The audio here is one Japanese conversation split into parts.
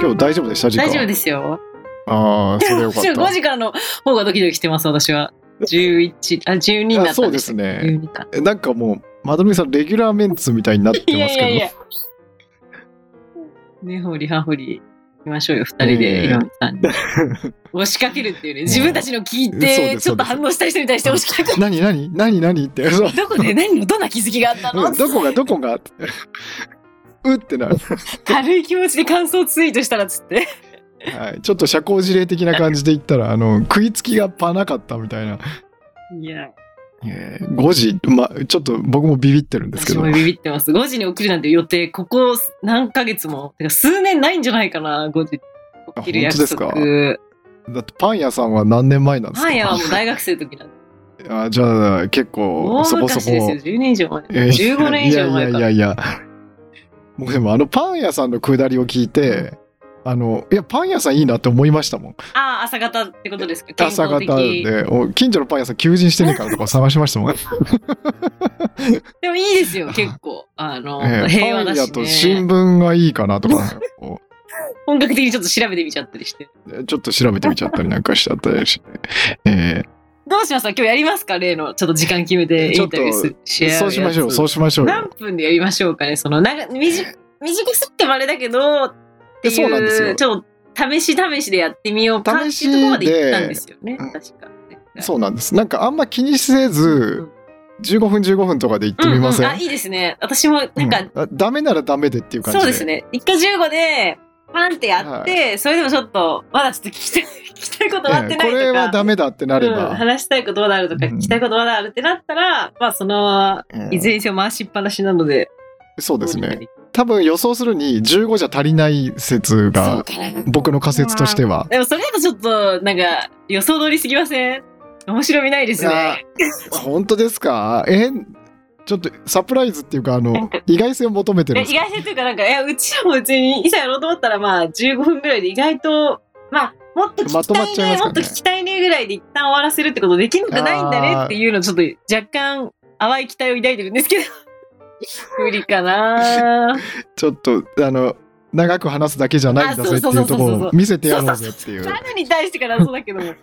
今日大丈夫でした？時間大丈夫ですよ。ああそれよかっ5た 時からの方がドキドキしてます、私は。11、あ、12になったんあそうですね12か。えなんかもうまどろみさんレギュラーメンツみたいになっていやますけどいやいや。ねほりはほり行きましょうよ、二人ええで、岩見さんに。押しかけるっていうね、自分たちの聞いて、ちょっと反応した人に対して押しかける。何何何何って。どこで何のどんな気づきがあったの？うん。どこがどこが？っ てうってなる、軽い気持ちで感想ツイートしたらっつって。はい、ちょっと社交辞令的な感じで言ったらあの食いつきがパなかったみたいな、いや、えー5時まちょっと僕もビビってるんですけど私もビビってます。5時に起きるなんて予定、ここ何ヶ月も、てか数年ないんじゃないかな、5時起きる約束。あ本だってパン屋さんは何年前なんですか？パン屋はもう大学生の時なんで。あじゃあ結構大そこそこ昔ですよ、10年以上前。えー15年以上前。いやいやいやいや僕でもあのパン屋さんのくだりを聞いて、あのいやパン屋さんいいなって思いましたもん。ああ、朝方ってことですか？朝方でお近所のパン屋さん求人してねえからとか探しましたもん、でもいいですよ、結構。あの、ええ平和だし、パン屋とね。新聞がいいかなとか。こ本格的にちょっと調べてみちゃったりして。うちょっと調べてみちゃったりなんかしちゃったりして、えどうしますか？今日やりますか？例の、ちょっと時間決めてインタビューすしそうしましょうそうししましょうよ。何分でやりましょうかね？その、短短すぎてもあれだけど、っていう、そうなんですよちょっと試し試しでやってみようかっていうところまで行ったんですよね。うん確か。そうなんですなんかあんま気にせず15分15分とかで行ってみません、うんうんあ、いいですね。私も、なんか、うんあダメならダメでっていう感じでそうですね。1回15で、パンってやって、それでもちょっと、まだちょっと聞きたい、聞きたいこと終わってないとか。ええこれはダメだってなれうんば、話したいことまだあるとか、うん聞きたいことまだあるってなったら、まあそのまま、ええいずれにせよ回しっぱなしなので。そうですね多分予想するに15じゃ足りない説が。僕の仮説としては でもそれだとちょっと、なんか、予想通りすぎません？面白みないですね。本当ですか？えちょっとサプライズっていうかあの意外性を求めてる意ですか？外性というか、なんか、いや、うちらも別に、いざやろうと思ったら、まあ、15分ぐらいで意外と、まあ、もっと聞きまとまたいね、っちゃいますかねもっと聞きたいねぐらいで一旦終わらせるってことできなくないんだねっていうのをちょっと若干淡い期待を抱いてるんですけど。無理かな。ちょっとあの長く話すだけじゃないんだぜっていうところを見せてやろうぜっていう。誰に対してからそうだけども。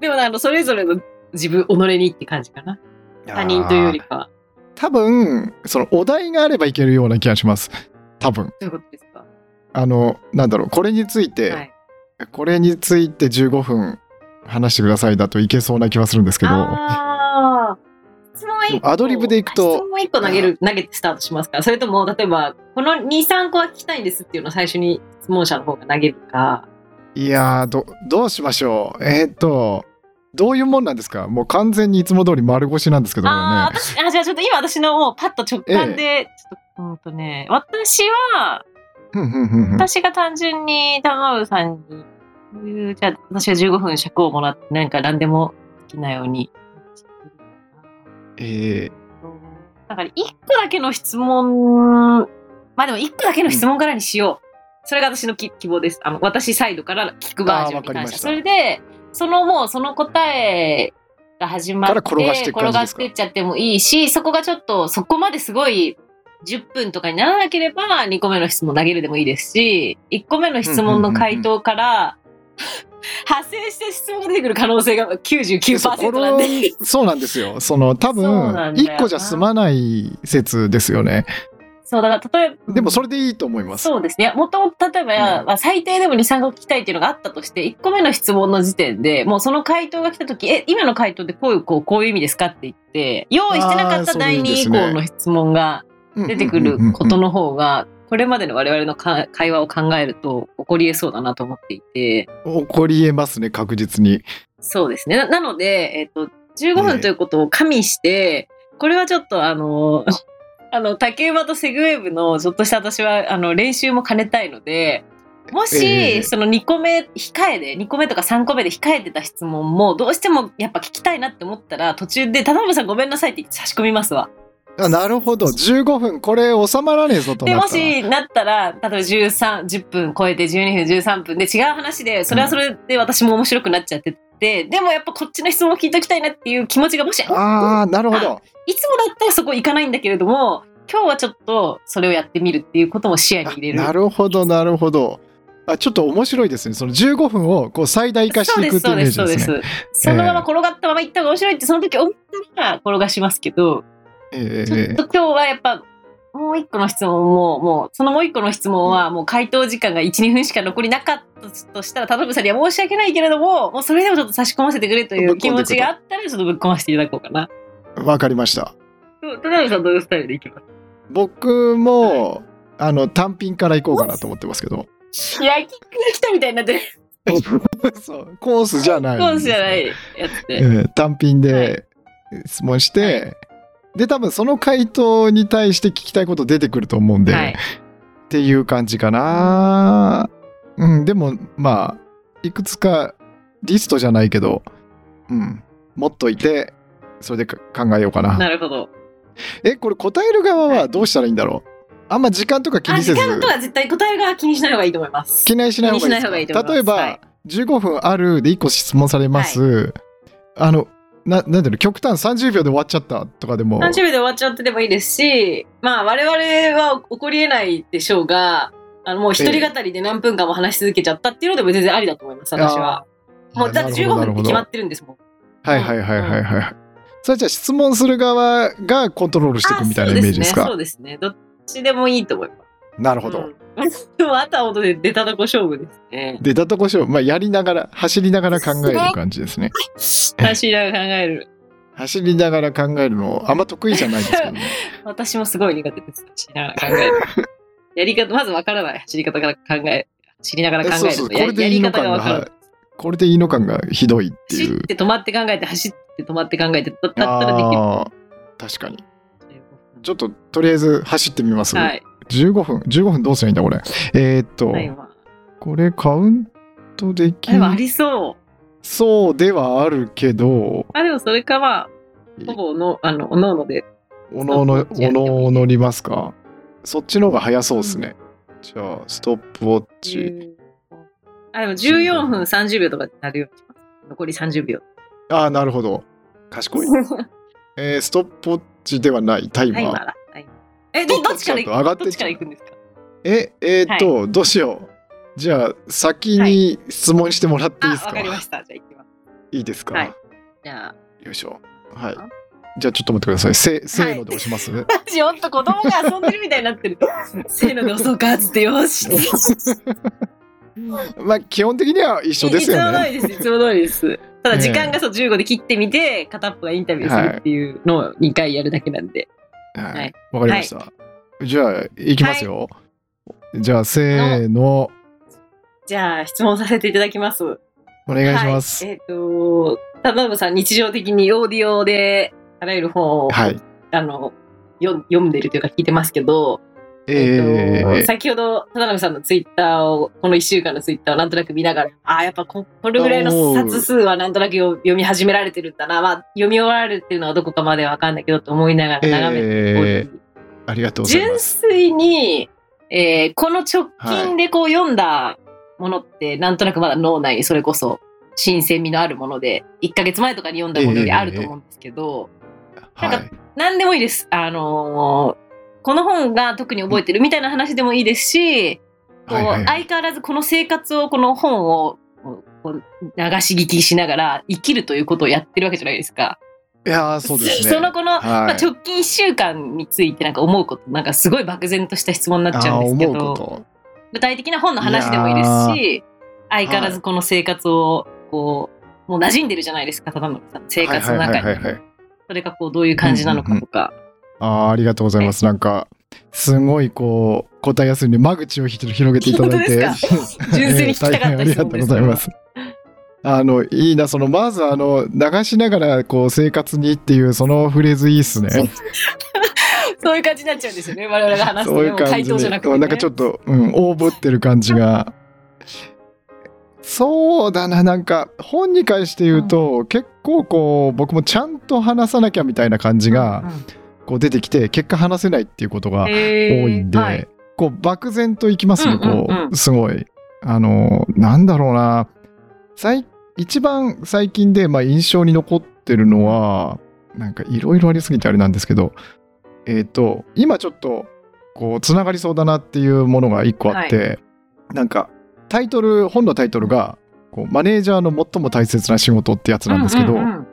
でもあの、それぞれの自分、己にって感じかな。他人というよりかは。多分そのお題があればいけるような気がします。多分。どういうことですか？あのなんだろうこれについて、はい。これについて15分話してくださいだといけそうな気はするんですけど一個アドリブでいくと質問一個投げる、投げてスタートしますか。それとも、例えば、この2、3個は聞きたいんですっていうのを最初に質問者の方が投げるか。いやーどどうしましょう。えーっとどういうもんなんですか？もう完全にいつも通り丸腰なんですけどもああ、ね私、あ、じゃあちょっと今私のもうパッと直感で、ちょっと、うんとね、私は、私が単純に玉丸さんに、じゃあ私は15分尺をもらって、なんか何でも好きなように。えーだから1個だけの質問、まあでも1個だけの質問からにしよう。それが私のき希望です。あの、私サイドから聞くバージョンに関して。それで、そのもうその答えが始まって、転がして転がってっちゃってもいいし、そこがちょっと、そこまですごい10分とかにならなければ2個目の質問投げるでもいいですし、1個目の質問の回答から、派生して質問が出てくる可能性がそう99%こなんで。れそうなんですよ。その多分なんだよな。1個じゃ済まない説ですよね。そう、だから例えば、でもそれでいいと思います。そうですね。もともと例えば、うん。まあ、最低でも2、3個聞きたいっていうのがあったとして、1個目の質問の時点でもうその回答が来た時、え、今の回答ってこういう、こう、こういう意味ですかって言って、用意してなかった第2以降の質問が出てくることの方が、これまでの我々のか会話を考えると起こり得そうだなと思っていて、起こりえますね確実にそうですね。ななので、えっ、と、15分ということを加味して、これはちょっとあの、あの、竹馬とセグウェーブのちょっとした私はあの練習も兼ねたいので、もし、ええその2個目控えで、2個目とか3個目で控えてた質問も、どうしてもやっぱ聞きたいなって思ったら、途中で、田辺さんごめんなさいって差し込みますわ。あなるほど。15分。これ収まらねえぞとで、もしなったら、例えば13、10分超えて12分、13分で違う話で、それはそれで私も面白くなっちゃってて、でもやっぱこっちの質問を聞いておきたいなっていう気持ちがもし、ああなるほど。いつもだったらそこ行かないんだけれども、今日はちょっとそれをやってみるっていうことも視野に入れる。なるほどなるほど。あちょっと面白いですね。その15分をこう最大化していくっていうイメージそうです、ねそうです。そのまま転がったまま行った方が面白いって、その時思ったら転がしますけど、ええちょっと今日はやっぱ、もう一個の質問も、もう、そのもう一個の質問は、もう回答時間が1、2分しか残りなかったとしたら、田辺さんには申し訳ないけれども、もうそれでもちょっと差し込ませてくれという気持ちがあったら、ちょっとぶっ込ませていただこうかな。わかりましたうん田辺さんどういうスタイルでいきます？僕もあの単品から行こうかなと思ってますけど。焼き肉が来たみたいになってる。そうコースじゃないコースじゃないやつえで。え単品はい。で質問して、で多分その回答に対して聞きたいこと出てくると思うんで、はい。っていう感じかな。うん。でもまあいくつかリストじゃないけどうん持っといてそれでか考えようかな。なるほど。えこれ答える側はどうしたらいいんだろう？あんま時間とか気あ、にせず。時間とは絶対答える側は気にしない方がいいと思います。気にしない方がいい気にしないい例えと思います。はばい。15分あるで1個質問されます、あのななんだろう極端30秒で終わっちゃったとかでも30秒で終わっちゃってでもいいですし、まあ我々は起こり得ないでしょうが、あのもう一人語りで何分間も話し続けちゃったっていうのでも全然ありだと思います、私は。もうだって15分って決まってるんですもん。はいはいはいはいはい。それじゃあ質問する側がコントロールしていくみたいなイメージですか？そうですね。そうですね。どっちでもいいと思います。なるほど。うんで もあとは本当に出たとこ勝負ですね。で、だとこしょう、まあ、やりながら、走りながら考える感じですね。私らが考える。走りながら考えるの、あんま得意じゃないですけどね。私もすごい苦手です。走りながら考える。やり方、まずわからない走り方から考え、走りながら考えるそうそう、これでやりいいのかるはい。これでいいの感がひどいっていう走っ。て止まって考えて、走って止まって考えて、だったらできる。確かに。ちょっと、とりあえず走ってみます。はい。15分、15分どうすりゃいいんだ、これ？えーっと、これカウントできでもありそう。そうではあるけど、あ、でもそれかまあ、ほぼの、あの、おのおので。おのおの、おのおのりますかそっちの方が早そうですね。じゃあ、ストップウォッチ。あ、でも14分30秒とかになるようにします。残り30秒。ああ、なるほど。賢い。えーストップウォッチではない、タイマー。タイマーえ、どどっちから行くどっちから行くんですか？え、えーっと、どうしよう。じゃあ、先に質問してもらっていいあ、ですか、わかりました。じゃあ行きます。いいですか、はいじゃあ、よいしょ。はい。じゃあ、ちょっと待ってください。せ、せーので押します、私ほんと子供が遊んでるみたいになってる。せーので押そうかっつってよし。まあ、基本的には一緒ですよね。いつも通りです。いつも通りです。ただええ時間がそう15で切ってみて、片っぽがインタビューするっていうのを2回やるだけなんで。ははいい。わかりました。じゃあ、いきますよ。じゃあ、せーの、じゃあ質問させていただきます。お願いします。はい、えっ、と、田辺さん、日常的にオーディオであらゆる本を、はい。あの読読んでるというか聞いてますけど、えーえ先ほど田辺さんのツイッターをこの1週間のツイッターをなんとなく見ながらああやっぱここれぐらいの冊数はなんとなく読読み始められてるんだな、まあ、読み終わられてるのはどこかまでは分かんないけどと思いながら眺めてえーありがとうござい純ます。粋に、えーこの直近でこう読んだものって、なんとなくまだ脳内にそれこそ新鮮味のあるもので1ヶ月前とかに読んだものよりあると思うんですけど、なんかはい。何でもいいです。あのーこの本が特に覚えてるみたいな話でもいいですし、こうはい相変わらずこの生活をこの本を流し聞きしながら生きるということをやってるわけじゃないですか。いやーそうですね。そのこの、はいまあ、直近1週間についてなんか思うことなんかすごい漠然とした質問になっちゃうんですけどと。具体的な本の話でもいいですし相変わらずこの生活をこうもう馴染んでるじゃないですかただの生活の中にはいはいはいはいはい。それがこうどういう感じなのかとか。あーありがとうございます。なんか、すごいこう、答えやすいんで、間口をひ広げていただいて。本 純粋に聞きたかったありがとうございます。あの、いいな、その、まず、あの、流しながら、こう、生活にっていう、そのフレーズいいっすね。そう いう感じになっちゃうんですよね我々が話すとそういう感じで、回答じゃなくて、ね、なんかちょっと、うん、大ぶってる感じが。そうだな、なんか、本に関して言うと、結構こう、僕もちゃんと話さなきゃみたいな感じが、こう出てきて、結果話せないっていうことが多多いんで、はい、こう漠然といきますね、こう。すごい。あのなんだろうな。最一番最近で、まあ、印象に残ってるのはなんかいろいろありすぎてあれなんですけどえっ、と今ちょっとこうつながりそうだなっていうものが一個あって、なんかタイトル本のタイトルがこうマネージャーの最も大切な仕事ってやつなんですけど、うんうんうん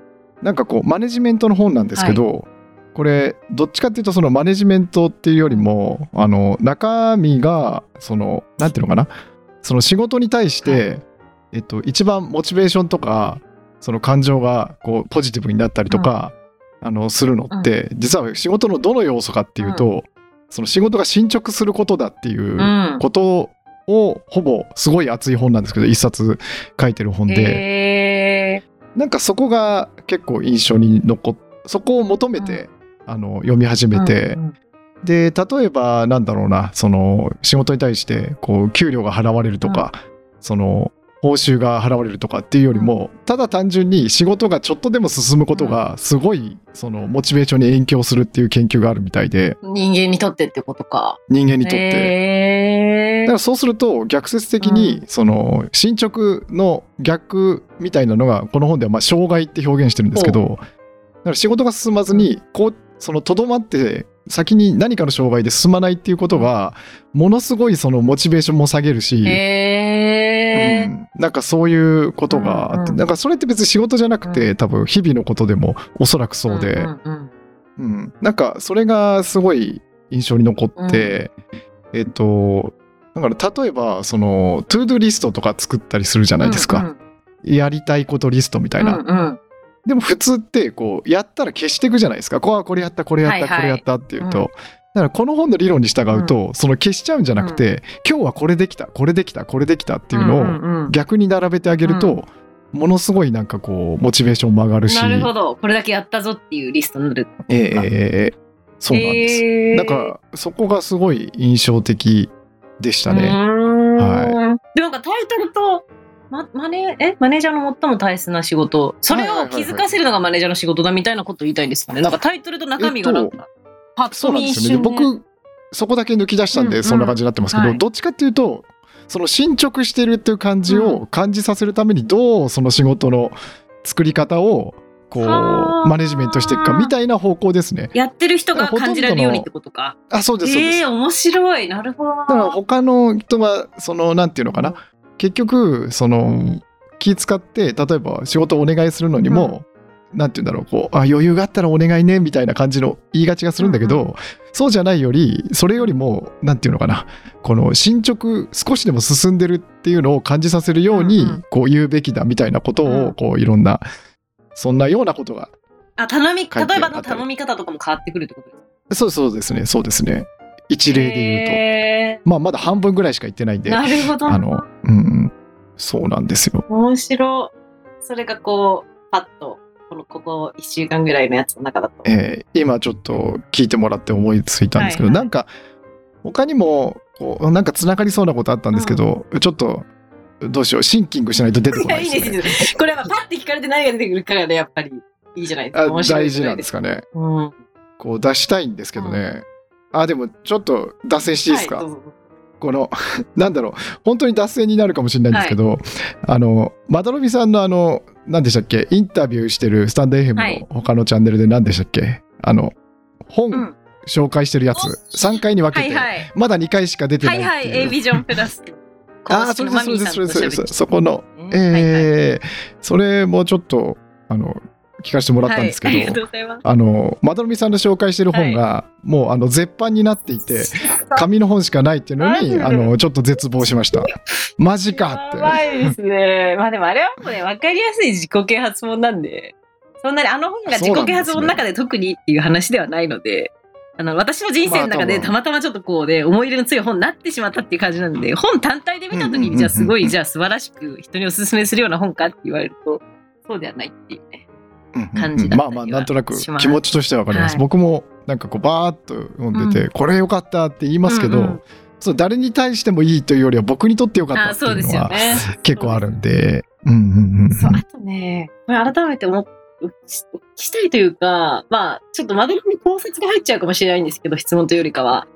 なんかこうマネジメントの本なんですけど、これどっちかっていうとそのマネジメントっていうよりもあの中身がそのなんていうのかな？その仕事に対して、はえっと、一番モチベーションとかその感情がこうポジティブになったりとか、あのするのって、実は仕事のどの要素かっていうと、その仕事が進捗することだっていううん。ことをほぼすごい熱い本なんですけど一冊書いてる本で。へーなんかそこが結構印象に残っそこを求めて、あの読み始めて、うんうん。で例えばなんだろうなその仕事に対してこう給料が払われるとか、その報酬が払われるとかっていうよりもただ単純に仕事がちょっとでも進むことがすごいそのモチベーションに影響するっていう研究があるみたいで。人間にとってってことか。人間にとって。だからそうすると逆説的にうその進捗の逆みたいなのがこの本ではまあ障害って表現してるんですけどだから仕事が進まずにこうそのとどまって先に何かの障害で進まないっていうことがものすごいそのモチベーションも下げるし、うん。なんかそういうことがあって、うんうんなんかそれって別に仕事じゃなくて、多分日々のことでもおそらくそうで、んんうん。うん、なんかそれがすごい印象に残って、えっとだから例えばその to do リストとか作ったりするじゃないですか、うん。やりたいことリストみたいな、うんうんでも普通ってこうやったら消していくじゃないですか。こうこれやったこれやった、はいはい。これやったっていうと、うん。だからこの本の理論に従うと、その消しちゃうんじゃなくて、今日はこれできたこれできたこれできたっていうのをんんうん。逆に並べてあげると、ものすごいなんかこうモチベーションも上がるし。なるほど。これだけやったぞっていうリストになる。ええええええ。そうなんです。へーだからそこがすごい印象的でしたね。はでなんかタイトルと、ま、マネえマネージャーの最も大切な仕事それを気づかせるのがマネージャーの仕事だみたいなことを言いたいんですかねなんかタイトルと中身がなんか、パッそうなんですよね。僕そこだけ抜き出したんうんうんでそんな感じになってますけど、はいどっちかっていうとその進捗してるっていう感じを感じさせるためにどうその仕事の作り方をこうはあマネジメントしていくかみたいな方向ですね。やってる人が感じられるようにってことか。あそうですそうです。ええー、面白い。なるほどな。だから他の人はそのなんていうのかな結局その気使って例えば仕事をお願いするのにも、なんていうんだろうこうあ余裕があったらお願いねみたいな感じの言いがちがするんだけど、うん。そうじゃないよりそれよりもなんていうのかなこの進捗少しでも進んでるっていうのを感じさせるようにうんうん。こう言うべきだみたいなことうん。をこういろんなそんなようなことがあ頼み例えばの頼み方とかも変わってくるってことですそうそうですねそうですね一例で言うと、へまあまだ半分ぐらいしか言ってないんでーなるほど。あのうんうんそうなんですよ面白い。それがこう、パッと、このここ1週間ぐらいのやつの中だと。えー今ちょっと聞いてもらって思いついたんですけど、はいはいなんか他にもこうなんかつながりそうなことあったんですけど、ちょっとどうしようシンキングしないと出てこない いいですね。ですよ。これはパッて聞かれて何が出てくるかがね、やっぱりいいじゃないですか。あ面白い大事なんですか。かね。うん。こう出したいんですけどね。あでもちょっと脱線していいですか、はいこの なんだろう。本当に脱線になるかもしれないんですけど、あのまどろみさんのあの何でしたっけ？インタビューしてるスタンド FM はい。の他のチャンネルで何でしたっけ？あの本うん。紹介してるやつ、3回に分けて、はいはい。まだ2回しか出てなはいいはい。ってい。う。A ビジョンプラス。ああ、それです、それです、それです。そこの、ええーそれもちょっと、あの、聞かせてもらったんですけど、ありがとうございます。あの、まどろみさんの紹介してる本が、もう、あの、絶版になっていて、紙の本しかないっていうのに、マあの、ちょっと絶望しました。マジかって。やばいですね。まあでもあれはもうね、わかりやすい自己啓発本なんで、そんなにあの本が自己啓発本の中で特にっていう話ではないので、あの私の人生の中でたまたまちょっとこうで思い入れの強い本になってしまったっていう感じなんで、本単体で見た時にじゃあすごい、じゃあ素晴らしく人におすすめするような本かって言われると、そうではないっていうね。うんうんうん。感じだったりはまあまあ、なんとなくします。気持ちとしてはわかります。はい。僕も、なんかこう、バーっと読んでて、うこれよかったって言いますけど、うんうん。そう誰に対してもいいというよりは僕にとってよかったあっていうのはそうですよね。結構あるんで、うんうんうんうん。そう、あとね、これ改めて思っお聞きしたいというか、まあ、ちょっとまどろみに考察が入っちゃうかもしれないんですけど、質問というよりかは。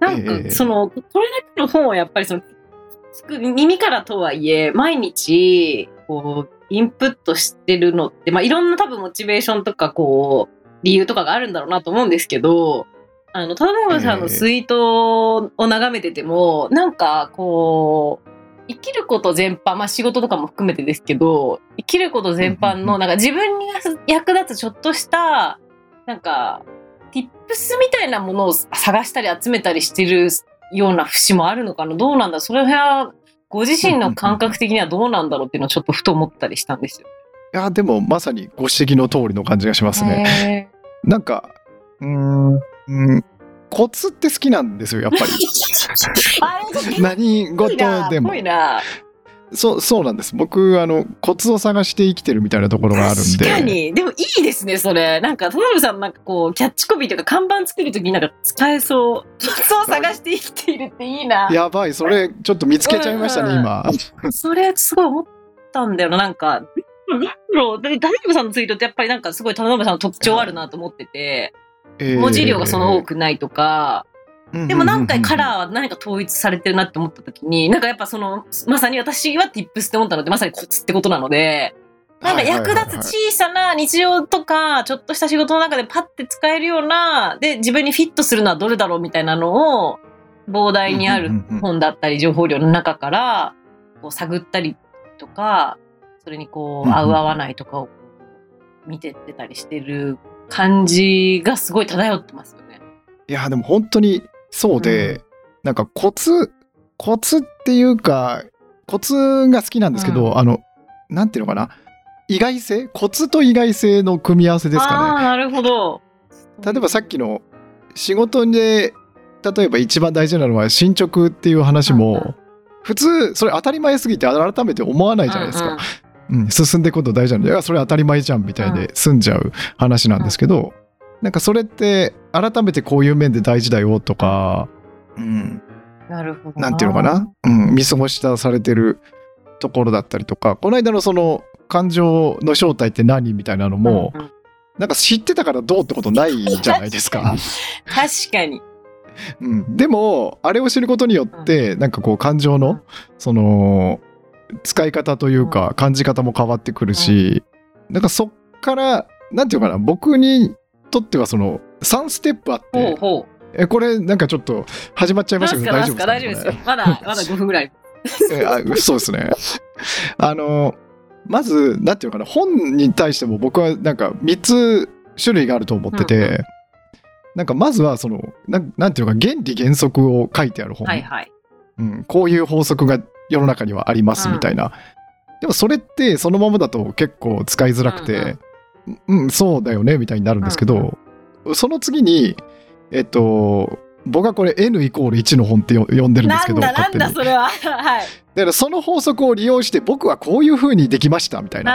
なんええ。か、その、これだけの本をやっぱりその、聞く耳からとはいえ、毎日、こう、インプットしてるのって、まあ、いろんな多分モチベーションとか、こう、理由とかがあるんだろうなと思うんですけど、あの、田辺さんのツイートを眺めてても、なんかこう、生きること全般、まあ仕事とかも含めてですけど、生きること全般の、なんか自分に役立つちょっとした、なんか、tips みたいなものを探したり集めたりしてるような節もあるのかな。どうなんだそれは、ご自身の感覚的にはどうなんだろうっていうのをちょっとふと思ったりしたんですよ。いやでもまさにご指摘の通りの感じがしますね。へなんかうーんうんコツって好きなんですよやっぱり。何事でもぽいな。そうそうなんです僕あのコツを探して生きてるみたいなところがあるんで確かに。でもいいですね、それ。なんか、田辺さんなんかこう、キャッチコピーというか看板作るときになんか使えそう。そう探して生きているっていいな。やばいそれちょっと見つけちゃいましたね、うんうん今。それすごい思ったんだよな、なんか。なんだろう。で田辺さんのツイートってやっぱりなんかすごい田辺さんの特徴あるなと思ってて、えー文字量がその多くないとか、でも何回カラーーは何か統一されてるなって思った時に、なんかやっぱその、まさに私は tips って思ったので、まさにコツってことなので、なんか役立つ小さな日常とか、ちょっとした仕事の中でパッて使えるような、で、自分にフィットするのはどれだろうみたいなのを、膨大にある本だったり情報量の中から、こう探ったりとか、それにこう、合う合わないとかを見てってたりしてる感じがすごい漂ってますよね。いやでも本当にそうで、なんかコツコツっていうかコツが好きなんですけど、うん。あのなんていうのかな？意外性？コツと意外性の組み合わせですあかあ、なるほど。ね例えばさっきの仕事で例えば一番大事なのは進捗っていう話も、うんうん。普通それ当たり前すぎて改めて思わないじゃないですか、うんうんうん、進んでいくこと大事なんでいやそれ当たり前じゃんみたいで済んじゃう話なんですけど、なんかそれって改めてこういう面で大事だよとか、うん、なるほど。なんていうのかな、うん、見過ごしたされてるところだったりとかこの間のその感情の正体って何みたいなのも、うんうん。なんか知ってたからどうってことないじゃないですか。確かに。うん、でもあれを知ることによって、なんかこう感情の、うんその使い方というか感じ方も変わってくるし、なんかそっからなんていうのかな？僕にとってはその3ステップあってほ。えこれなんかちょっと始まっちゃいましたけど大丈夫ですか？大丈夫ですよ。まだ、まだ5分ぐらい。えあそうですね。あのまずなんていうのかな本に対しても僕はなんか3つ種類があると思ってて、うんうなんかまずはそのなんなんていうのか原理原則を書いてある本、はいはい。うん、こういう法則が世の中にはありますみたいな、でもそれってそのままだと結構使いづらくて、うん、そうだよねみたいになるんですけど、その次にえっと僕はこれ N イコール1の本ってよ呼んでるんですけどなんだなんだそれは。はい。だからその法則を利用して僕はこういう風にできましたみたいな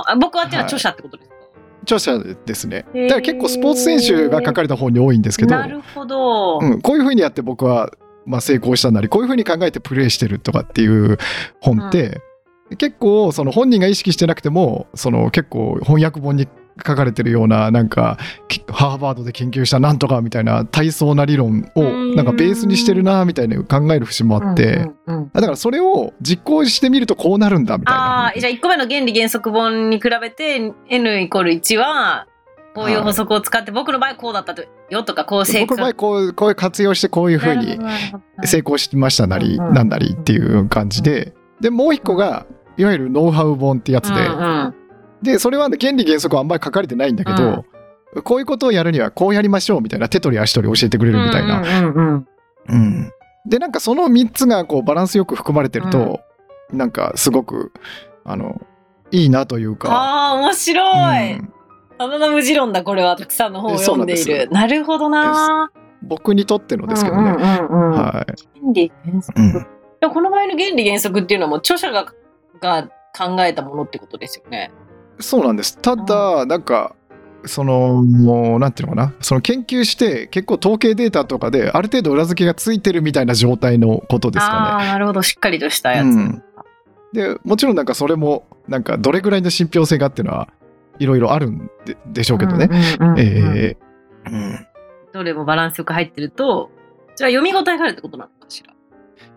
あーあ。僕はっていうのは著者ってことですか、著者ですねへーだから結構スポーツ選手が書かれた本に多いんですけど、なるほど。うん、こういう風にやって僕は、まあ、成功したなりこういう風に考えてプレーしてるとかっていう本って、結構その本人が意識してなくてもその結構翻訳本に書かれてるようななんかきハーバードで研究したなんとかみたいな体操な理論をうん。なんかベースにしてるなみたいな考える節もあって、うんうん。うんだからそれを実行してみるとこうなるんだみたいあな。あ、じゃあ1個目の原理原則本に比べて N イコール1は、こういう法則を使って、僕の場合こうだったよとか、こう成僕の場合こうこういう活用してこういうふうに成功しましたなりなんなりっていう感じで。でもう一個がいわゆるノウハウ本ってやつで、うんうんでそれは、ね、原理原則はあんまり書かれてないんだけど、こういうことをやるにはこうやりましょうみたいな手取り足取り教えてくれるみたいな。うんうんうんうんでなんかその3つがこうバランスよく含まれてると、なんかすごくあのいいなというか。ああ、面白い。うん花の無地論だ、これは。たくさんの本を読んでいる。なるほどな。僕にとってのですけどね。うんうんうんうんはい原理原則。うんこの場合の原理原則っていうのはもう著者がが考えたものってことですよね。そうなんです。ただ、なんか、その、もう、なんていうのかな、その研究して、結構統計データとかで、ある程度裏付けがついてるみたいな状態のことですあかあー、なるほど。しっかりとしたやつ。うんね。で、もちろんなんかそれも、なんか、どれぐらいの信憑性がっていうのは、いろいろあるんででしょうけどね。どれもバランスよく入ってると、じゃあ読み応えがあるってことなのかしら？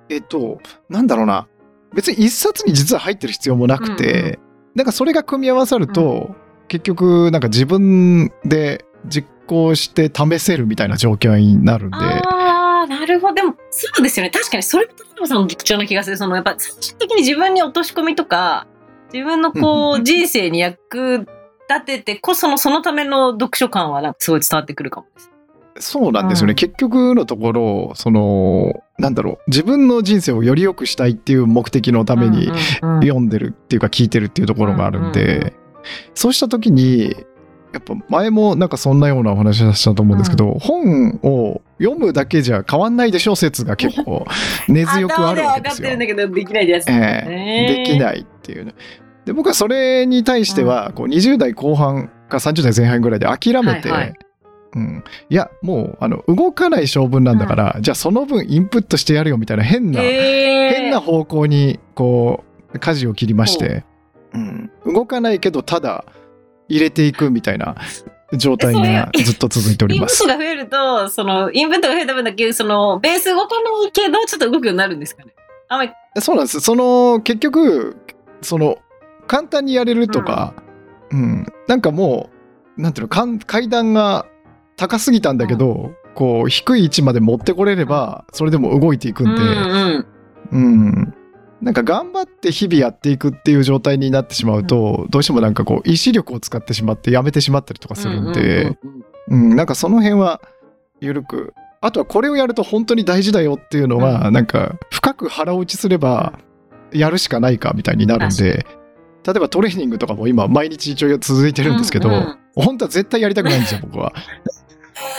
えっと、なんだろうな、別に一冊に実は入ってる必要もなくて、うんうなんかそれが組み合わさると、結局、なんか自分で実行して試せるみたいな状況になるんで。ああ、なるほど。でも、そうですよね。確かに、それも田辺さんの特徴な気がする。その、やっぱ、最終的に自分に落とし込みとか、自分のこう、人生に役立ててこその、そのための読書感は、なんかすごい伝わってくるかもです。そうなんですよね、うん結局のところそのなんだろう。自分の人生をより良くしたいっていう目的のためにうんうんうん。読んでるっていうか聞いてるっていうところがあるんで、うんうんうん。そうした時にやっぱ前もなんかそんなようなお話をしたと思うんですけど、本を読むだけじゃ変わんないでしょ説が結構 根強くあるわけですよ。頭では分かってるん。だけど、できないですえね。えできないっていうね。で僕はそれに対してはこう20代後半か30代前半ぐらいで諦めて、はいはいうん、いやもうあの動かない性分なんだから、じゃあその分インプットしてやるよみたいな変な、へー。変な方向にこう舵を切りまして、う。ん、動かないけどただ入れていくみたいな状態がずっと続いております。インプット。が増えると、その、インプットが増えた分だけ、その、ベース動かないけど、ちょっと動くようになるんですかね。あそうなんです。その結局その簡単にやれるとか、うん。なんかもうなんていうの階段が高すぎたんだけど、こう低い位置まで持ってこれればそれでも動いていくんで、うんうん。なんか頑張って日々やっていくっていう状態になってしまうと、どうしてもなんかこう意志力を使ってしまってやめてしまったりとかするんで、うんなんかその辺は緩くあとはこれをやると本当に大事だよっていうのは、なんか深く腹落ちすればやるしかないかみたいになるんで例えばトレーニングとかも今毎日一応続いてるんですけど、本当は絶対やりたくないんですよ僕は。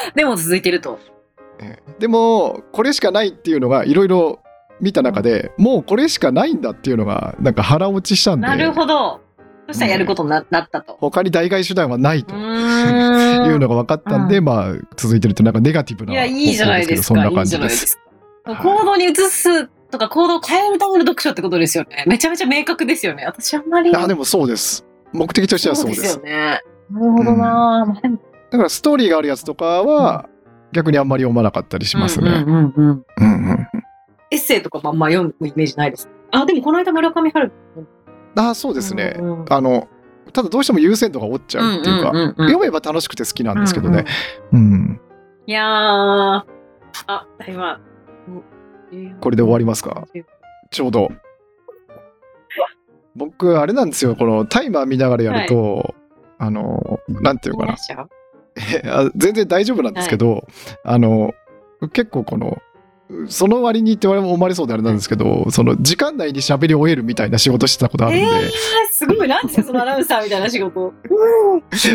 でも続いてると。ええでもこれしかないっていうのがいろいろ見た中でもうこれしかないんだっていうのがなんか腹落ちしたんでなるほど。そしたらやることにな,、なったと。他に代替手段はないとう いうのが分かったんで、うんまあ続いてるってなんかネガティブないや、いいじゃないですそんない感いじじで。す。行動に移すとか行動を変えるための読書ってことですよね。めちゃめちゃ明確ですよね。私あんまり。あでもそうです。目的としてはそうです。よね。なるほどな、まあでもだからストーリーがあるやつとかは逆にあんまり読まなかったりしますね。うんうんうんうんうんうんエッセイとかもあんま読むイメージないです。あ、でもこの間村上春樹。あそうですね。うんうんあのただどうしても優先度が落ちちゃうっていうか、読めば楽しくて好きなんですけどね。うんうんうんいやー、あ、今、これで終わりますか？ちょうど。僕あれなんですよこのタイマー見ながらやると、あのなんていうのかなあ 全然大丈夫なんですけど、あの結構このその割にって思われそうであれなんですけどその時間内に喋り終えるみたいな仕事してたことあるんで、えー、すごい、なんですか、そのアナウンサーみたいな仕事？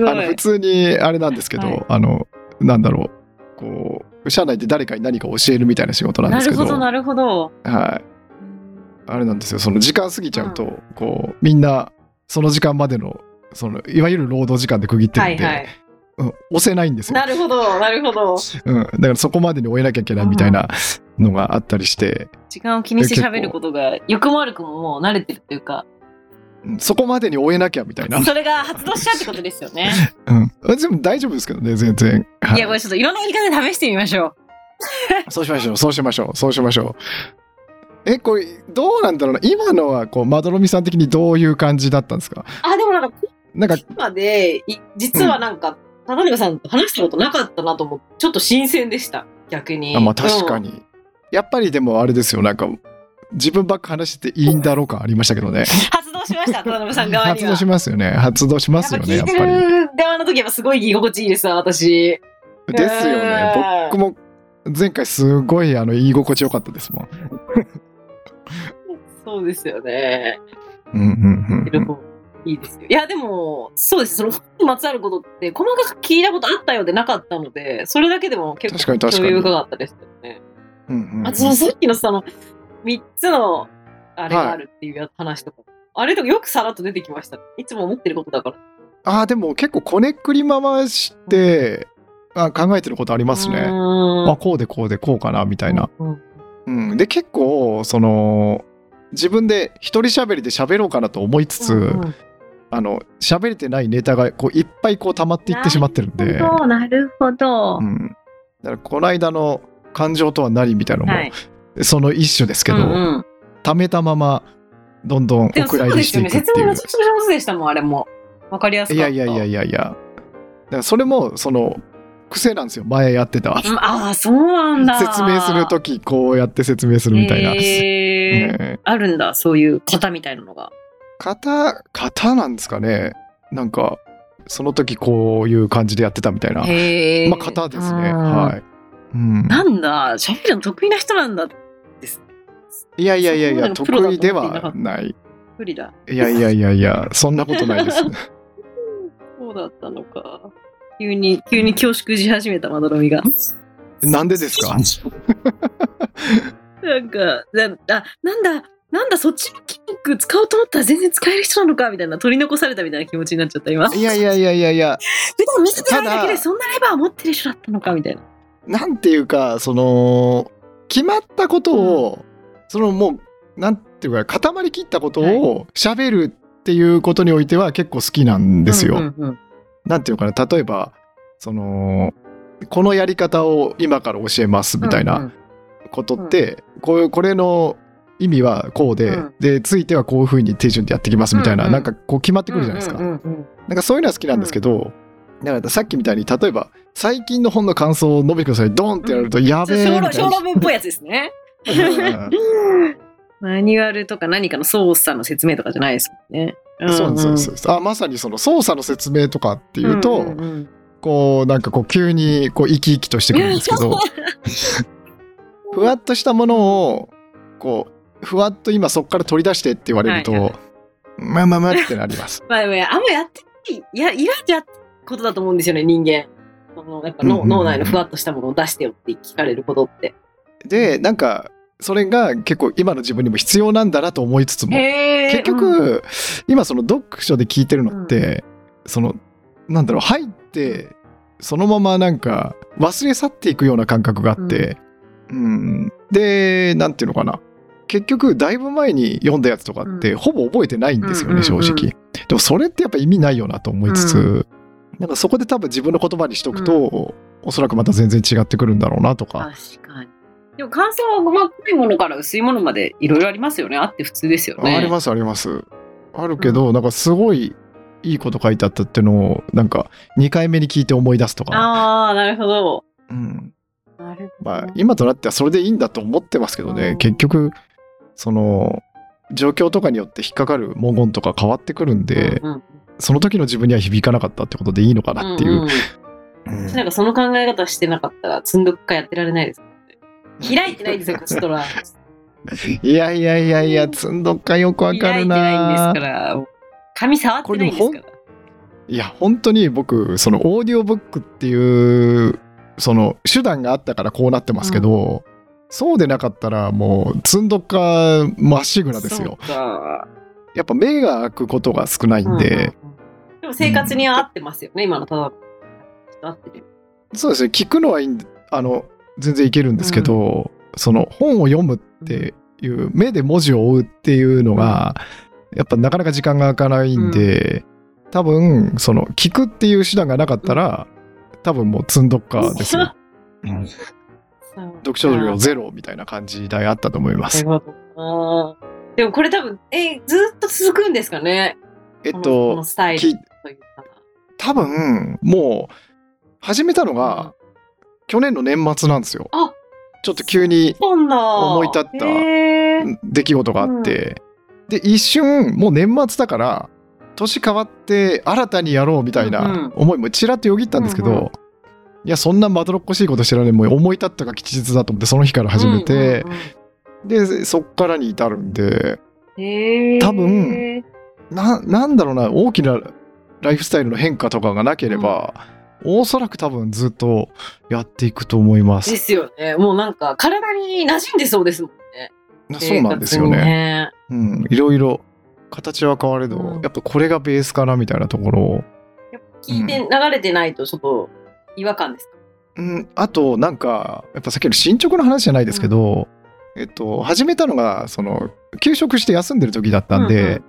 あの普通にあれなんですけど、はい。あのなんだろう。こう社内で誰かに何か教えるみたいな仕事なんですけど。なるほど、なるほど。はい、あれなんですよ。その時間過ぎちゃうと、こうみんなその時間までのそのいわゆる労働時間で区切ってるんで、はいはい。うん、押せないんですよ、なるほど、なるほど。うん、だからそこまでに終えなきゃいけないみたいなのがあったりして、時間を気にして喋ることが、良くも悪くももう慣れてるっていうか、うん。そこまでに終えなきゃみたいな、それが発動しちゃうってことですよね。うん、でも大丈夫ですけどね全然、はい。いや、これちょっといろんなやり方で試してみ ましょう。そうしましょうそうしましょうそうしましょう。えこれどうなんだろうな。今のはこうまどろみさん的にどういう感じだったんですか？あ、でもなんか、なんか今で、い実はなんか、田辺さんと話したことなかったなと思って、ちょっと新鮮でした、逆に。あまあ確かうん。に、やっぱりでもあれですよなんか自分ばっか話していいんだろうかありましたけどね 発動しました、田辺さん側には。発動しますよね発動しますよねやっぱりる側の時はすごい居心地いいですわ、私。ですよね僕も前回すごいあの居心地よかったですもんそうですよね。うんうんうんうんいいですよ。いや、でも、そうです。その本にまつわることって、細かく聞いたことあったようでなかったので、それだけでも結構興味深かったですよね。うんうんうんあそのさっきのその、3つの、あれがあるっていうや話とか、あれとかよくさらっと出てきました。いつも思ってることだから。あーでも結構こねくり回してあ考えてることありますねああこうでこうでこうかなみたいな、うんうん、で結構その自分で一人喋りで喋ろうかなと思いつつ、うんあの喋れてないネタがこういっぱいこう溜まっていってしまってるんで、なるほど、なるほど。うん、だからこの間の感情とは何みたいなのも、はい。その一種ですけど、うんうん溜めたままどんどんお蔵入りし。ていくっていう説明めちゃくちゃ上手でしたもん、あれも。わかりやすかった。いやいやいやいやいやからそれもその癖なんですよ前やってたうんああ、そうなんだ。説明する時こうやって説明するみたいな、へーねあるんだ、そういう型みたいなのが。型型なんですかね。なんかその時こういう感じでやってたみたいな。まあ型ですね。うん。はい、うん、なんだ、喋るの得意な人なんだ。いやいやいやいやそこまでのプロだ得意ではない。無理だ。いやいやいやいやそんなことないです。そうだったのか。急に、急に恐縮し始めたまどろみが。なんでですか？なんか、なあ、なんだ、なんだ、そっちの筋肉使おうと思ったら全然使える人なのかみたいな、取り残されたみたいな気持ちになっちゃった、今。いやいやいやいやいや 普段見せてないだけでそんなレバー持ってる人だったのかみたいな。なんていうかその決まったことを、そのもうなんていうか固まりきったことを喋るっていうことにおいては結構好きなんですよ。うんうんうんなんていうのかな例えばそのこのやり方を今から教えますみたいうんうなんことって、こうこれの意味はこうで、うん。でついてはこういうふうに手順でやってきますみたいな、うんうん。なんかこう決まってくるじゃないですか。うんうんうんなんかそういうのは好きなんですけど、だからさっきみたいに例えば最近の本の感想を述べてくださいドンってやるとやべえみたいな。小論文っぽいやつですね。マニュアルとか何かの操作の説明とかじゃないですもんね。そうなんですそう。ですあまさにその操作の説明とかっていうと、んんん。こうなんかこう急にこう生き生きとしてくるんですけどふわっとしたものをこうふわっと今そこから取り出してって言われると、はいはいまあまあまあってなります。まああんまやってない、いや、いらんやってことだと思うんですよね、人間。そのやっぱ脳,、うんうんうん脳内のふわっとしたものを出してよって聞かれることって。でなんかそれが結構今の自分にも必要なんだなと思いつつもへ結局、今その読書で聞いてるのって、そのなんだろう入ってそのままなんか忘れ去っていくような感覚があって、うん。でなんていうのかな結局だいぶ前に読んだやつとかって、うん。ほぼ覚えてないんですよね、正直。でもそれってやっぱ意味ないよなと思いつつ、なんかそこで多分自分の言葉にしとくと、おそらくまた全然違ってくるんだろうなとか、確かに。でも感想は細かいものから薄いものまでいろいろありますよね。あって普通ですよね。ありますあります。あるけど、なんかすごいいいこと書いてあったっていうのをなんか2回目に聞いて思い出すとか、ああ、なるほど。うん。まあ今となってはそれでいいんだと思ってますけどね、うん。結局その状況とかによって引っかかる文言とか変わってくるんで、うんうんその時の自分には響かなかったってことでいいのかなっていう。んんうんなんかその考え方してなかったら積んどくかやってられないです。開いてないんですよ、こちとら。いやいやいやいやつんどっかよくわかる開いてないんですなから。紙触ってないんですから。いや本当に僕そのオーディオブックっていうその手段があったからこうなってますけど、そうでなかったらもうつんどっかまっしぐらですよ。やっぱ目が開くことが少ないんで、うんうんうん。でも生活には合ってますよね、今のただ。合ってる。そうですね。聞くのはいいんあの全然いけるんですけど、その本を読むっていう目で文字を追うっていうのが、やっぱなかなか時間が空かないんで、多分その聞くっていう手段がなかったら、多分もう積んどっかですよ。うん。読書量ゼロみたいな感じであったと思います。あー。でもこれ多分、えずっと続くんですかね？えっこのこのと、スタイル。多分もう始めたのが去年の年末なんですよ。あちょっと急に思い立った出来事があって、で一瞬もう年末だから年変わって新たにやろうみたいうんうなん。思いもちらっとよぎったんですけど、うんうんいやそんなまどろっこしいことしてられないもう思い立ったが吉日だと思ってその日から始めて、うんうんでそっからに至るんで多分ななんだろうな大きなライフスタイルの変化とかがなければ、おそらく多分ずっとやっていくと思いま。ですすよね。もうなんか体に馴染んでそうですもんね。そうなんですよね。ね。うん、いろいろ形は変われど、うんやっぱこれがベースかなみたいなところを聞いて流れてないとちょっと違和感ですか、うん、あとなんかやっぱさっきの進捗の話じゃないですけど、えっと始めたのがその休職して休んでる時だったんで、うんうん。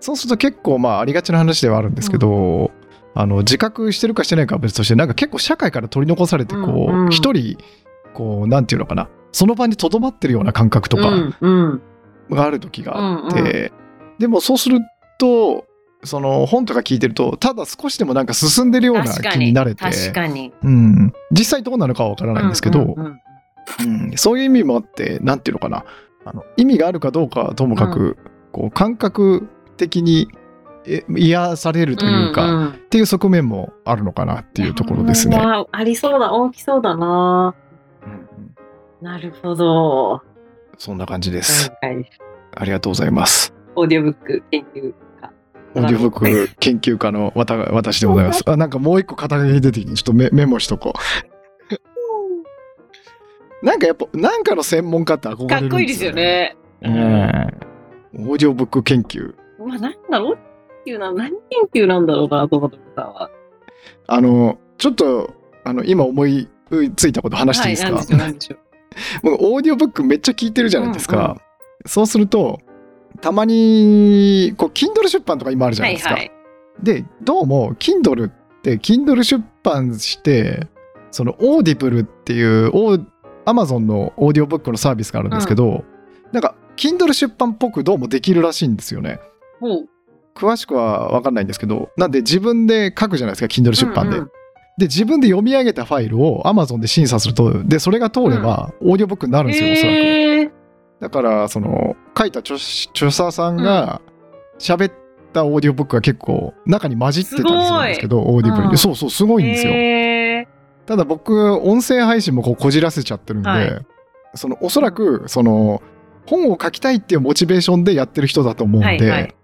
そうすると結構まあありがちな話ではあるんですけど、あの自覚してるかしてないかは別としてなんか結構社会から取り残されてこうんうん。う一、人こうなんていうのかなその場にとどまってるような感覚とかうんうん。がある時があって、うん。でもそうするとその本とか聞いてるとただ少しでもなんか進んでるような。気になれて確かに。うん、実際どうなのかはわからないんですけど、うんうんうんうんそういう意味もあってなんていうのかなあの意味があるかどうかはともかく、こう感覚的にえ癒されるというか、んんっていう側面もあるのかなっていうところですね。ありそうだ、大きそうだな。うんうんなるほど。そんな感じです。今回ありがとうございます。オーディオブック研究家。オーディオブック研究家のわた私でございます。あなんかもう一個肩書き出てきて、ちょっとメメモしとこう。なんかやっぱ、なんかの専門家って憧れるんかっこいいですよ。ね。ええオーディオブック研究。まあ、なんだろう？っていうのは何研究なんだろうなと思ってさんは。あの、ちょっと、あの、今思いついたこと話していいですか、はい、なんでしょう、なんでしょう。僕、オーディオブックめっちゃ聞いてるじゃないですか。うんうんそうすると、たまに、こう、Kindle 出版とか今あるじゃなですか。はいいはい。で、どうも、Kindle って、Kindle 出版して、その、オーディブルっていう、オー Amazon のオーディオブックのサービスがあるんですけど、なんか、Kindle 出版っぽくどうもできるらしいんですよね。詳しくは分かんないんですけど、なんで自分で書くじゃないですか、Kindle 出版で。うんうんで、自分で読み上げたファイルを Amazon で審査すると、で、それが通れば、オーディオブックになるんですよ、おそらく。だから、その、書いた著著者さんが喋ったオーディオブックが結構中に混じってたりするんですけど、オーディブルに。うん。そうそう、すごいんですよ。ただ僕、音声配信もこうこじらせちゃってるんで、はい。その、おそらく、その、本を書きたいっていうモチベーションでやってる人だと思うんで、はいはい。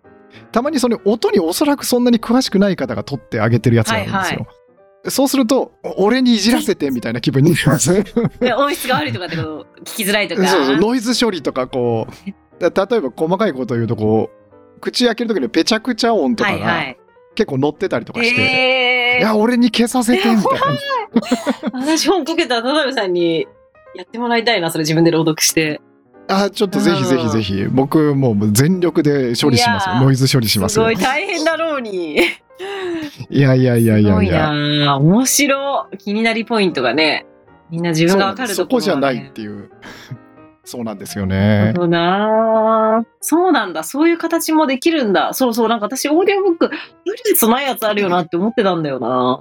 たまにその音におそらくそんなに詳しくない方が撮ってあげてるやつがあるんですよ。はいそうすると、お俺にいじらせてみたいな気分になります。で音質が悪いとかってこと？聞きづらいとか？そうそうノイズ処理とかこうだ例えば細かいことを言うとこう口開ける時のペチャクチャ音とかがはいはい。結構乗ってたりとかして、えいや俺に消させてみたいな。私本かけたら田辺さんにやってもらいたいな、それ自分で朗読して。あちょっとぜひぜひぜひ。僕もう全力で処理します。ノイズ処理しますよ。すごい。大変だろうに。いやいやいやいやいやな面白い。気になりポイントがね、みんな自分がわかるそところこじゃないっね。ていう そうなんですよねそうなそうなんだ。そういう形もできるんだ。そうそう。なんか私、オーディオブック、無理ですないやつあるよなって思ってたんだよな。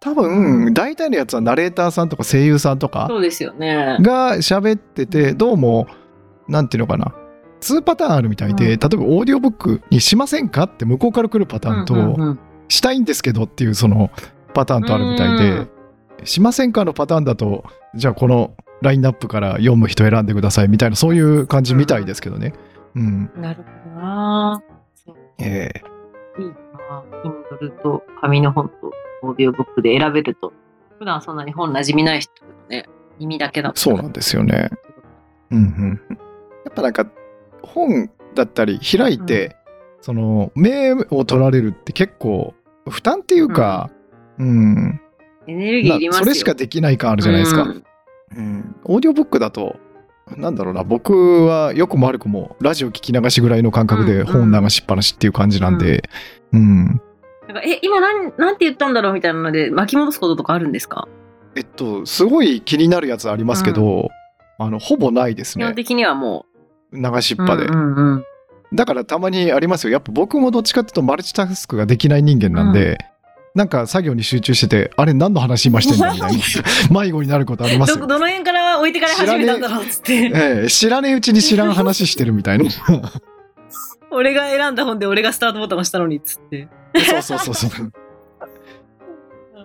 多分大体のやつはナレーターさんとか声優さんとかそうですよね。が喋っててどうもなんていうのかな2パターンあるみたいで、うん例えばオーディオブックにしませんかって向こうから来るパターンと、うんうんうんしたいんですけどっていうそのパターンとあるみたいで、うんしませんかのパターンだとじゃあこのラインナップから読む人選んでくださいみたいなそういう感じみたいですけどね。うん。なるほどなええいいな Kindle と紙の本とオーディオブックで選べると。普段そんなに本馴染みない人でもね、耳だけだと。そうなんですよね。うんうん。やっぱなんか本だったり開いて、その目を取られるって結構負担っていうか、うん、エネルギーいりますよ。それしかできない感あるじゃないですか。うんうん、オーディオブックだと、なんだろうな、僕はよくも悪くもラジオ聞き流しぐらいの感覚でうん本流しっぱなしっていう感じなんで、うん。なんかえ、今なん、なんて言ったんだろうみたいなので巻き戻すこととかあるんですか？えっと、すごい気になるやつありますけど、あの、ほぼないですね。基本的にはもう。流しっぱで。うんうんうんだからたまにありますよ。やっぱ僕もどっちかっていうとマルチタスクができない人間なんで、なんか作業に集中してて、あれ何の話今してんだみたいな 迷子になることありますど、よ。どの辺から置いてから始めたんだろうっつって。ええ知らねえうちに知らん話してるみたいな。俺が選んだ本で俺がスタートボタン押したのにっつって。そうそうそうそう。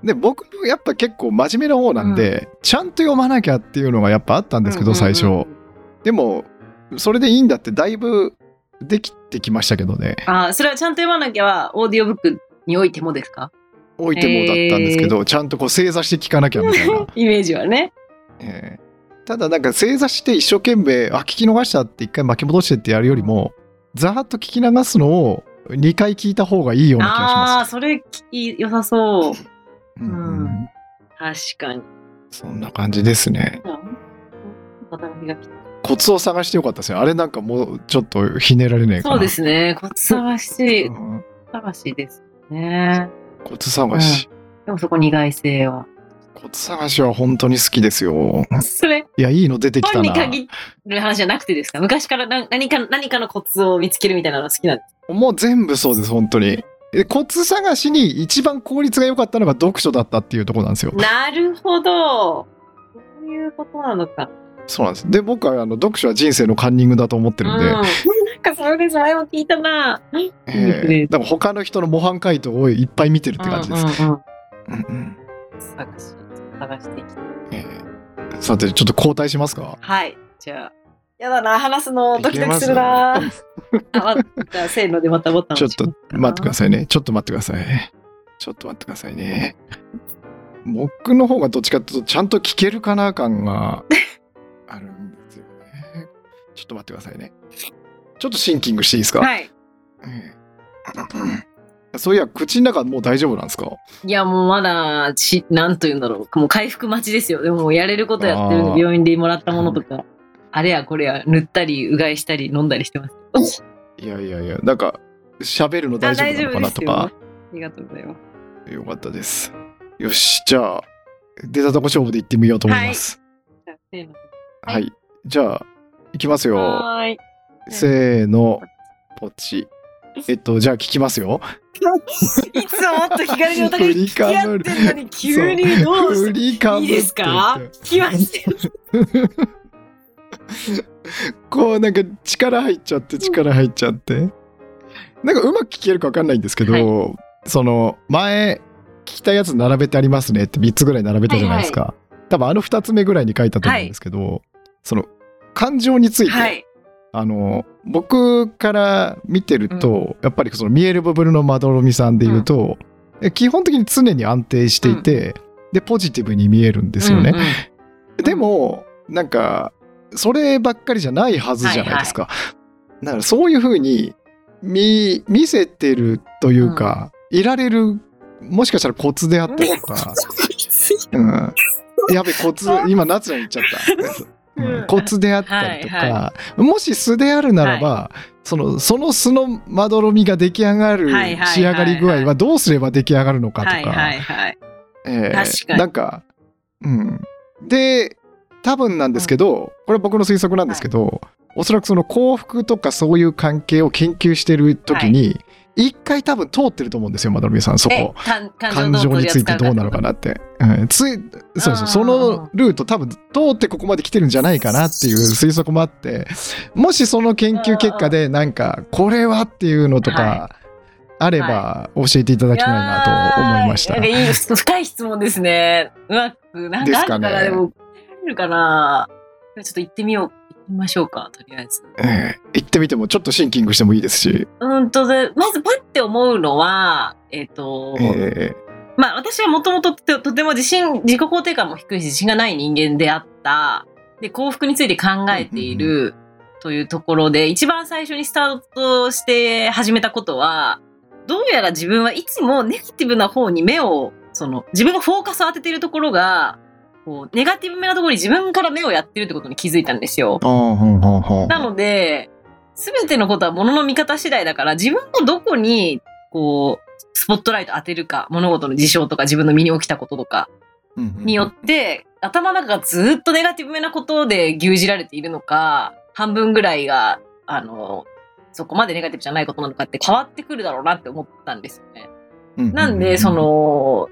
で僕もやっぱ結構真面目な方なんで、ちゃんと読まなきゃっていうのがやっぱあったんですけど、最初。うんうんうんでもそれでいいんだってだいぶできてきましたけどねあ、それはちゃんと読まなきゃは、オーディオブックにおいてもですか？置いてもだったんですけど、ちゃんとこう正座して聞かなきゃみたいな、イメージはね。ええただなんか正座して一生懸命あ聞き逃したって一回巻き戻してってやるよりもざーっと聞き流すのを2回聞いた方がいいような気がしああー、ます。それいい良さそう。うんうん確かに。そんな感じですね。働きが来たコツを探してよかったですね。あれなんかもうちょっとひねられねえかな。そうですね。コツ探しう、ん探しですね。コツ探し。でもそこ苦い性は。コツ探しは本当に好きですよ。それ、いや、いいの出てきた本にな。限る話じゃなくてですか？昔からな何か何かのコツを見つけるみたいなの好きなんですもう全部そうです、本当に。えコツ探しに一番効率が良かったのが読書だったっていうところなんですよ。なるほど。そういうことなのか。そうなんです。で、僕はあの読書は人生のカンニングだと思ってるんで、うん、なんかそれ前も聞いたな。えー、だから他の人の模範解答をいっぱい見てるって感じです。うんうんうんうんうん探し探していきさて、ちょっと交代しますか？はい。じゃあ。やだな、話すのドキドキするな。あ、ま、じゃあ、せーのでまたボタンちょっと待ってくだささいね。ちょっと待ってください。ちょっと待ってくださいね。僕の方がどっちかっていうと、ちゃんと聞けるかな感が。ちょっと待ってくださいね。ちょっとシンキングしていいですか、はい。ええそういや、口の中もう大丈夫なんですか？いや、もうまだ、し、なんと言うんだろう。もう回復待ちですよ。でも、もうやれることやってる病院でもらったものとか、あれやこれや、塗ったり、うがいしたり、飲んだりしてます。いやいやいや、なんか、喋るの大丈夫なのかなとかあ大丈夫ですよ。ありがとうございます。よかったです。よし、じゃあ、出たとこ勝負で行ってみようと思います。じゃあ、せーの。はい。じゃあ、行きますよ。はーい。せーの、ポチ。えっと、じゃあ聞きますよ。いつももっと気軽にお互き合ってんのに、急にどう振していいですか？聞きましたよ。こうなんか力入っちゃって力入っちゃって。なんかうまく聞けるか分かんないんですけど、はその前聞きたいやつ並べてありますねって3つぐらい並べたじゃないですか、多分あの2つ目ぐらいに書いたと思うんですけど、その感情について、はい。あの僕から見てると、やっぱりその見える部分のまどろみさんで言うと、え基本的に常に安定していて、でポジティブに見えるんですよね。うんうん でもなんかそればっかりじゃないはずじゃないですか。だからそういうふうに見見せてるというか、いられるもしかしたらコツであったりとか、うん、やべコツ今夏に言っちゃった。うん。コツであったりとか、はいはもし素であるならば、そのその素のまどろみが出来上がるはいはいはい仕上がり具合はどうすれば出来上がるのかとか、はいはいはい。えなんか、うん。で、多分なんですけど、これは僕の推測なんですけど、おそらくその幸福とかそういう関係を研究してる時に、一回多分通ってると思うんですよ、まどろみさん、そえこ。感感情についてどうなのかなって。うん、ついそうそう、そのルート多分通ってここまで来てるんじゃないかなっていう推測もあって、もしその研究結果でなんか、これはっていうのとはか、あれば教えていただきたいなと思いました。なんかいい深い質問ですね。うまく、なんかあるかな、でねでも、あるかな。ちょっと行ってみよう。みましょうか、とりあえず。ええ行ってみてもちょっとシンキングしてもいいですし、うんとで、まずパッて思うのは、えっ、と、えまあ私はもともとととても自信、自己肯定感も低いし自信がない人間であった。で、幸福について考えているというところで、一番最初にスタートして始めたことは、どうやら自分はいつもネガティブな方に目を、その、自分がフォーカスを当てているところが、こう、ネガティブめなところに自分から目をやってるってことに気づいたんですよ。なので、すべてのことは物の見方次第だから、自分のどこに、こう、スポットライト当てるか、物事の事象とか自分の身に起きたこととかによって、頭の中がずっとネガティブめなことで牛耳られているのか、半分ぐらいが、あの、そこまでネガティブじゃないことなのかって変わってくるだろうなって思ったんですよね。なんで、そ、の、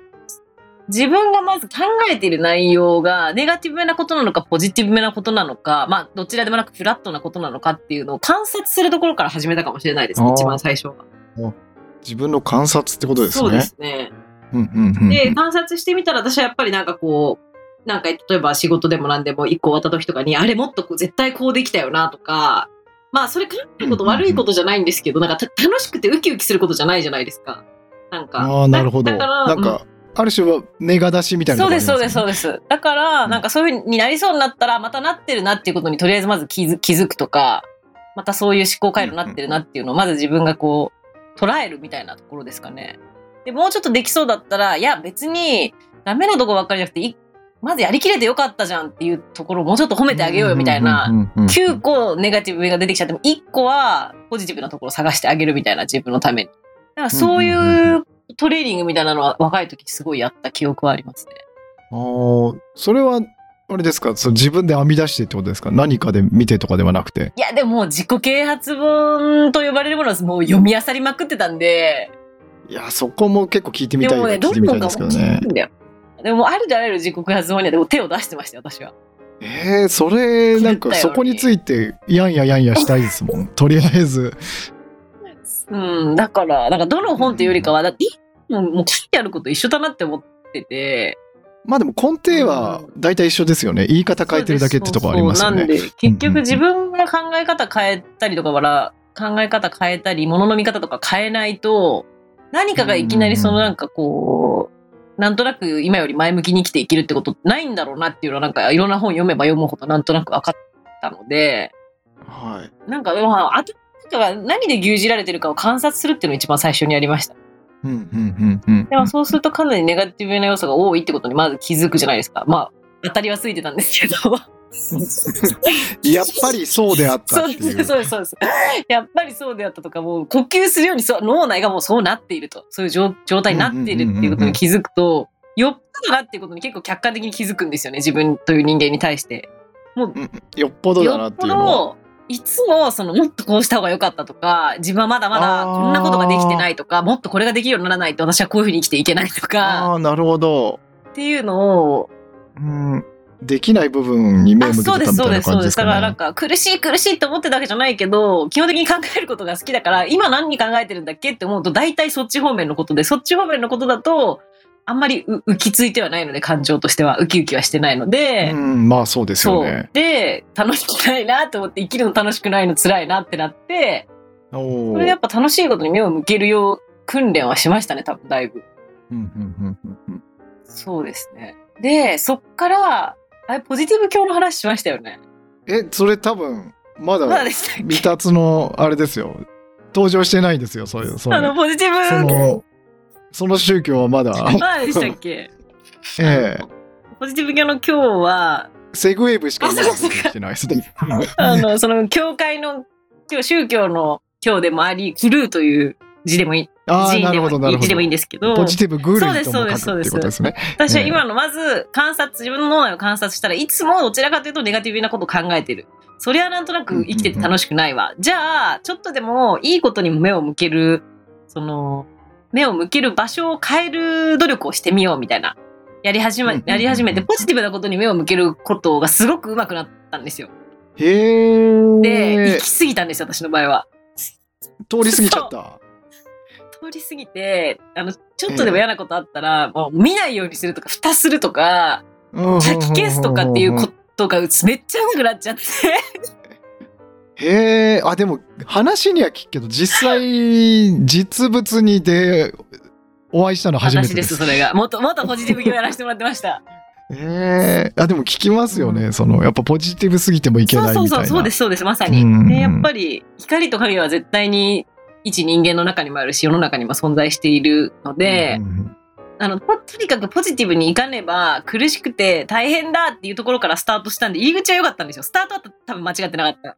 自分がまず考えている内容がネガティブめなことなのかポジティブめなことなのか、まあどちらでもなくフラットなことなのかっていうのを観察するところから始めたかもしれないですね、一番最初は。自分の観察ってことですね。そうですね。うんうんうんで、観察してみたら私はやっぱりなんかこう、なんか例えば仕事でも何でも一個終わった時とかに、あれもっとこう絶対こうできたよなとか、まあそれ考えること悪いことじゃないんですけど、なんかた楽しくてウキウキすることじゃないじゃないですか。なんか。ああ、なるほど。だからなんか、ある種はネガ出しみたいなそうです、そうです、そうです。だから、なんかそういう風になりそうになったら、またなってるなっていうことにとりあえずまず気づ気づくとか、またそういう思考回路になってるなっていうのをまず自分がこう、捉えるみたいなところですかね。で、もうちょっとできそうだったら、いや別にダメなとこばっかりじゃなくて、いまずやりきれてよかったじゃんっていうところをもうちょっと褒めてあげようよみたいな、うんうんうんうん9個ネガティブが出てきちゃっても、1個はポジティブなところを探してあげるみたいな自分のために。だからそういうトレーニングみたいなのは若い時すごいやった記憶はありますね。あーそれは、あれですか？そう自分で編み出してってことですか？何かで見てとかではなくて？いや、でも自己啓発本と呼ばれるものはもう読み漁りまくってたんで、いや、そこも結構聞いてみたいでもね、聞いてみたいですけどね。でも、あるであらゆる自己啓発本にはでも手を出してましたよ、私は。えー、それ、なんかそこについて、やんややんやしたいですもん。とりあえず。うん、だから、なんかどの本っていうよりかは、だって、もうもう書いてあること一緒だなって思ってて。まあでも根底は大体一緒ですよね。言い方変えてるだけってとこありますよね。そうそうなんで、結局自分が考え方変えたりとかは、考え方変えたり、物の見方とか変えないと、何かがいきなりそのなんかこう、なんとなく今より前向きに生きていけるってことないんだろうなっていうのはなんかいろんな本読めば読むほどなんとなく分かったので、はい。なんかまあ、頭が何で牛耳られてるかを観察するっていうのを一番最初にやりました。うんうんうんうん。でもそうするとかなりネガティブな要素が多いってことにまず気づくじゃないですか。まあ、当たりはついてたんですけど。やっぱりそうであったそうです、っていう。そうです、そうです。やっぱりそうであったとか、もう呼吸するようにそう脳内がもうそうなっていると。そういう状状態になっているっていうことに気づくと、よっぽどだなっていうことに結構客観的に気づくんですよね。自分という人間に対して。もう、よっぽどだなっていうのは。ど、いつもそのもっとこうした方が良かったとか、自分はまだまだこんなことができてないとか、もっとこれができるようにならないと私はこういうふうに生きていけないとか、ああ、なるほど。っていうのを、うん。できない部分に目をあ向けてたみそうです、そうです、たいな感じでそうですす。だからなんかね。か苦しい苦しいって思ってたわけじゃないけど、基本的に考えることが好きだから、今何に考えてるんだっけって思うと、大体そっち方面のことで、そっち方面のことだと、あんまりう浮きついてはないので、感情としては、ウキウキはしてないので、うん、まあそうですよね。。で、楽しくないなと思って、生きるの楽しくないの辛いなってなって、おそれでやっぱ楽しいことに目を向けるよう、訓練はしましたね、多分だいぶ。うんうんうんうんうんそうですね。で、そっから、あれ、ポジティブ教の話しましたよね。え、それ多分、まだ未達のあれですよ。登場してないですよ、そういう。そういうあの、ポジティブその、宗教はまだ、まだでしたっけ？ええポジティブ教の今日は、セグウェーブしかまだあそうか出てないですね。あの、その、教会の、今日宗教の今日でもあり、クルーという字でもいい、ああ、なるほど、字でもなるほど。字でもいいんですけど、ポジティブグルイとも書くそうですっていうことですね。私は今のまず観察、自分の脳内を観察したらいつもどちらかというとネガティブなことを考えてる。そりゃなんとなく生きてて楽しくないわ。じゃあ、ちょっとでもいいことにも目を向ける、その、目を向ける場所を変える努力をしてみようみたいな。やり始め、やり始めて、ポジティブなことに目を向けることがすごく上手くなったんですよ。へで、え行。き過ぎたんですよ、私の場合は。通り過ぎちゃった。通り過ぎて、あの、ちょっとでも嫌なことあったら、もう見ないようにするとか、蓋するとか、書き消すとかっていうことがめっちゃ上手くなっちゃって。へえ、あ、でも話には聞くけど、実際、実物にでお会いしたの初めてで。私ですす、それが。もっと、もっとポジティブ教やらせてもらってました。ええあ、でも聞きますよね。その、やっぱポジティブすぎてもいけそうないみたいな。そうそう、そうです、そうです、まさにうん。で、やっぱり、光と影は絶対に一人間の中にもあるし、世の中にも存在しているので、うんあの、ととにかくポジティブにいかねば苦しくて大変だっていうところからスタートしたんで、入り口は良かったんですよ。スタートは多分間違ってなかった。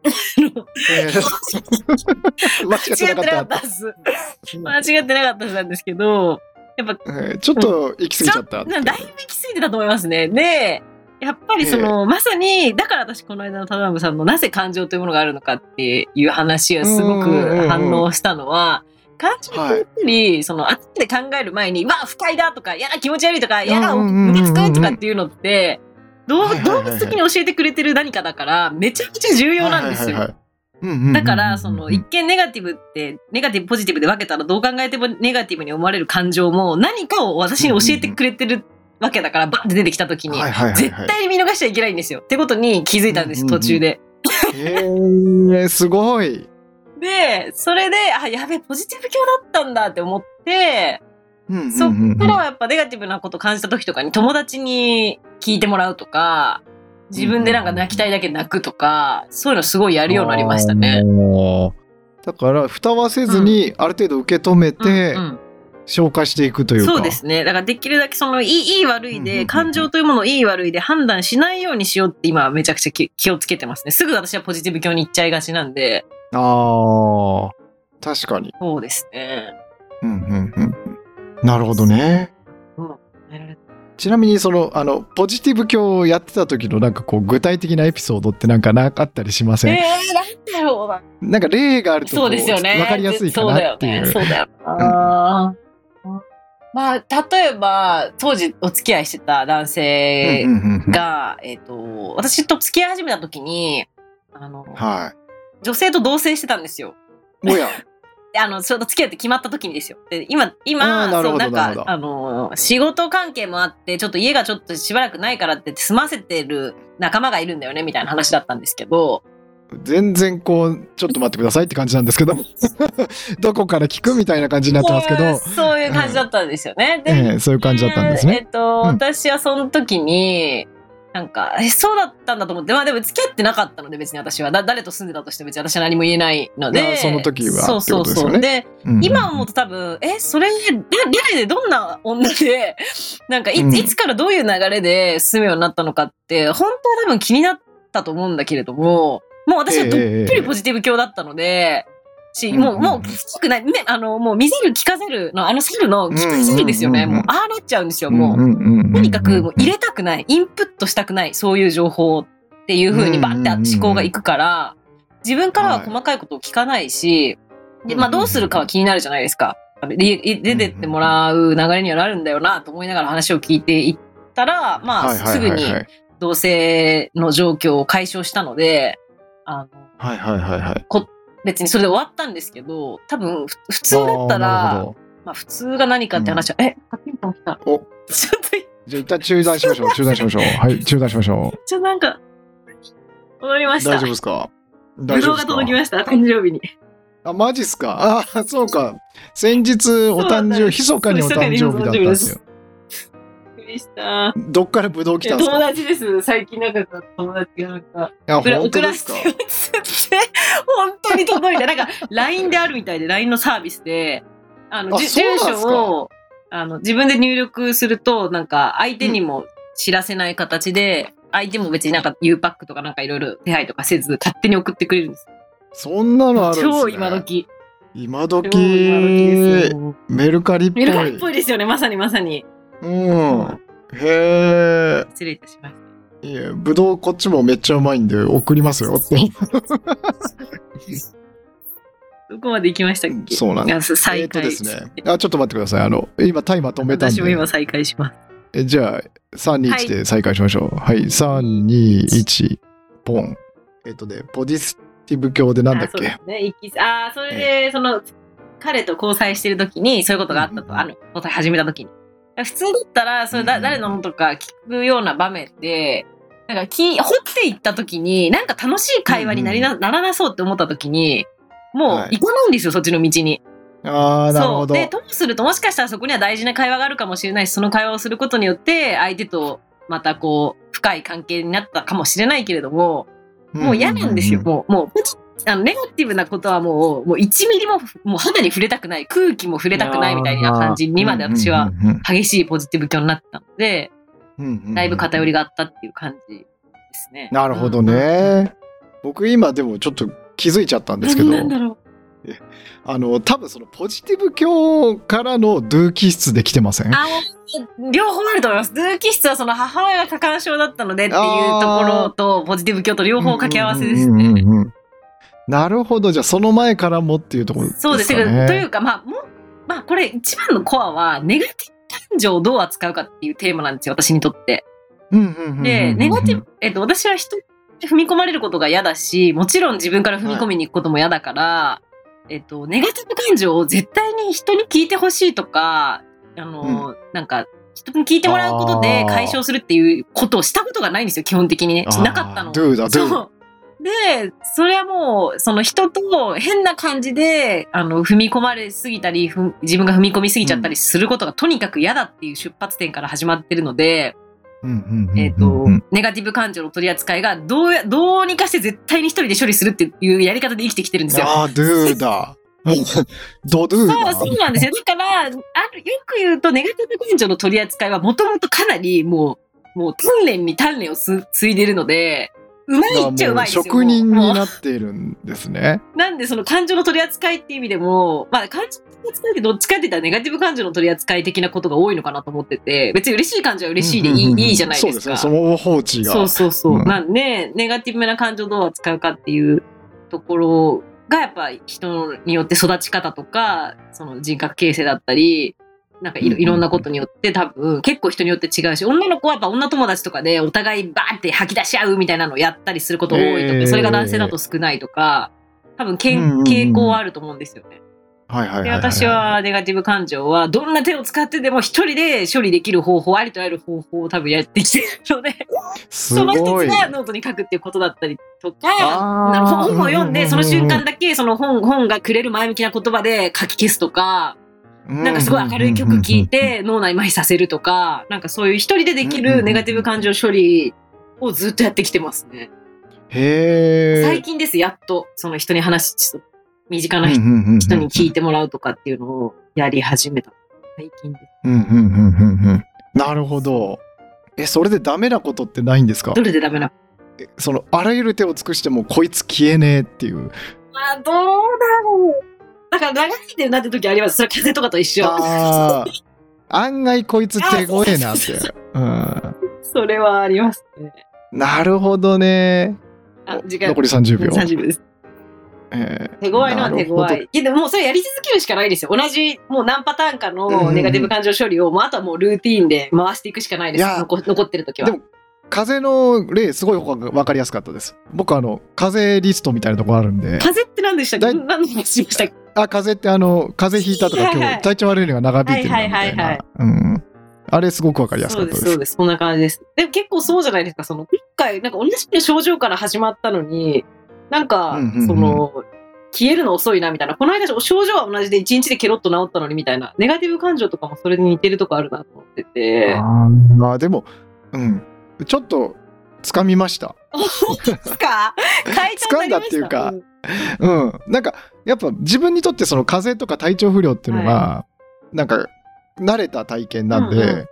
えー間違ってなかった間違ってなかった。です。間違ってなかったなんですけど、やっぱえーちょっと行き過ぎちゃっただいぶ行き過ぎてたと思いますね。で、やっぱりその、まさに、だから私この間の田辺さんのなぜ感情というものがあるのかっていう話がすごく反応したのは、感情ってやっぱり、その、後で考える前に、わあ、不快だとか、やだ、気持ち悪いとか、やだ、ムカつくとかっていうのって、動物的に教えてくれてる何かだから、めちゃくちゃ重要なんですよ。だから、その、一見ネガティブって、ネガティブ、ポジティブで分けたら、どう考えてもネガティブに思われる感情も、何かを私に教えてくれてるわけだから、バンって出てきた時に、絶対に見逃しちゃいけないんですよ。ってことに気づいたんです、途中で。えー、すごい。で、それで、あ、やべえ、ポジティブ教だったんだって思って、そっうんうんうんうんからはやっぱネガティブなこと感じた時とかに友達に聞いてもらうとか、自分でなんか泣きたいだけ泣くとか、そういうのすごいやるようになりましたね。だから蓋はせずにある程度受け止めてうんうん消化していくというか、そうですね。だからできるだけそのいいいい悪いで、うんうんうんうん感情というものをいい悪いで判断しないようにしようって今はめちゃくちゃ気気をつけてますね。すぐ私はポジティブ教に行っちゃいがちなんで。あー確かに、そうですね。うんうんうんうん、なるほどねちなみにそのあのポジティブ教をやってた時のなんかこう具体的なエピソードってなんかなかったりしません、えー、なんだろうな。なんか例があるとこそうですよね。わかりやすいかなっていうそうだよね。そうだよな。まあ、例えば、当時お付き合いしてた男性うんうんうんうんが、えっ、と、私と付き合い始めた時に、あの、は女性と同棲してたんですよ。い。おや。であの、ちょうど付き合って決まった時にですよ。で、今、あ今、ーなそう、なんか、あの、仕事関係もあって、ちょっと家がちょっとしばらくないからって済ませてる仲間がいるんだよね、みたいな話だったんですけど、全然こう、ちょっと待ってくださいって感じなんですけど、どこから聞くみたいな感じになってますけど、そういう感じだったんですよね。で、ええそういう感じだったんですえっね。と、うん私はその時に、なんか、え、そうだったんだと思って、まあでも付き合ってなかったので別に私は、だ誰と住んでたとしても別に私は何も言えないのいで。やその時はそうそうそう。で、うん今思うと多分、え、それ、だ誰でどんな女で、なんかい,、うん。いつからどういう流れで住むようになったのかって、本当は多分気になったと思うんだけれども、もう私はどっぷりポジティブ教だったので、し、もう、うんもう、聞きたくない、ね、あの、もう見せる、聞かせるの、あの猿の聞かせるですよね。もう、ああなっちゃうんですよ、もう。とにかくもう入れたくない、インプットしたくない、そういう情報っていう風にバッて思考がいくから、自分からは細かいことを聞かないし、でまあどうするかは気になるじゃないですか。出てってもらう流れにはなるんだよなと思いながら話を聞いていったら、まあすぐに同性の状況を解消したので、あのはいはいはいはい。別にそれで終わったんですけど、多分ふ普通だったらまあ普通が何かって話は、え、カピンポン来た。おちょっとじゃあ一旦中断しましょう。中断しましょう。はい、中断しましょちょ、なんか、戻りう。ました。大丈夫ですか？大丈夫ですか？届きました、誕生日に。あ、マジっすか？あ、そうか。先日お誕生日、密かにお誕生日だったんですよ。びっくりした。どっからブドウ来たんです友か？い達です。最近仲良か友達がなんか、や、送らせてよっつって、本当に届いた。なんか、LINE であるみたいで、LINE のサービスで、あの、あじ住所を、あの、自分で入力すると、なんか、相手にも知らせない形で、相手も別になんか U パックとかなんかいろいろ手配とかせず、勝手に送ってくれるんです。そんなのあるんですね。超今時。今超今時。メルカリっぽい。メルカリっぽいですよね、まさにまさに。うん。へ失礼いたしました。え。いや、ぶどうこっちもめっちゃうまいんで送りますよって。どこまで行きましたっけ？そうなんでいや再えっと開ですね。あ、ちょっと待ってください。あの、今タイマー止めたんで。私も今再開します。えじゃあ、3、2、1で再開しましょう。はい、3、2、1、ポン。えっとね、ポジティブ教でなんだっけ？あね。あーそれで、その、彼と交際してる時にそういうことがあったと、うんあの、交際始めた時に。普通だったら、それだ、うん誰のとか聞くような場面で、なんかき、掘っていった時に、なんか楽しい会話になりな,、ならなそうって思った時に、もうはい行かないんですよ、そっちの道に。ああ、なるそう。ほど。で、ともするともしかしたらそこには大事な会話があるかもしれないし、その会話をすることによって、相手とまたこう、深い関係になったかもしれないけれども、もう嫌なんですよ。うもう、もう、あのネガティブなことはもう、もう1ミリも、もう肌に触れたくない、空気も触れたくないみたいな感じにまで私は激しいポジティブ教になったので、だいぶ偏りが。があったっていう感じですね。なるほどね。僕今でもちょっと気づいちゃったんうん。ですけど、なんだろあの、多分そのポジティブ教からのドゥー気質で来てません？両方あると思います。ドゥー気質はその母親が過干渉だったのでっていうところと、ポジティブ教と両方掛け合わせですね。うんうんうんうんなるほど。じゃあその前からもっていうところですかね。そうです。というか、まあ、もう、まあ、これ一番のコアは、ネガティブ感情をどう扱うかっていうテーマなんですよ、私にとって。うんうんうんうんうんで、ネガティブ、えっと、私は人に踏み込まれることが嫌だし、もちろん自分から踏み込みに行くことも嫌だから、えっと、ネガティブ感情を絶対に人に聞いてほしいとか、あの、なんか、人に聞いてもらうことで解消するっていうことをしたことがないんですよ、基本的にね。なかったの。う。で、それはもう、その人と変な感じで、あの、踏み込まれすぎたり、自分が踏み込みすぎちゃったりすることがとにかく嫌だっていう出発点から始まってるので、えっ、と、ネガティブ感情の取り扱いが、どうや、どうにかして絶対に一人で処理するっていうやり方で生きてきてるんですよ。ああ、ドゥだ。ド ドゥだ。そう、そうなんですよ。だから、あるよく言うと、ネガティブ感情の取り扱いはもともとかなりもう、もう鍛錬に鍛錬をす継いでるので、うまいっちゃうまいですよ。職人になっているんですね。なんでその感情の取り扱いっていう意味でも、まあ感情の取り扱いってどっちかって言ったらネガティブ感情の取り扱い的なことが多いのかなと思ってて、別に嬉しい感情は嬉しいでいい,、うんうんうんいいじゃないですか。そうですね。その放置が。そうそうそう。うんなんで、ネガティブな感情をどう扱うかっていうところがやっぱ人によって育ち方とか、その人格形成だったり、なんかいろいろんなことによって多分結構人によって違うし、女の子はやっぱ女友達とかでお互いバーって吐き出し合うみたいなのをやったりすること多いとか、えーそれが男性だと少ないとか、多分けんうんうんうん傾向はあると思うんですよね。はいはいはいで、はい。私はネガティブ感情はどんな手を使ってでも一人で処理できる方法、ありとある方法を多分やってきてるので、すその一つ。がノートに書くっていうことだったりとか、本を読んで、その瞬間だだけその本本がくれる前向きな言葉で書き消すとか、なんかすごい明るい曲聴いて脳内麻痺させるとか、なんかそういう一人でできるネガティブ感情処理をずっとやってきてますね。へえ。最近です、やっと、その人に話し、身近な人に聞いてもらうとかっていうのをやり始めた。最近です。うんうんうんうんうん。なるほど。え、それでダメなことってないんですか？どれでダメな？えその、あらゆる手を尽くしてもこいつ消えねえっていう。あ、どうだろう。だから長いでなって時あります。それ風邪とかと一緒。案外こいつ手強えなってあそう。うん。それはありますね。なるほどね。あ、時間。残り30秒。30秒です。えー手強いのは手強い。いやでももうそれやり続けるしかないですよ。同じもう何パターンかのネガティブ感情処理を、もうあとはもうルーティーンで回していくしかないです。残残ってる時はで。も風の例すごい分かりやすかったです。僕あの風リストみたいなとこあるんで。風って何でしたっけ？何の話しましたっけ？あ風ってあの風邪ひいたとか今日体調悪いのが長引いてるなみたいはいはいはいは。ないうん。あれすごく分かりやすかったです。そうです。そんな感じです。でも結構そうじゃないですか。その、一回、なんか同じ症状から始まったのに、なんかうんうんうん、その、消えるの遅いなみたいな。この間症状は同じで1日でケロッと治ったのにみたいな。ネガティブ感情とかもそれに似てるとこあるなと思ってて。あーまあでも、うん。ちょっと掴みました。ですか？掴んだっていうかうん。なんかやっぱ自分にとってその風邪とか体調不良っていうのが、なんか慣れた体験なんで、うん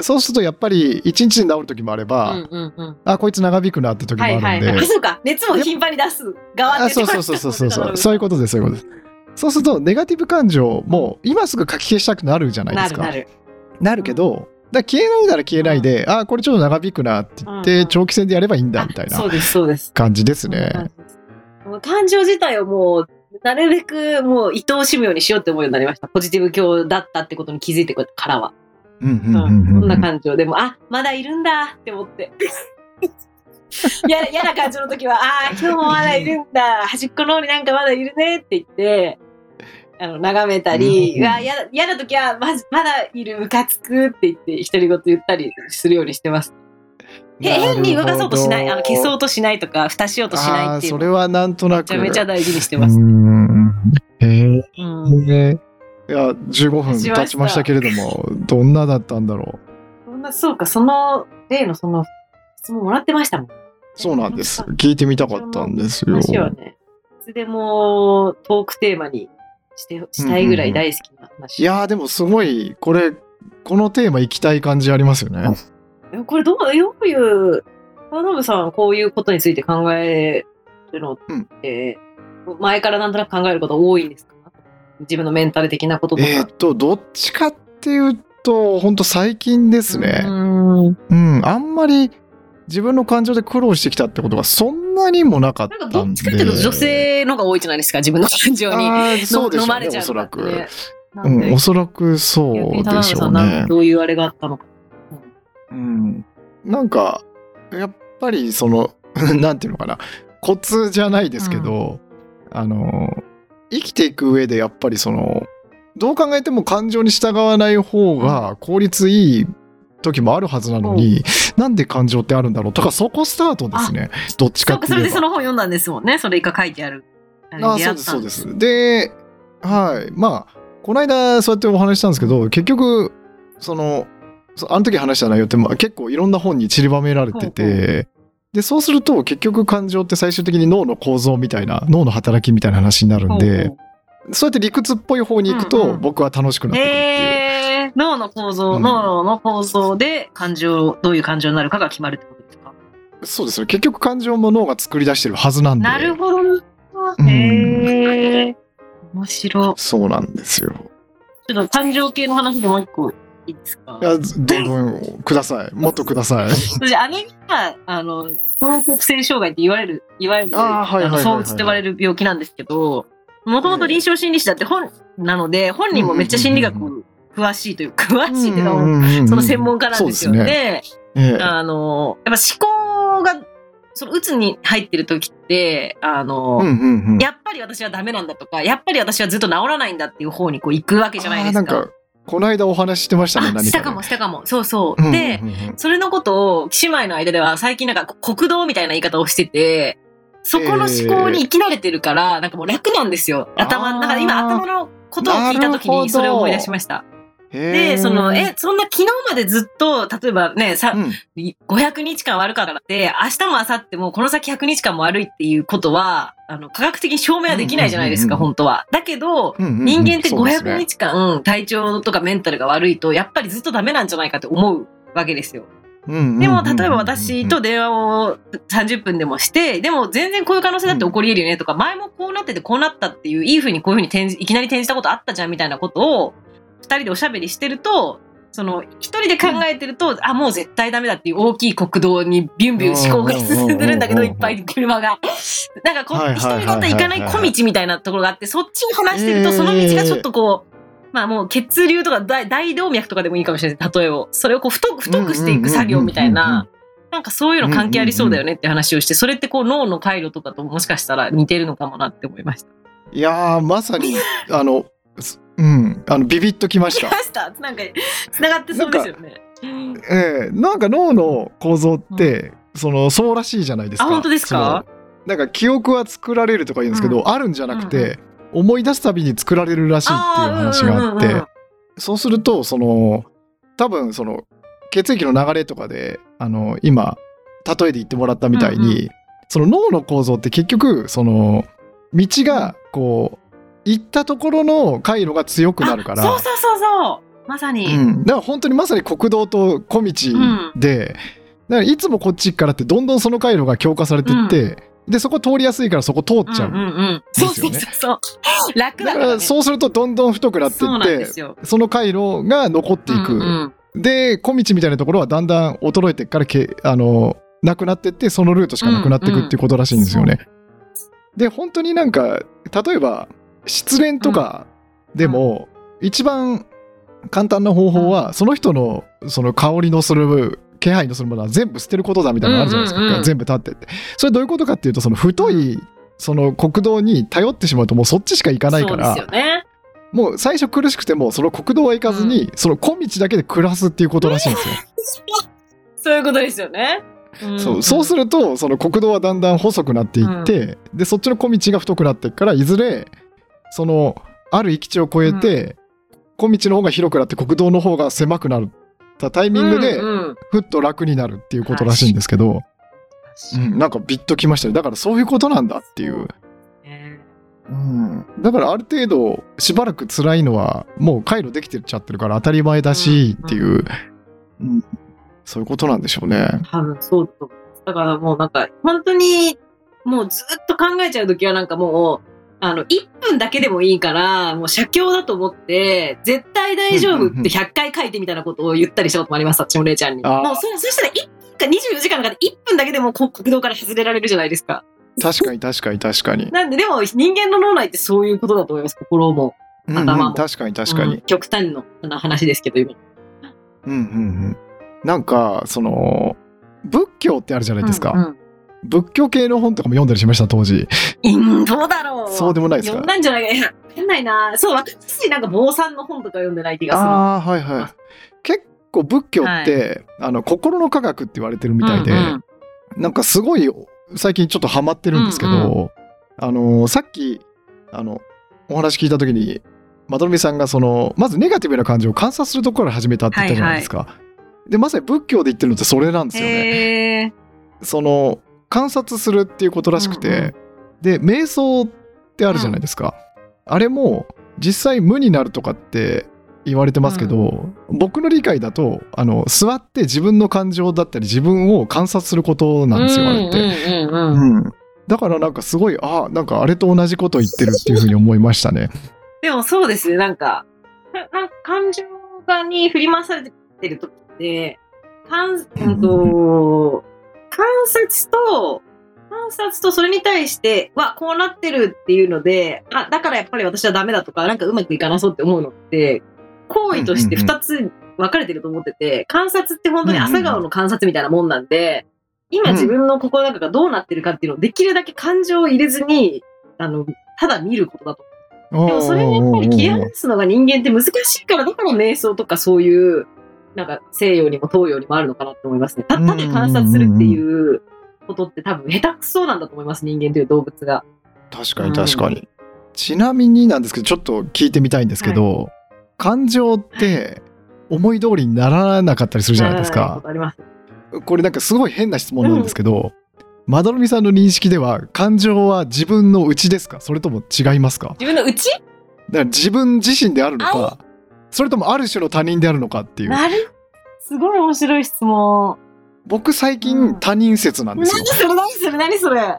そうするとやっぱり一日で治る時もあれば、うんうんうん。あこいつ長引くなって時もあはるんで、いはいはい。あ、そうか。熱も頻繁に出す側ってあそうそうそうそうそう。そうそういうことですそういうことです。そうするとネガティブ感情も今すぐ書き消したくなるじゃないですか。なるなる。なるけど、だ消えないなら消えないで、あこれちょっと長引くなって言って、うんうん。長期戦でやればいいんだみたいなあそうです、そうです。感じですね。感情自体をもう、なるべくもう愛おしむようにしようって思うようになりました。ポジティブ教だったってことに気づいてからは。うんうんんんうんそんな感情でも、あ、まだいるんだって思って。や嫌な感情の時は、ああ、今日もまだいるんだ、端っこの方になんかまだいるねって言って、あの眺めたり、うんうわ嫌な時はまずまだいるムカつくって言って独り言言ったりするようにしてます。へ変に動かそうとしない、あの消そうとしないとか、蓋しようとしないっていうそれはなんとなく。めちゃめちゃ大事にしてうます。ん。へうん。えいや15分経ちましたけれどもどんなだったんだろう。そんなそうか、その例のその質問もらってましたもん。そうなんです。聞いてみたかったんですよ。話はね、いつでもトークテーマにしてしたいぐらい大好きな話。いやーでもすごいこれこのテーマ行きたい感じありますよね。えこれどう、どういう、田辺さんこういうことについて考えるのって、前からなんとなく考えること多いんですか？自分のメンタル的なこととか。えーっとどっちかっていうと本当最近ですね。うん。うんあんまり自分の感情で苦労してきたってことがそんなにもなかっなんかたんでどっちかっていうと女性のが多いじゃないですか、自分の感情に。そうでしょうね飲まれちゃうおそらく、なんで。うん、おそらくそうでしょうね。かどういうあれがあったのか。うん、なんかやっぱりその なんていうのかな。コツじゃないですけど、あの生きていく上でやっぱりそのどう考えても感情に従わない方が効率いい時もあるはずなのに、なんで感情ってあるんだろう？とかそこスタートですね。どっちかそうか、それでそっていうと。の本読んだんですもんね。それが書いてある。あ出会ったん。そうですそうです。ではい。まあこの間そうやってお話ししたんですけど結局そのそあの時話した内容って、まあ、結構いろんな本に散りばめられてて、ほうほでそうすると結局感情って最終的に脳の構造みたいな脳の働きみたいな話になるんで、ほうほうそうやって理屈っぽい方に行くと、うんうん僕は楽しくなってくるっていう。へー脳の構造、うん脳の構造で感情、どういう感情になるかが決まるってことですか？そうですね結局感情も脳が作り出してるはずなんでなるほど。うんへえ。面白い。そうなんですよ。ちょっと感情系の話でもう一個いいですかいやどんどんくださいもっとください。私、姉が、あの、双極性障害って言われる、いわゆる、あーはいはいはいはいの、そうつって言われる病気なんですけど、もともと臨床心理士だって本なので、本人もめっちゃ心理学詳しいというか、詳しいっていうか、その専門家なんですよ。ですでええあの、やっぱ思考が、その、鬱に入ってる時って、あの、うんうんうん。やっぱり私はダメなんだとか、やっぱり私はずっと治らないんだっていう方にこう行くわけじゃないですか。この間お話ししてましたね、あ何かで。したかも、したかも。そうそう。うんうんうんで、それのことを、姉妹の間では最近なんか国道みたいな言い方をしてて、そこの思考に生き慣れてるから、なんかもう楽なんですよ。頭、あーなんか今頭のことを聞いた時にそれを思い出しました。で、その、え、そんな昨日までずっと、例えばね、さ、うん500日間悪かったって、明日も明後日もこの先100日間も悪いっていうことは、あの、科学的に証明はできないじゃないですか、うんうんうん本当は。だけど、うんうんうん人間ってそうですね500日間体調とかメンタルが悪いと、やっぱりずっとダメなんじゃないかって思うわけですよ。うんうんうんうんでも、例えば私と電話を30分でもして、でも全然こういう可能性だって起こり得るよねとか、前もこうなっててこうなったっていう、いい風にこういう風に転じいきなり転じたことあったじゃんみたいなことを、二人でおしゃべりしてると、その、一人で考えてると、あ、もう絶対ダメだっていう大きい国道にビュンビュン思考が進んでるんだけど、いっぱい車が。なんかこ一人だっ行かない小道みたいなところがあって、そっちを話してると、その道がちょっとこう、まあもう血流とか大大動脈とかでもいいかもしれない。例えを。それをこう太く太くしていく作業みたいな。なんかそういうの関係ありそうだよねって話をして、それってこう脳の回路とかともしかしたら似てるのかもなって思いました。いやー、まさに、あの、すうん、あの、ビビッときました。聞き。ました。なんか、繋がってそうですよね。ええなんか脳の構造って、その、そうらしいじゃないですか。あ本当ですか？なんか記憶は作られるとか言うんですけど、うんあるんじゃなくて、うんう思い出すたびに作られるらしいっていう話があって、うんうんうんそうすると、その、多分その、血液の流れとかで、あの、今、例えで言ってもらったみたいに、うん。その脳の構造って結局、その、道が、こう、行ったところの回路が強くなるから、あそうそうそうそう。まさに。うん、だから本当にまさに国道と小道で、だからいつもこっちからってどんどんその回路が強化されてって、でそこ通りやすいからそこ通っちゃう、うんうんうん。そうそうそうそう。楽だか、ら。そうするとどんどん太くなっていってすよ。その回路が残っていく、うんうんで小道みたいなところはだんだん衰えてからけあのなくなってってそのルートしかなくなっていくっていうことらしいんですよね。で本当になんか例えば失恋とかでも、一番簡単な方法は、その人のその香りのする気配のするものは全部捨てることだみたいなのあるじゃないですか、うんうんうん。全部立ってって。それどういうことかっていうとその太いその国道に頼ってしまうともうそっちしか行かないからそうですよね。もう最初苦しくてもその国道は行かずに、その小道だけで暮らすっていうことらしいんですよ。そういうことですよね。そう。そうするるとその国道はだんだん細くなっていって、でそっちの小道が太くなっていくからいずれそのある域地を越えて、小道の方が広くなって国道の方が狭くなったタイミングで、うんうん。ふっと楽になるっていうことらしいんですけど、うん、なんかビッときましたねだからそういうことなんだっていう、ね。うん、だからある程度しばらく辛いのはもう回路できてちゃってるから当たり前だしっていう、うん。そういうことなんでしょうね。多分そう。だからもうなんか、本当に、もうずっと考えちゃうときはなんかもう、あの、1分だけでもいいから、もう写経だと思って、絶対大丈夫って100回書いてみたいなことを言ったりしたこともあります、私も姉ちゃんに。もうそ、そしたら1分か24時間の中で1分だけでもこ国道から外れられるじゃないですか。確かに確かに確かに。なんで、でも人間の脳内ってそういうことだと思います、心も。うんうん頭も確かに確かに。うん極端な話ですけど、今。うんうんうん。なんかその仏教ってあるじゃないですか。うんうん仏教系の本とかも読んだりしました当時。うん、どうだろう。そうでもないですか？読んだんじゃないか。いや、わかんないな。そう、私なんか坊さんの本とか読んでない気がする。ああはいはい。結構仏教って、あの心の科学って言われてるみたいで、うんうんなんかすごい最近ちょっとハマってるんですけど、うんあのさっきあのお話聞いた時にまどろみさんがそのまずネガティブな感情を観察するところから始めたって言ったじゃないですか。でまさに仏教で言ってるのってそれなんですよね。その観察するっていうことらしくて、うんうんで瞑想ってあるじゃないですか、あれも実際無になるとかって言われてますけど、僕の理解だとあの座って自分の感情だったり自分を観察することなんですよ、あれって、うんうん。うんうん。うん。だからなんかすごいあなんかあれと同じこと言ってるっていうふうに思いましたね。でもそうですね、なんか、ななんか感情がに振り回されてる時って、観うんと観察と、観察とそれに対して、わ、こうなってるっていうので、あ、だからやっぱり私はダメだとか、なんかうまくいかなそうって思うのって、行為として二つ分かれてると思ってて、観察って本当に朝顔の観察みたいなもんなんで、今自分の心の中がどうなってるかっていうのをできるだけ感情を入れずに、あの、ただ見ることだと。でもそれをやっぱり切り離すのが人間って難しいから、だから瞑想とかそういう、なんか西洋にも東洋にもあるのかなって思いますね。たったで観察するっていうことって多分下手くそなんだと思います、人間という動物が。確かに確かに。ちなみになんですけど、ちょっと聞いてみたいんですけど、感情って思い通りにならなかったりするじゃないですか。あります。これなんかすごい変な質問なんですけど、まどろみさんの認識では感情は自分の内ですか？それとも違いますか？自分の内？だから自分自身であるのかそれともある種の他人であるのかっていう。なる。すごい面白い質問。僕最う近ん。他人説なんですよ。何それ何それ何それ。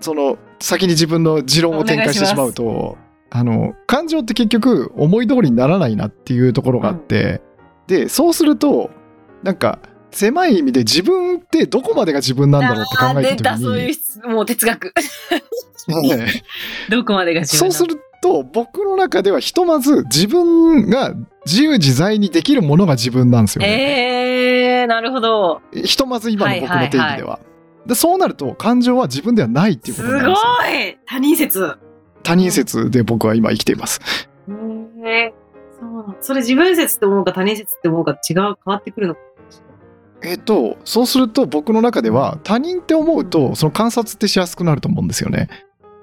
その先に自分の持論を展開してしまうとあの感情って結局思い通りにならないなっていうところがあって、でそうするとなんか狭い意味で自分ってどこまでが自分なんだろうって考えた時たそういうに質もう哲学。ね どこまでが自分そうすると僕の中ではひとまず自分が自由自在にできるものが自分なんですよね。えー、なるほど。ひとまず今の僕の定義では。はいはでそうなると感情は自分ではないっていうすごことになるんですよ。い他人説。他人説で僕は今生きています。えそうそれ自分説って思うか他人説って思うか違う変わってくるのかえっとそうすると僕の中では他人って思うとその観察ってしやすくなると思うんですよね。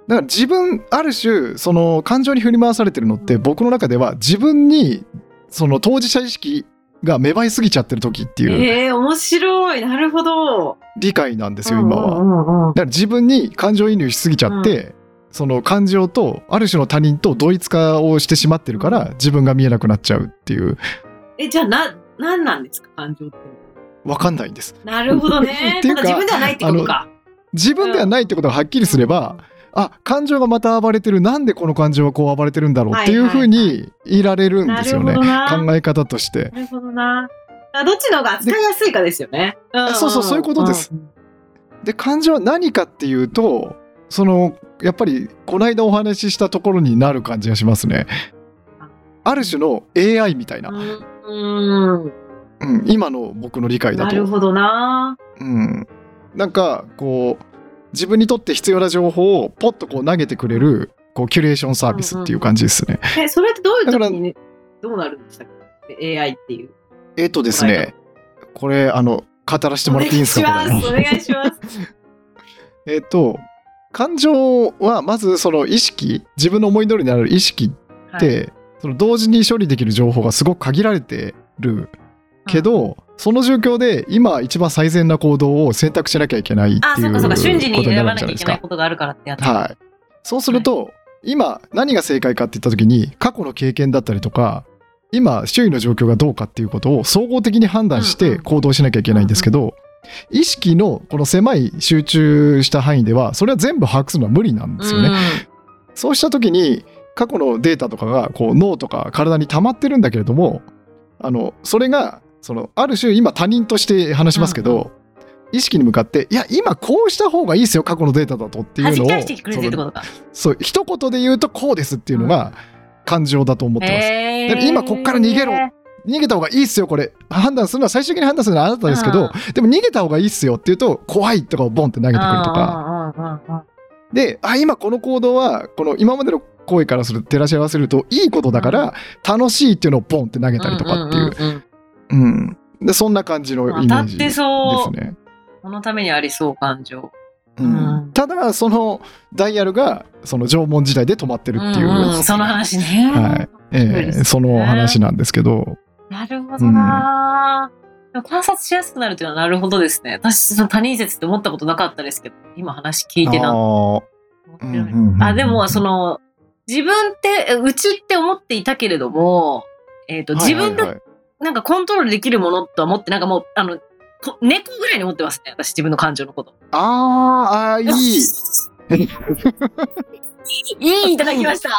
だから自分ある種その感情に振り回されてるのって僕の中では自分にその当事者意識が芽生えすぎちゃってる時っていうえー、面白い。なるほど。理解なんですよ今は。は。だから自分に感情移入しすぎちゃって、その感情とある種の他人と同一化をしてしまってるから自分が見えなくなっちゃうっていうえ、じゃあな、何なんですか感情って？分かんないんですなるほどね。っていうかただ自分ではないってことか。自分ではないってことがはっきりすれば、あ感情がまた暴れてるなんでこの感情はこう暴れてるんだろうっていうふうにいられるんですよね。考え方として。なるほどな。あどっちの方が扱いやすいかですよね。んそうそうそういうことです。んで感情は何かっていうとそのやっぱりこの間お話ししたところになる感じがしますね。ある種の AI みたいな、うん。うん、今の僕の理解だと。なるほどな。うん、なんかこう自分にとって必要な情報をポッとこう投げてくれるこうキュレーションサービスっていう感じですね。え、それってどういう時にどうなるんでしたっけ ?AI っていう。えっとですねこれあの語らせてもらっていいですか？これお願いします。えっと感情はまずその意識自分の思い通りになる意識って、その同時に処理できる情報がすごく限られてるけど、その状況で今一番最善な行動を選択しなきゃいけないってあ、いうそうかそうか、瞬時にことにな選ばなきゃいるじゃないですか。けないことがあるからってやつ。はい。そうすると、今何が正解かって言った時に過去の経験だったりとか今周囲の状況がどうかっていうことを総合的に判断してうんうん行動しなきゃいけないんですけど、意識のこの狭い集中した範囲ではそれは全部把握するのは無理なんですよね。そうした時に過去のデータとかがこう脳とか体に溜まってるんだけれどもあのそれがそのある種今他人として話しますけど、意識に向かっていや今こうした方がいいですよ過去のデータだとっていうのを弾き返してくれてるってことか。そう一言で言うとこうですっていうのが感情だと思ってます。へー。だから今こっから逃げろ。逃げた方がいいっすよこれ。判断するのは最終的に判断するのはあなたですけど、でも逃げた方がいいっすよって言うと怖いとかをボンって投げてくるとか。であ今この行動はこの今までの行為からすると照らし合わせるといいことだから楽しいっていうのをポンって投げたりとかっていう,、うん。でそんな感じのイメージ当たってですそう。ね。このためにありそう感情。うん。うん。ただそのダイヤルがその縄文時代で止まってるっていう、んんその話ね。はい。えそうですね。ーその話なんですけど、なるほどな、でも観察しやすくなるっていうのはなるほどですね。私、その他人説って思ったことなかったですけど、今話聞いてなあー。思ってるうんうんうん。あ、でも、その、自分って、うちって思っていたけれども、えっ、と、自分ではいはい。はいなんかコントロールできるものとは思って、なんかもう、あの、こ猫ぐらいに思ってますね。私、自分の感情のこと。あーあーいいいい、いただきました。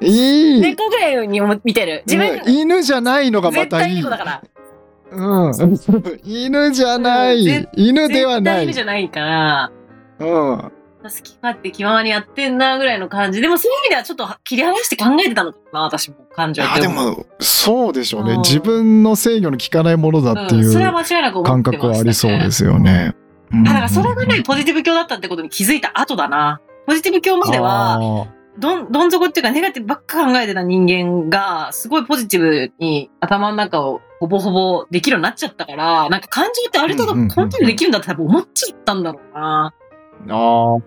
いい、猫ぐらいに思見てる。自分うん犬じゃないのがまたいい猫だから。うん、犬じゃない、絶犬ではない絶対犬じゃないから。うん好き勝手気ままにやってんなぐらいの感じ。でもそういう意味ではちょっと切り離して考えてたのかな、私も感情あでもそうでしょうね、うん自分の制御の効かないものだっていうん、それはう間違いなく思感。覚はありそうですよね。うんあ、だからそれがね、ポジティブ教だったってことに気づいた後だな。ポジティブ教までは、どん、どん底っていうかネガティブばっか考えてた人間が、すごいポジティブに頭の中をほぼほぼできるようになっちゃったから、なんか感情ってある程度コントロールできるんだって多分思っちゃったんだろうな。あー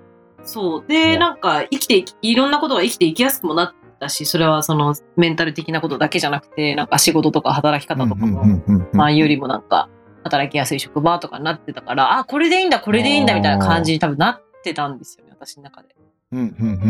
そう。で、うんなんか生きていき、いろんなことが生きていきやすくもなったし、それはそのメンタル的なことだけじゃなくて、なんか仕事とか働き方とかも、うんうんうんうん前よりもなんか働きやすい職場とかになってたから、あ、これでいいんだ、これでいいんだみたいな感じに多分なってたんですよね、私の中で。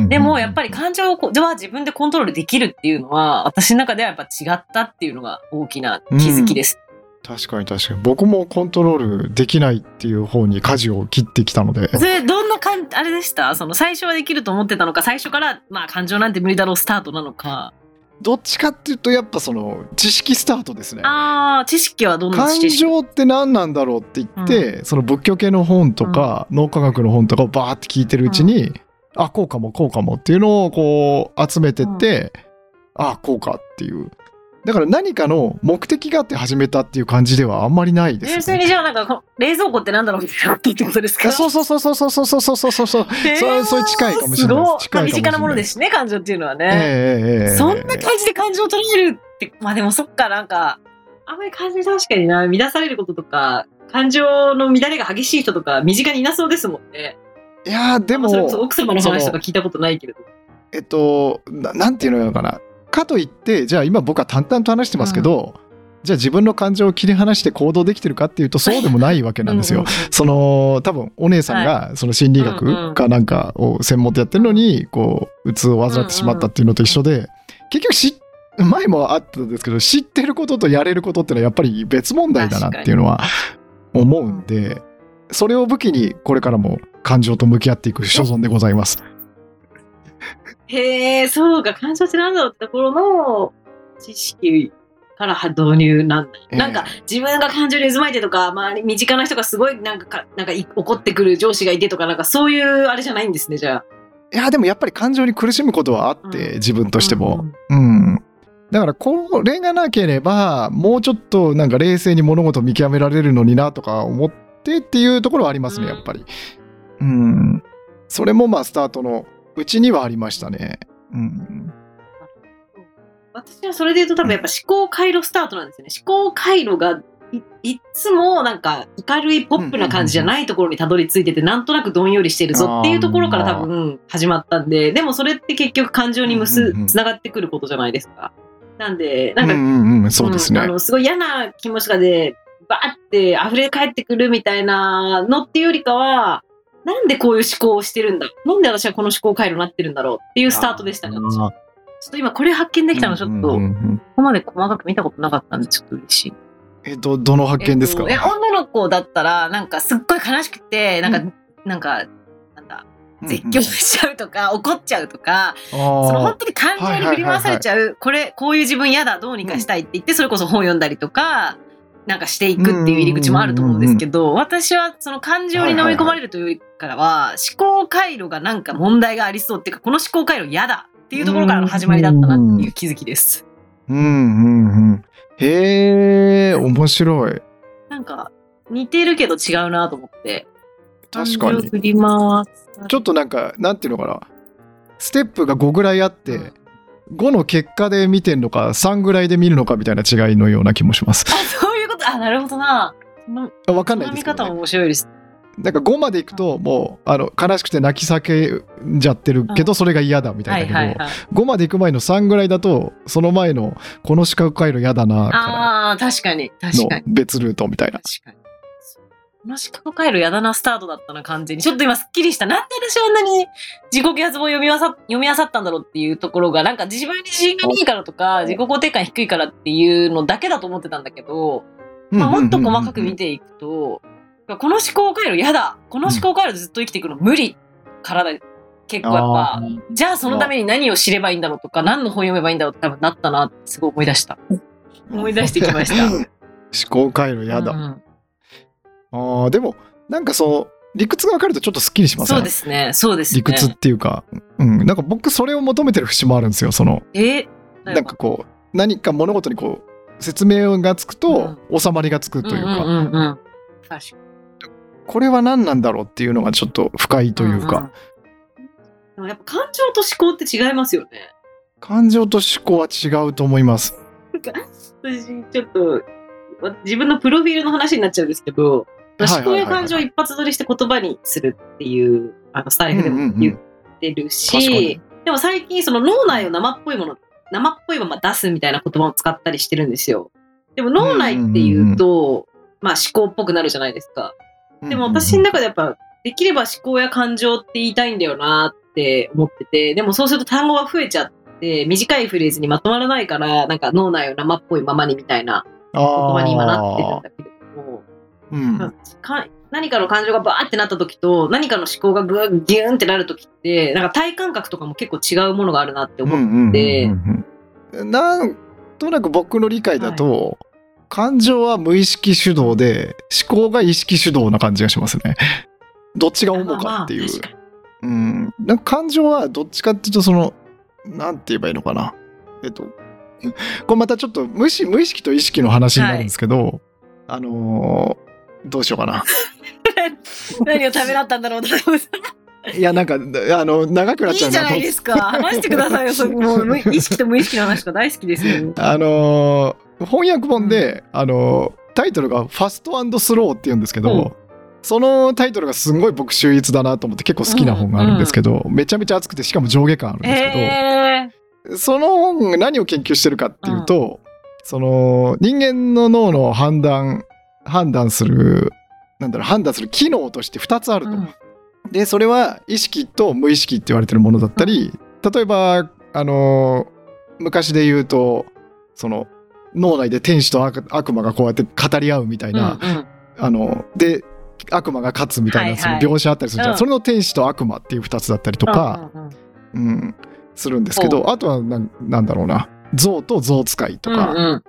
でもやっぱり感情は自分でコントロールできるっていうのは、私の中ではやっぱ違ったっていうのが大きな気づきです。確かに確かに。僕もコントロールできないっていう方に舵を切ってきたので。それどんな感あれでした？その最初はできると思ってたのか最初からまあ感情なんて無理だろうスタートなのか。どっちかっていうとやっぱその知識スタートですね。ああ知識はどんな感情って何なんだろうって言って、その仏教系の本とか、脳科学の本とかをバーって聞いてるうちに、あこうかもこうかもっていうのをこう集めてって、あこうかっていうだから何かの目的があって始めたっていう感じではあんまりないです、ね。純粋にじゃあなんか冷蔵庫ってなんだろうみたいなってことですか？あそうそうそうそうそうそうそうそうそうそうそうへーそれそれ近いかもしれないですすごい近いかもしれないまあ身近なものですしね感情っていうのはね、ええええええそんな感じで感情を捉えるってまあでもそっかなんかあんまり感情確かにな乱されることとか感情の乱れが激しい人とか身近にいなそうですもんねいやーでもそれこそ奥様の話とか聞いたことないけれどえっとななんていうのかなかといってじゃあ今僕は淡々と話してますけど、じゃあ自分の感情を切り離して行動できてるかっていうとそうでもないわけなんですよ。ううその多分お姉さんがその心理学んかなんかを専門でやってるのにこううつを患ってしまったっていうのと一緒で結局し前もあったんですけど知ってることとやれることっていうのはやっぱり別問題だなっていうのは思うんでそれを武器にこれからも感情と向き合っていく所存でございます。へえそうか感情ってなんだってところの知識から導入なんだ、ええなんか自分が感情に渦巻いてとか周り身近な人がすごいなんかかなんかい怒ってくる上司がいてとかなんかそういうあれじゃないんですねじゃあいやでもやっぱり感情に苦しむことはあって、うん自分としても。うんうん。だからこれがなければもうちょっとなんか冷静に物事を見極められるのになとか思ってっていうところはありますねうんやっぱり。うん。それもまあスタートのうちにはありましたね。うん。私はそれで言うと多分やっぱ思考回路スタートなん。ですよね。思考回路がいいつもなん。か明るいポップな感じじゃないところにたどり着いててなん。となくどん。よりしてるぞっていうところから多分始まったん。ででもそれって結局感情に結うん。うん。うん。つながってくることじゃないですか。なん。でなん。か、うん。うん。うん、そうですね。あのすごい嫌な気持ちがでバーって溢れ返ってくるみたいなのっていうよりかはなんでこういう思考をしてるんだ？なんで私はこの思考回路になってるんだろうっていうスタートでしたね。ちょっと今これ発見できたのちょっと、うんうんうん。ここまで細かく見たことなかったんで、ちょっと嬉しい。えっと、どの発見ですか、えっとえ女の子だったら、なんかすっごい悲しくて、なんか、なんか、なんだ、絶叫しちゃうとか、怒っちゃうとか、そその本当に感情に振り回されちゃう、これ、こういう自分嫌だ、どうにかしたいって言って、それこそ本読んだりとか、なんかしていくっていう入り口もあると思うんですけど、私はその感情に飲み込まれるというよりからは、思考回路がなんか問題がありそうっていうか、この思考回路嫌だっていうところからの始まりだったなっていう気づきです。うんうんうん。へえ、面白い。なんか、似てるけど違うなと思って。確かに。ちょっとなんか、なんていうのかな。ステップが5ぐらいあって、うん5の結果で見てんのか、3ぐらいで見るのかみたいな違いのような気もします。あ、そういうあ、なるほどな。そのあわかそんないですけど、の見方もね。面白いです。なんか5までいくと、もう、あの、悲しくて泣き叫んじゃってるけど、それが嫌だみたはいいだけど、はいはい。5まで行く前の3ぐらいだと、その前の、この四角回路嫌だな、かああ、確かに、確かに。別ルートみたいな。確かに。この四角回路やだなスタートだったな、完全に。ちょっと今すっきりした。なんで私あんなに自己啓発本読みあさ読み漁ったんだろうっていうところが、なんか自分に自信がいいからとか、自己肯定感低いからっていうのだけだと思ってたんだけど、まあ、もっと細かく見ていくと、この思考回路嫌だ。この思考回路でずっと生きていくの無理。からだ結構やっぱじゃあそのために何を知ればいいんだろうとか何の本読めばいいんだろうって多分なったなってすごい思い出した。思い出してきました。思考回路嫌だ。うんあーでもなんかそ理屈が分かるとちょっとすっきりしません？そうですね。そうですね。理屈っていうか、うん、なんか僕それを求めてる節もあるんですよその。え？なんかこう何か物事にこう説明がつくと収まりがつくというか、んうんうんうん、確かに。これは何なんだろうっていうのがちょっと深いというか、んん。でもやっぱ感情と思考って違いますよね。感情と思考は違うと思います。私、ちょっと、わ自分のプロフィールの話になっちゃうんですけど、思考や感情を一発撮りして言葉にするっていう、あの、スタイルでも言ってるし、確かに。でも最近その脳内を生っぽいもの、生っぽいまま出すみたいな言葉を使ったりしてるんですよ。でも脳内っていうと、まあ思考っぽくなるじゃないですか。でも私の中でやっぱ、できれば思考や感情って言いたいんだよなって思ってて、でもそうすると単語が増えちゃって、短いフレーズにまとまらないから、なんか脳内を生っぽいままにみたいな言言葉に今なってるんだけれども、うん。か何かの感情がバーってなった時と、何かの思考がグーギューンってなる時って、なんか体感覚とかも結構違うものがあるなって思う。でうんうんうんなんとなく僕の理解だと、感情は無意識主導で思考が意識主導な感じがしますね。どっちが主かっていう。まあまあ確かにうん、なんか感情はどっちかっていうとそのなんて言えばいいのかなえっと これまたちょっと無意識と意識の話になるんですけど、あのーどうしようかな 何をためらったんだろうと。思っていやなんかあの長くなっちゃういいじゃないですか。話してくださいよ。そもう無意識と無意識の話が大好きですよ。あのー翻訳本で、あのータイトルが「ファストスロー」って言うんですけど、うん。そのタイトルがすんごい僕秀逸だなと思って結構好きな本があるんですけど、めちゃめちゃ熱くてしかも上下感あるんですけど、えその本が何を研究してるかっていうと、その人間の脳の判断判断するなんだろう判断する機能として2つあると。でそれは意識と無意識って言われてるものだったり、例えばあの昔で言うとその脳内で天使と悪悪魔がこうやって語り合うみたいな、あので悪魔が勝つみたいなそのはい。はい描写あったりするじゃん、うん。それの天使と悪魔っていう2つだったりとか、うん、するんですけどあとはなんなんだろうな。象と象使いとか、うん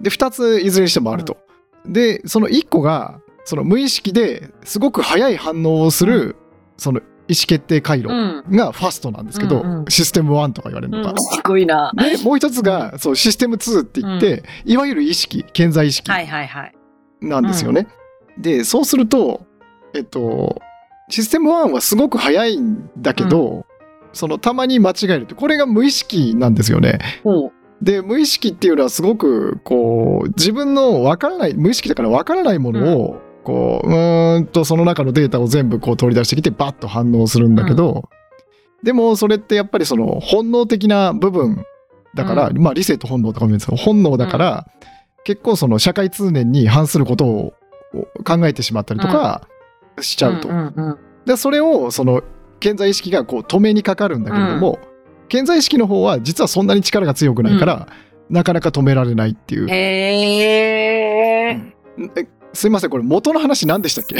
で2ついずれにしてもあると。でその1個がその無意識ですごく早い反応をする、その意思決定回路がファストなんですけど、うんうんシステム1とか言われるのが。すごいな。でもう一つがそうシステム2って言って、いわゆる意識健在意識。なんですよね。でそうするとえっとシステム1はすごく早いんだけど、そのたまに間違えるってこれが無意識なんですよね。で無意識っていうのはすごくこう自分の分からない無意識だから分からないものを、こううーんとその中のデータを全部こう取り出してきてバッと反応するんだけど、でもそれってやっぱりその本能的な部分だから、まあ理性と本能とかも言うんですけど本能だから、結構その社会通念に反することを考えてしまったりとかしちゃうと。んんうん。でそれをその健在意識がこう止めにかかるんだけれども、健在意識の方は実はそんなに力が強くないから、なかなか止められないっていう。へすいませんこれ元の話何でしたっけ？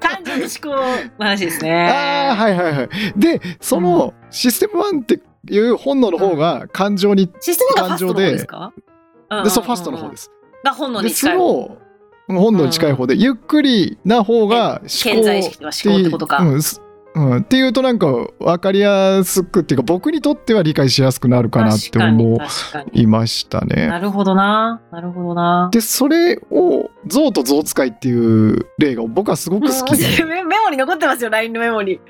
感情と思考の話ですね。ああはいはいはい。でそのシステム1っていう本能の方が感情に、システムがファストの方ですか？でそうファストの方です。が本能に近い方。本能に近い方で、ゆっくりな方が思考健在意識は思考ってことか。うんすうん、っていうとなんか分かりやすくっていうか僕にとっては理解しやすくなるかなって思。いましたね。なるほどな。なるほどな。でそれを象と象使いっていう例が僕はすごく好きで。メメモに残ってますよ、LINE のメモに。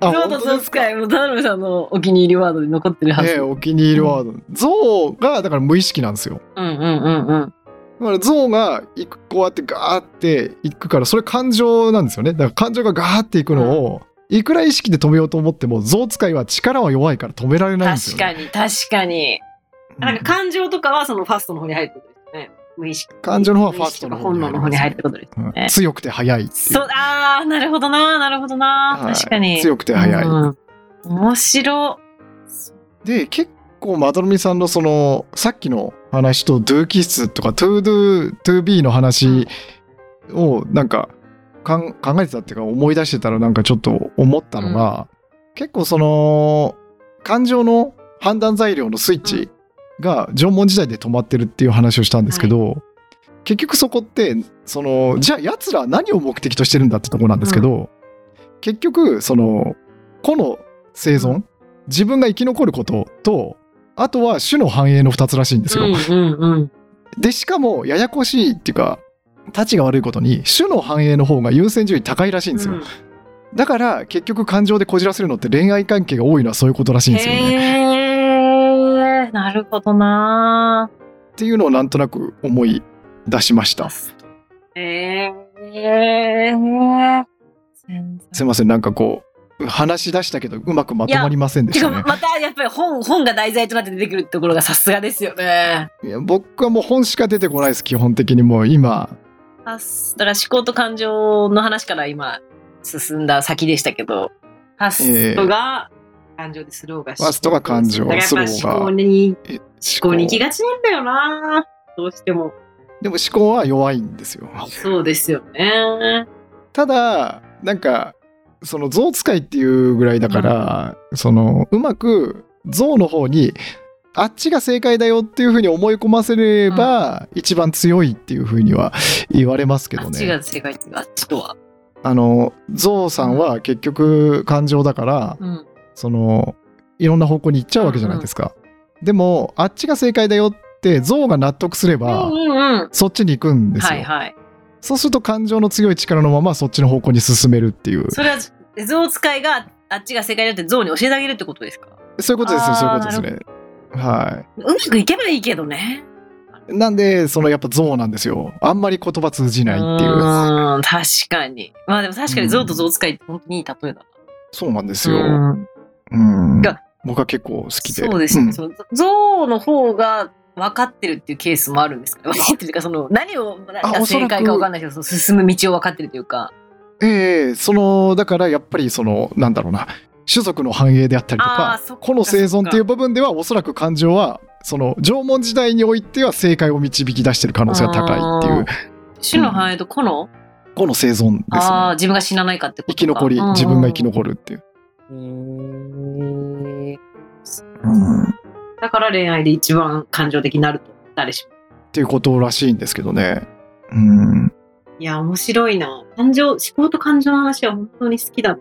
あゾウとゾウ使い、もう田辺さんのお気に入りワードで残ってるはず。ねお気に入りワード。象がだから無意識なんですよ。うんうんうんうん。だから象が行くこうやってガーって行くからそれ感情なんですよね。だから感情がガーって行くのを、いくら意識で止めようと思っても象使いは力は弱いから止められないんですよ、ね。確かに、確かに。うんなんか感情とかはそのファストの方に入るってことですね。無意識。感情の方はファストの方本に入ります能の方に入るってことですうんね。強くて速いそう、ああ、なるほどな、なるほどな。はい確かに。強くて速い。うん面白。で結構まどろみさんのそのさっきの話と Do 気質とか To Do To Be の話をなんかかん考えてたっていうか思い出してたらなんかちょっと思ったのが、結構その感情の判断材料のスイッチが縄文時代で止まってるっていう話をしたんですけど、結局そこってそのじゃあ奴らは何を目的としてるんだってところなんですけど、結局その個の生存自分が生き残ることとあとは種の繁栄の2つらしいんですよ。うんうんうん。でしかもややこしいっていうかたちが悪いことに種の繁栄の方が優先順位高いらしいんですよ。うんだから結局感情でこじらせるのって恋愛関係が多いのはそういうことらしいんですよね。なるほどなっていうのをなんとなく思い出しました。すいませんなんかこう話し出したけどうまくまとまりませんでてしたね。かまたやっぱり本本が題材となって出てくるところがさすがですよね。いや僕はもう本しか出てこないです基本的にもう今だから思考と感情の話から今進んだ先でしたけど、ファストが感情でスローがファストが感情だから思考にえ思考に行きがちなんだよなどうしても。でも思考は弱いんですよ。そうですよね。ただなんかその象使いっていうぐらいだから、そのうまく象の方にあっちが正解だよっていうふうに思い込ませれば、一番強いっていうふうには言われますけどあっちね。が正解ってあっちとは。あの象さんは結局感情だから、うん。そのいろんな方向に行っちゃうわけじゃないですか。でもあっちが正解だよって象が納得すれば、うんうんうん。そっちに行くんですよ。はいはい。そうすると感情の強い力のままそっちの方向に進めるっていうそれは象使いがあっちが正解だって象に教えてあげるってことですか？そういうことですそういうことですね。はうまくいけばいいけどね。い。なんでそのやっぱ象なんですよ。あんまり言葉通じないっていう。ーん、確かに。まあでも確かに象と象使いって本当にいい例えだな。そうなんですよ。うんうんが僕は結構好きで。そうですね。んその象の方が分かってるっていうケースもあるんですか？ね。分かってるというか、その何を何が正解か分かんないけど、その進む道を分かってるというか。ええそのだからやっぱりそのなんだろうな種族の繁栄であったりとかそっか個の生存っていう部分ではおそらく感情はその縄文時代においては正解を導き出してる可能性が高いっていう種の繁栄と個の、個の生存ですああ、ね。自分が死なないかってことか生き残り自分が生き残るっていう。る。へーうんだから恋愛で一番感情的になると誰しも。っていうことらしいんですけどね。うん。いや、面白いな。感情、思考と感情の話は本当に好きだ。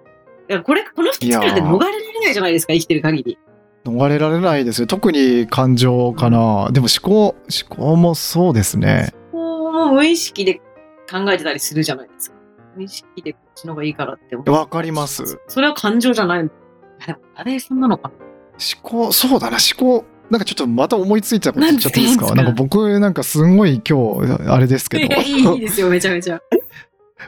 いやこれ、この二つからって逃れられないじゃないですか、生きてる限り。逃れられないですよ。特に感情かな。でも思考、思考もそうですね。こうも無意識で考えてたりするじゃないですか。無意識でこっちの方がいいからって。わかります。それは感情じゃない。あれ、そんなのかな。思考、そうだな、思考。なんかちょっとまた思いついたこと言っちゃっていいですか？なんですか？なんか？僕なんかすごい今日あれですけどいいですよ、めちゃめちゃ。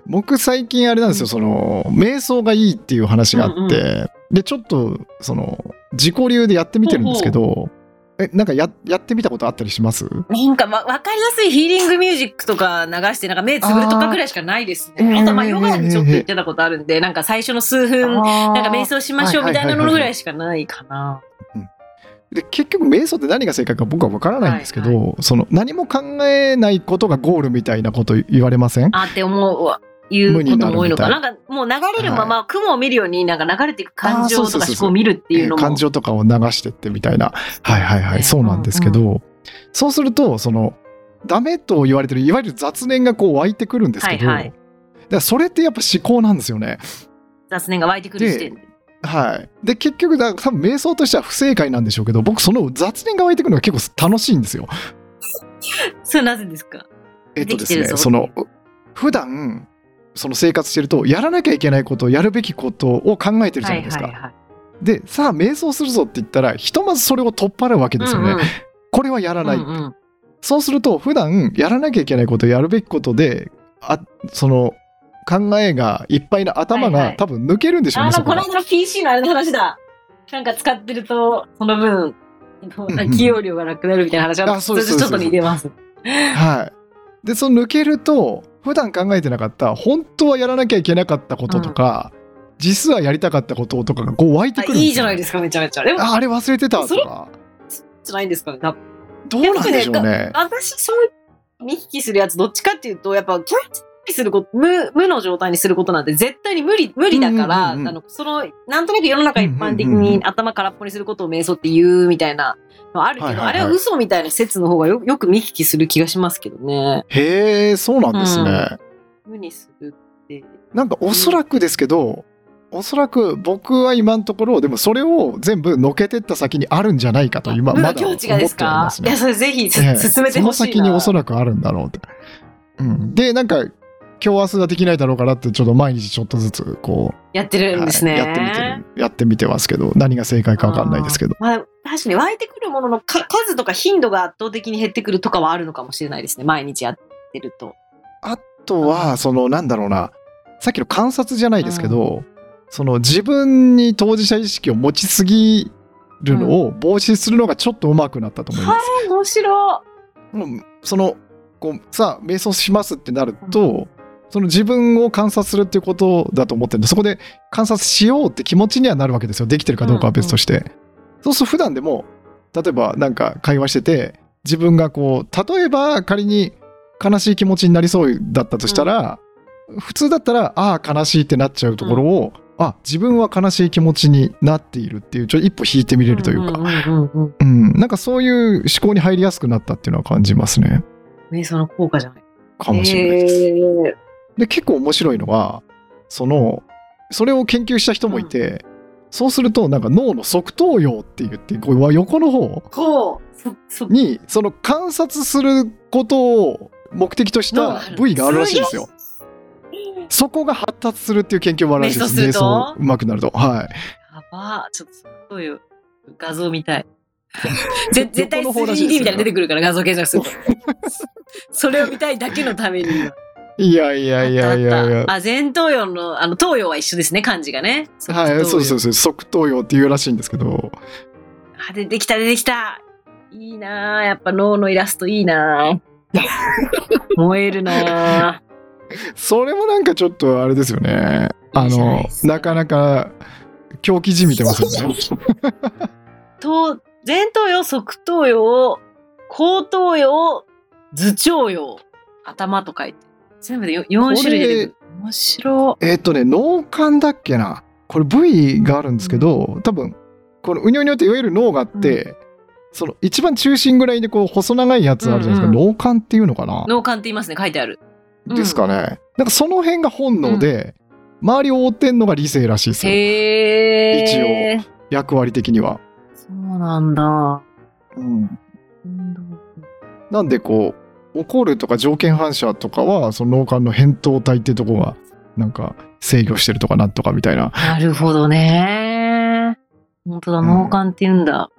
僕最近あれなんですよその瞑想がいいっていう話があって、うんでちょっとその自己流でやってみてるんですけどえなんかややってみたことあったりします？なんか、ま、わかりやすいヒーリングミュージックとか流して、なんか目つぶるとかぐらいしかないですね。あと、まあ、えーヨガにちょっと言ってたことあるんで、なんか最初の数分、ななんか瞑想しましょうみたいなのぐらいしかないかな。で結局瞑想って何が正解か僕は分からないんですけど、はいその何も考えないことがゴールみたいなこと言われません？あって思うわ。いうことも多いのかな。無なんかもう流れるまま、雲を見るようになんか流れていく感情とか思考を見るっていうのも。感情とかを流してってみたいな はいはいはいそうなんですけど、そうするとそのダメと言われてるいわゆる雑念がこう湧いてくるんですけど、はいはいだからそれってやっぱ思考なんですよね。雑念が湧いてくる時点で。はい、で結局だ多分瞑想としては不正解なんでしょうけど僕その雑念が湧いてくるのが結構楽しいんですよ。それはなぜですか？えっとですねその普段その生活してるとやらなきゃいけないことやるべきことを考えてるじゃないですか。はいはいはい。でさあ瞑想するぞって言ったらひとまずそれを取っ払うわけですよね。うんうんこれはやらない、うんうんそうすると普段やらなきゃいけないことやるべきことであその考えがいっぱいな頭がはいはい多分抜けるんでしょうね、あの、そこの間の PC のあれの話だ。なんか使ってると、その分、んうん起用量がなくなるみたいな話は、あそうですちょっと似てます。はい。で、その抜けると、普段考えてなかった、本当はやらなきゃいけなかったこととか、実はやりたかったこととかがこう湧いてあくる。いいじゃないですか、めちゃめちゃ。でも、ああれ忘れてたとか。じゃないんですかね。どうなんでしょうね。私、そう見聞きするやつ、どっちかっていうと、やっぱ、こいすること、無、無の状態にすることなんて絶対に無理、無理だから、うんうんうんあの、その、なんとなく世の中一般的うんうんうんに頭空っぽにすることを瞑想って言うみたいなのあるけど、あれは嘘みたいな説の方がよよく見聞きする気がしますけどね。へえ、そうなんですね。無にするって。なんかおそらくですけど、おそらく僕は今のところ、でもそれを全部のけてった先にあるんじゃないかと今、無まだ思ってますねいや、。それぜひ進めてほしいな。その先におそらくあるんだろうって。うん、で、なんか、今日明日はできないだろうからって、ちょっと毎日ちょっとずつ、こやってう、るんですね。はいやってみてる、やってみてますけど、何が正解かわかんないですけど。まあ、確かに湧いてくるもののか数とか頻度が圧倒的に減ってくるとかはあるのかもしれないですね。毎日やってると。あとは、その、なんだろうな、さっきの観察じゃないですけど、その自分に当事者意識を持ちすぎるのを防止するのがちょっと上手くなったと思います。はい、面白そのこうさあ瞑想しますってなると、その自分を観察するっていうことだと思ってるんでそこで観察しようって気持ちにはなるわけですよ。できてるかどうかは別として、そうすると普段でも例えばなんか会話してて自分がこう例えば仮に悲しい気持ちになりそうだったとしたら、普通だったらああ悲しいってなっちゃうところを、あ自分は悲しい気持ちになっているっていうちょっと一歩引いてみれるというか、んんうんうんうん、なんかそういう思考に入りやすくなったっていうのは感じますね。瞑想の効果じゃない。かもしれないです。へーで結構面白いのはそのそれを研究した人もいて、そうするとなんか脳の側頭葉って言ってこう横の方にその観察することを目的とした部位があるらしいんですよ。そこが発達するっていう研究もあるらしいです。瞑想うまくなると。はい。やばちょっとそういう画像見たい。ぜ絶対横の方らしいです 3D よみたいなの出てくるから画像検索すると。それを見たいだけのために。いやいやいやいやいやあ前頭葉の、あの、頭葉は一緒ですね、漢字がね。はい、そうそうう。そう、側頭葉っていうらしいんですけど、あ、出てきた、出てきた。いいなあやっぱ脳のイラストいいなあ燃えるなあそれもなんかちょっとあれですよね。あのなかなか狂気じみてますよね。頭前頭葉、側頭葉、後頭葉、頭頂葉、頭と書いて。全部でよ4種類。面白えっとね、脳幹だっけな。これ部位があるんですけど、多分、このうにょうにょっていわゆる脳があって、その一番中心ぐらいでこう細長いやつあるじゃないですか。うん脳幹っていうのかな？脳幹って言いますね、書いてある。うんですかね。なんかその辺が本能で、周りを覆ってんのが理性らしいですよ。一役割的には。そうなんだ。うんなんでこう怒るとか条件反射とかはその脳幹の扁桃体ってところがなんか制御してるとかなんとかみたいななるほどね。本当だ、うん脳幹って言うんだ。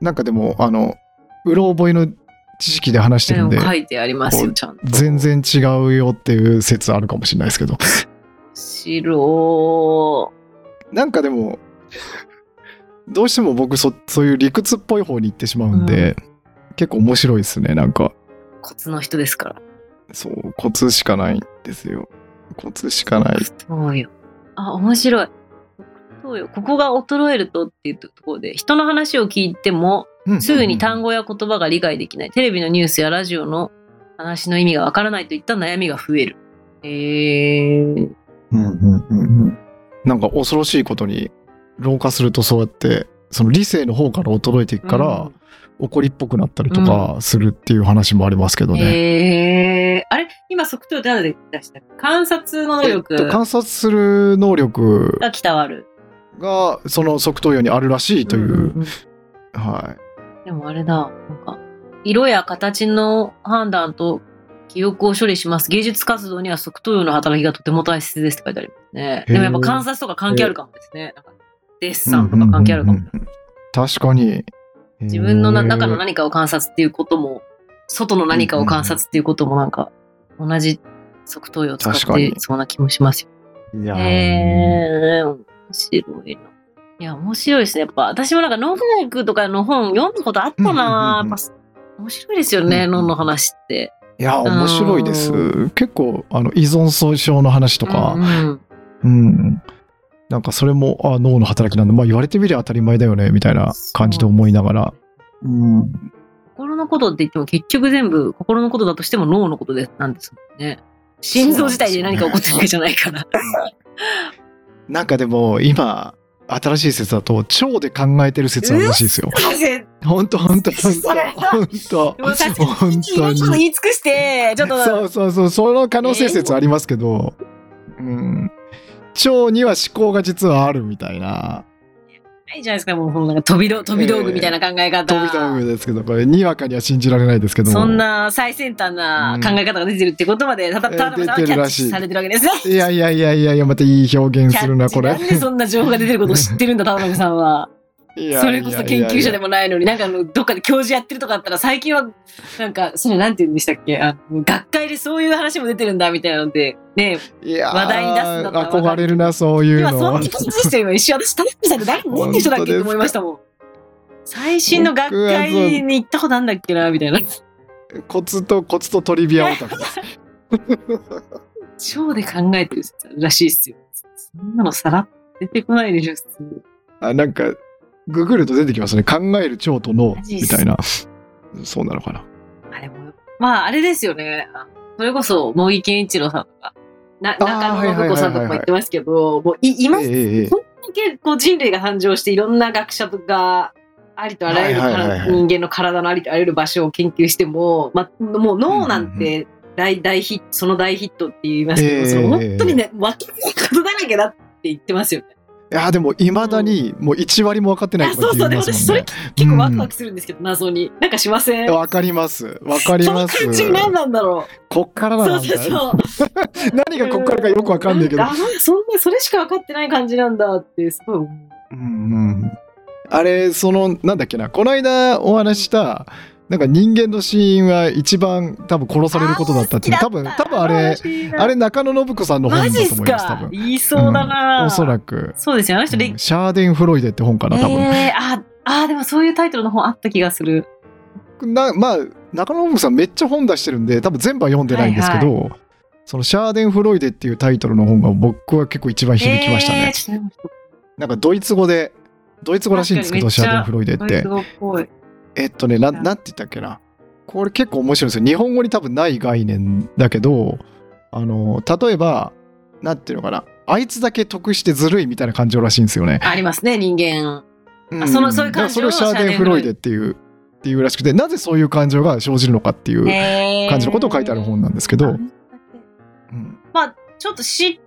なんかでもあのうろ覚えの知識で話してるんで書いてありますよ、こうちゃんと。全然違うよっていう説あるかもしれないですけど白。なんかでもどうしても僕そそういう理屈っぽい方に行ってしまうんで、結構面白いですねなんかコツの人ですから。そうコツしかないんですよコツしかないそうよ。あ、面白い。そうよ。ここが衰えるとっていうところで、人の話を聞いても、すぐに単語や言葉が理解できない。テレビのニュースやラジオの話の意味がわからないといった悩みが増える。へー。うんうんうんうんなんか恐ろしいことに老化するとそうやってその理性の方から衰えていくから、怒りっぽくなったりとかするっていう話もありますけどね。へー。あれ？今、即答って何で出した観察の能えっ力と、観察する能力が鍛わる。がその側頭葉にあるらしいという、んんんはでもあれだ、なんか、色や形の判断と記憶を処理します。芸術活動には側頭葉の働きがとても大切ですって書いてありますね。でもやっぱ観察とか関係あるかもですね。なんかデッい。サンとか関係あるかも。うんうんうんうん確かに。自分の中の何かを観察っていうことも、外の何かを観察っていうこともなんか、同じ側頭葉を使ってそうな気もしますよ。いやー。へー、面白いな。いや、面白いですね。やっぱ、私もなんか脳科学とかの本読んだことあったな、うんうんやっぱ、面白いですよね、うんうん。脳の話って。いや面白いです。う結構あの依存症の話とか、うんうん。うん。なんかそれも、あ、脳の働きなんだ。まあ言われてみりゃ当たり前だよね、みたいな感じで思いながら。うん。心のことって言っても結局全部心のことだとしても脳のことでなんですもんね。心臓自体で何か起こってるわけじゃないから。なんかでも今新しい説だと腸で考えてる説あるらしいですよ。本当本当本当本当本当に。言い尽くして、ちょっと、そうそうそうその可能性説ありますけど、うん、腸には思考が実はあるみたいなないじゃないですか、もう、なんか飛び道飛び道具みたいな考え方。飛び道具ですけどこれにわかには信じられないですけどそんな最先端な考え方が出てるってことまで、たたただキャッチされてるわけですよ。いやいやいやいやいやまたいい表現するなこれなんでそんな情報が出てることを知ってるんだ、田辺さんは。それこそ研究者でももないのに、なんかあの、どっかで教授やってるとかあったら、最近は、なんか、それなんて言うんでしたっけ？あの学会でそういう話も出てるんだ、みたいなので、ね、話題に出すんだったら憧れるなそういう今そんのな感じですよ、今一瞬。私、田辺さんって誰何の人だっけって思いましたもん。最新の学会に行ったことあんだっけな、みたいな。コツとコツとトリビアオタクです 超で考えてるらしいっすよ。そんなのさらっ出てこないでしょ、普通。あなんかググると出てきますね。考える腸と脳みたいな。そうなのかな。あれも、まあ、あれですよね。あそれこそ、茂木健一郎さんとか、なあー中野信子さんとかも言ってますけど、もうい今、ええええこんだけこう人類が誕生していろんな学者とか、ありとあらゆる人間の体のありとあらゆる場所を研究しても、ま、もう脳なんて大大ヒット、その大ヒットって言いますけど、ええその本当にね、分けないことだらけだって言ってますよね。いやでもいまだにもう1割も分かってないとかあそうそうでも私それ結構ワクワクするんですけど、謎に。なんかしませんわかります。わかります。その何なんだろこっからう。なんだ。そうそうそう。何がこっからかよくわかんないけど。あ、そんな、それしか分かってない感じなんだって、すごい思う。うんうん。あれそのなんだっけな。この間お話ししたなんか人間の死因は一番多分殺されることだったっていう。多分多分あれあれ中野信子さんの本だと思います多か分言いそうだな、おそらく、そうですよ、あの人、うん。レシャーデン・フロイデって本かな多分、えー、ああーでもそういうタイトルの本あった気がする。なまあ中野信子さんめっちゃ本出してるんで多分全部は読んでないんですけど、そのシャーデン・フロイデっていうタイトルの本が僕は結構一番響きましたね。えー、、なんかドイツ語でドイツ語らしいんですけどシャーデン・フロイデって。えっとねななんて言ったっけな。これ結構面白いんですよ。日本語に多分ない概念だけどあの例えばなんていうのかな。あいつだけ得してずるいみたいな感情らしいんですよね。ありますね、人間。うん。そのそういう感情それをシャーデン・フロイデっていうっていうらしくてなぜそういう感情が生じるのかっていう、感じのことを書いてある本なんですけど。うんまあ、ちょっと嫉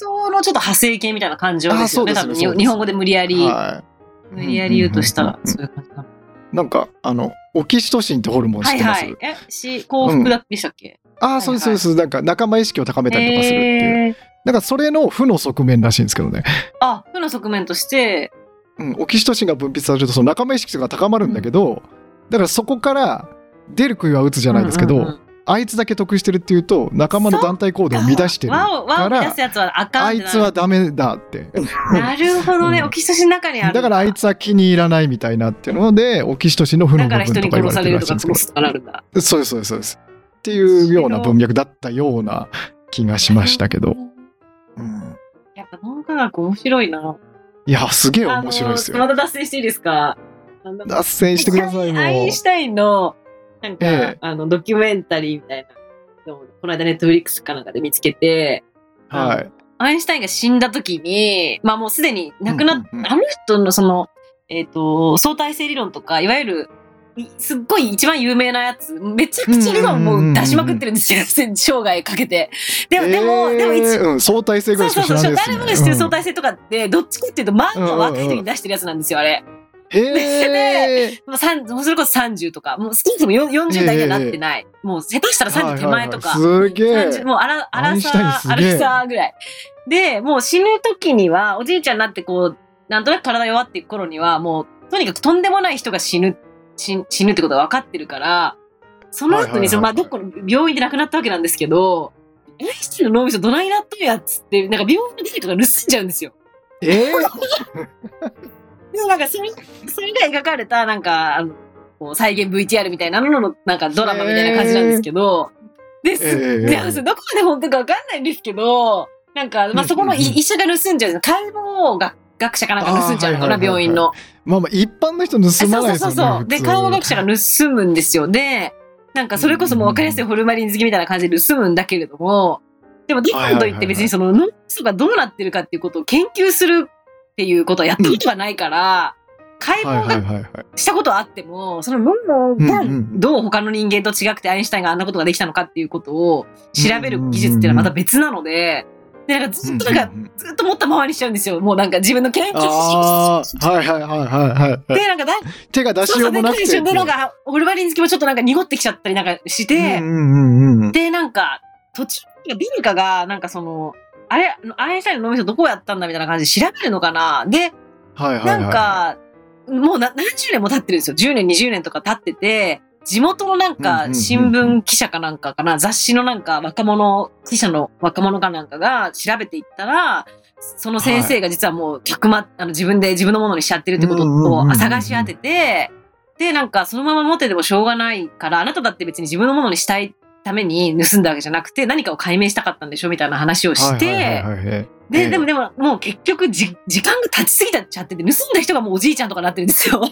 妬のちょっと派生系みたいな感情ですよね、多分。日本語で無理やり、は無理やり言うとしたら、うんうんうんうんそういう感じかな。い、なんかあのオキシトシンってホルモン知ってます、はいはい。え、し、幸福だでしたっけ、ああそうですそうです、なんか仲間意識を高めたりとかするっていう、えー。なんかそれの負の側面らしいんですけどね、あ、負の側面として、うん、オキシトシンが分泌されるとその仲間意識が高まるんだけど、だからそこから出る杭は打つじゃないですけど、うんうんうんあいつだけ得してるっていうと仲間の団体行動を乱してるからあいつはダメだって。なるほどね、うん。オキシトシンの中にある。だからあいつは気に入らないみたいなっていうのでオキシトシンの負の部分とか言わ殺れてるらしいんですけ。ど。そうですそうですそうです。っていうような文脈だったような気がしましたけど、うん、やっぱ脳科学面白いな。いやすげえ面白いですよ。また脱線していいですか？脱線。してくださいアインシュタインの、なんか、ええ。あの、ドキュメンタリーみたいなのをこの間ネットフリックスかなんかで見つけて、はい。アインシュタインが死んだ時に、まあもうすでに亡くなっ、うんうんうんあの人のその、えっ、と、相対性理論とか、いわゆる、いすっごい一番有名なやつ、めちゃくちゃ理論も出しまくってるんですよ、生涯かけて。でも、でも、でも一えーうん、相対性ぐらいしかそうそうそう、知らないですね誰もが知ってる相対性とかって、どっちかっていうと、まあまあ若い時に出してるやつなんですよ、あれ。うんへえまあ、三もうそれこそ30とか、もう少なくともよ40代にはなってない。もう下手したら30手前とか。はいはいはいすげ30えもうあら、あらさ、あらさぐらい。で、もう死ぬ時には、おじいちゃんになってこう、なんとなく体弱っていく頃には、もう、とにかくとんでもない人が死ぬ、死死ぬってことが分かってるから、その後に、まあ、どっかの病院で亡くなったわけなんですけど、アインシの脳みそどないなったんやっつって、なんか病院の誰かが盗んじゃうんですよ。え でもなんかそれ、それが描かれた、なんか、あの、こう再現 VTR みたいなのの、なんかドラマみたいな感じなんですけど、です、ええでどこまで本当かわかんないんですけど、なんか、まあ、そこの医者が盗んじゃうんですよ。解剖学学者かなんか盗んじゃうのかな、あーはいはいはいはい病院の。まあまあ一般の人盗まないですよねそうそうそう。で、解剖学者が盗むんですよ。で、なんかそれこそもう分かりやすいホルマリン好きみたいな感じで盗むんだけれども、でも、だからといって別にその脳みそがどうなってるかっていうことを研究するっていうことをやったことがないから、解はい剖が。したことはあっても、その脳んうんどう他の人間と違くてアインシュタインがあんなことができたのかっていうことを調べる技術っていうのはまた別なので、で、なんかずっとなんか、ずっと持ったままにしちゃうんですよ。もうなんか自分の研究ああ、はいはいはいはいはい。で、なんかだ、手が出しそうもなくて。でなんか、オルバリン好きもちょっとなんか濁ってきちゃったりなんかして。で、なんか、途中、誰かが、なんかその、あれ、アインシュタインの脳みそどこやったんだみたいな感じで調べるのかな？で、はいはいはい。なんか、もうな何十年も経ってるんですよ。10年、20年とか経ってて、地元のなんか新聞記者かなんかかな、雑誌のなんか若者、記者の若者かなんかが調べていったら、その先生が実はもう100万、あの自分で自分のものにしちゃってるってことを探し当てて、で、なんかそのまま持っててもしょうがないから、あなただって別に自分のものにしたいために盗んだわけじゃなくて、何かを解明したかったんでしょみたいな話をして、で、えでもでも、もう結局じ、時間が経ちすぎちゃってて、盗んだ人がもうおじいちゃんとかなってるんですよ。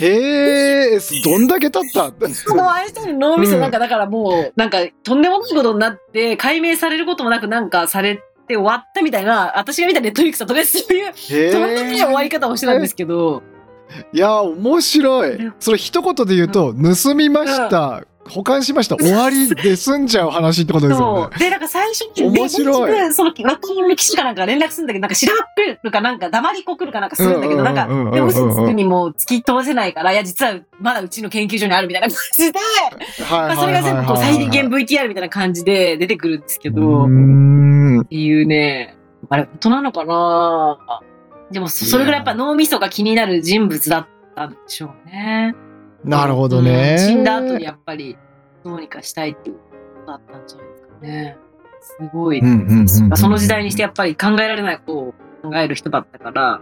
へえ、どんだけ経った？そのアインシュタインの脳みそなんか、だからもう、なんか、とんでもないことになって、解明されることもなく、なんかされて終わったみたいな、私が見たネットフリックスはとりあえずそういう、へとんでもない終わり方をしてたんですけど、いや、面白い。それ一言で言うと、盗みました、保管しました、終わりで済んじゃう話ってことですよねそ。う。で、なんか最初に、面白いでその若者の記者かなんか連絡するんだけど、なんか調べるかなんか黙りこくるかなんかするんだけど、なんか、でも嘘つくにも突き通せないから、いや、実はまだうちの研究所にあるみたいな感じで、はいまあ、それが全部こう再現 VTR みたいな感じで出てくるんですけど、っんていうね、あれ、本当なのかなでもそ、それぐらいやっぱ脳みそが気になる人物だったんでしょうね。なるほどね。うん死んだ後にやっぱりどうにかしたいっていうことだったんじゃないですかね。すごい。その時代にしてやっぱり考えられないことを考える人だったから、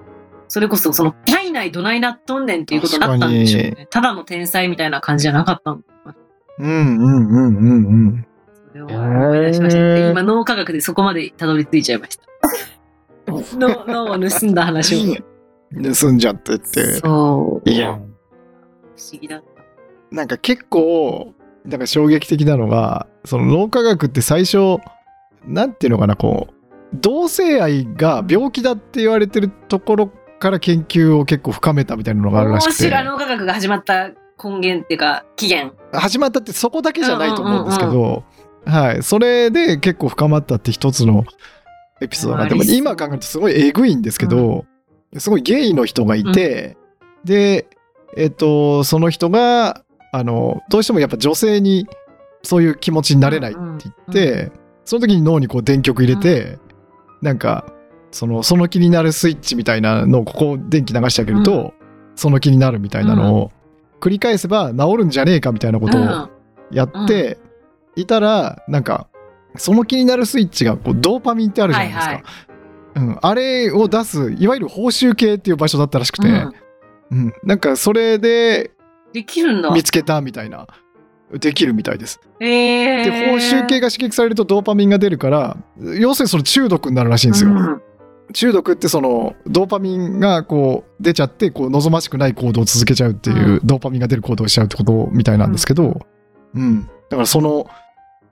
それこそその体内どないなっとんねんっていうことだったんでしょうね。ただの天才みたいな感じじゃなかったんだと思いますうんうんうんうんうん。それを思い出しました。今脳科学でそこまでたどり着いちゃいました。脳脳を盗んだ話を。盗んじゃってって。そう。いや不思議だった。なんか結構、なんか衝撃的なのが、その脳科学って最初、なんていうのかな、こう、同性愛が病気だって言われてるところから研究を結構深めたみたいなのがあるらしくて。脳科学が始まった根源っていうか、起源。始まったってそこだけじゃないと思うんですけうんど、はい、それで結構深まったって一つのエピソードがあってありそう今考えるとすごいえぐいんですけど、すごいゲイの人がいて、で、えっと、その人があのどうしてもやっぱ女性にそういう気持ちになれないって言って、その時に脳にこう電極入れて、なんかそのその気になるスイッチみたいなのをここ電気流してあげると、その気になるみたいなのを繰り返せば治るんじゃねえかみたいなことをうん。やっていたら、なんかその気になるスイッチがこうドーパミンってあるじゃないですか、はい。うん、あれを出すいわゆる報酬系っていう場所だったらしくて、うんうんなんかそれでできるんだ。見つけたみたいなできるみたいです。えー、で報酬系が刺激されるとドーパミンが出るから要するにその中毒になるらしいんですよ。うん中毒ってそのドーパミンがこう出ちゃってこう望ましくない行動を続けちゃうっていう、うんドーパミンが出る行動をしちゃうってことみたいなんですけど、うんだからその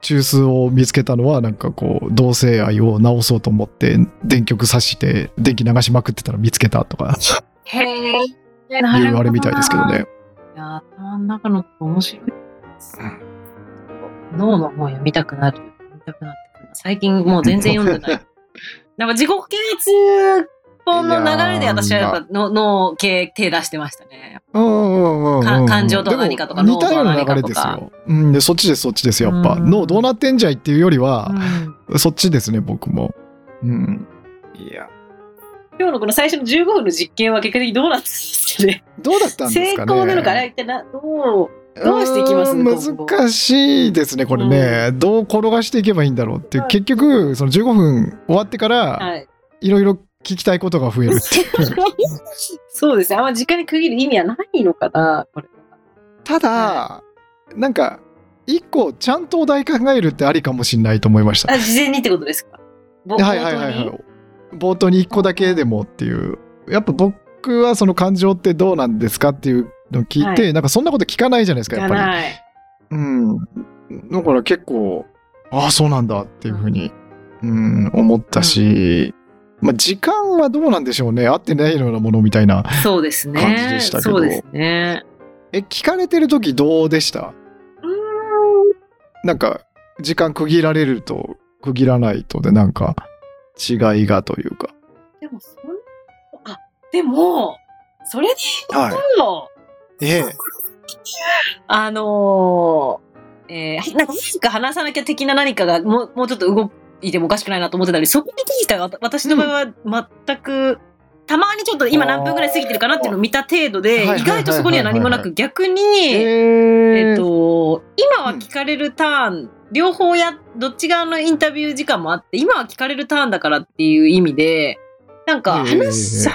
中枢を見つけたのはなんかこう同性愛を治そうと思って電極刺して電気流しまくってたら見つけたとかへえ。いうあれみたいですけどね。いや、頭の中の子面白いです。脳の本読みたくなる。読みたくなってくる。最近もう全然読んでない。なんか自己啓発本の流れで私はやっぱ脳脳系手出してましたね。うんうんうんかうん感情とは何かとか脳とは何かとかですよ。うん、でそっちですそっちですやっぱ、うん脳どうなってんじゃいっていうよりはう、んそっちですね僕も。うん、いや今日のこの最初の15分の実験は結果的にどうなったんですかね。どうだったんです成かね。功なのかあれは一体な、どう、どうしていきます難しいですねこれね、どう転がしていけばいいんだろうっていう結局その15分終わってからはい。いろいろ聞きたいことが増えるっていう。そうですね。あんま時間に区切る意味はないのかな、これ。ただなんか一個ちゃんとお題考えるってありかもしれないと思いました。あ、事前にってことですか？ぼはいはいはいはい冒頭に一個だけでもっていう。やっぱ僕はその感情ってどうなんですかっていうのを聞いて、はなんかそんなこと聞かないじゃないですかやっぱり。うん。だから結構、ああ、そうなんだっていうふうに、うん、思ったし、まあ、時間はどうなんでしょうね。合ってないようなものみたいなそうですね。感じでしたけど。そうですね。え聞かれてる時どうでした？うーん。なんか時間区切られると区切らないとでなんか違いがというか。でも、そんあ、でも、それではい言うと、ええ。あのー、えー、なんか何か話さなきゃ的な何かがもうもうちょっと動いてもおかしくないなと思ってたり、そこについては私の場合は全く、たまにちょっと今何分ぐらい過ぎてるかなっていうのを見た程度で、意外とそこには何もなく逆に、ええっーと、今は聞かれるターン、両方や、どっち側のインタビュー時間もあって、今は聞かれるターンだからっていう意味で、なんか話、ええ話し、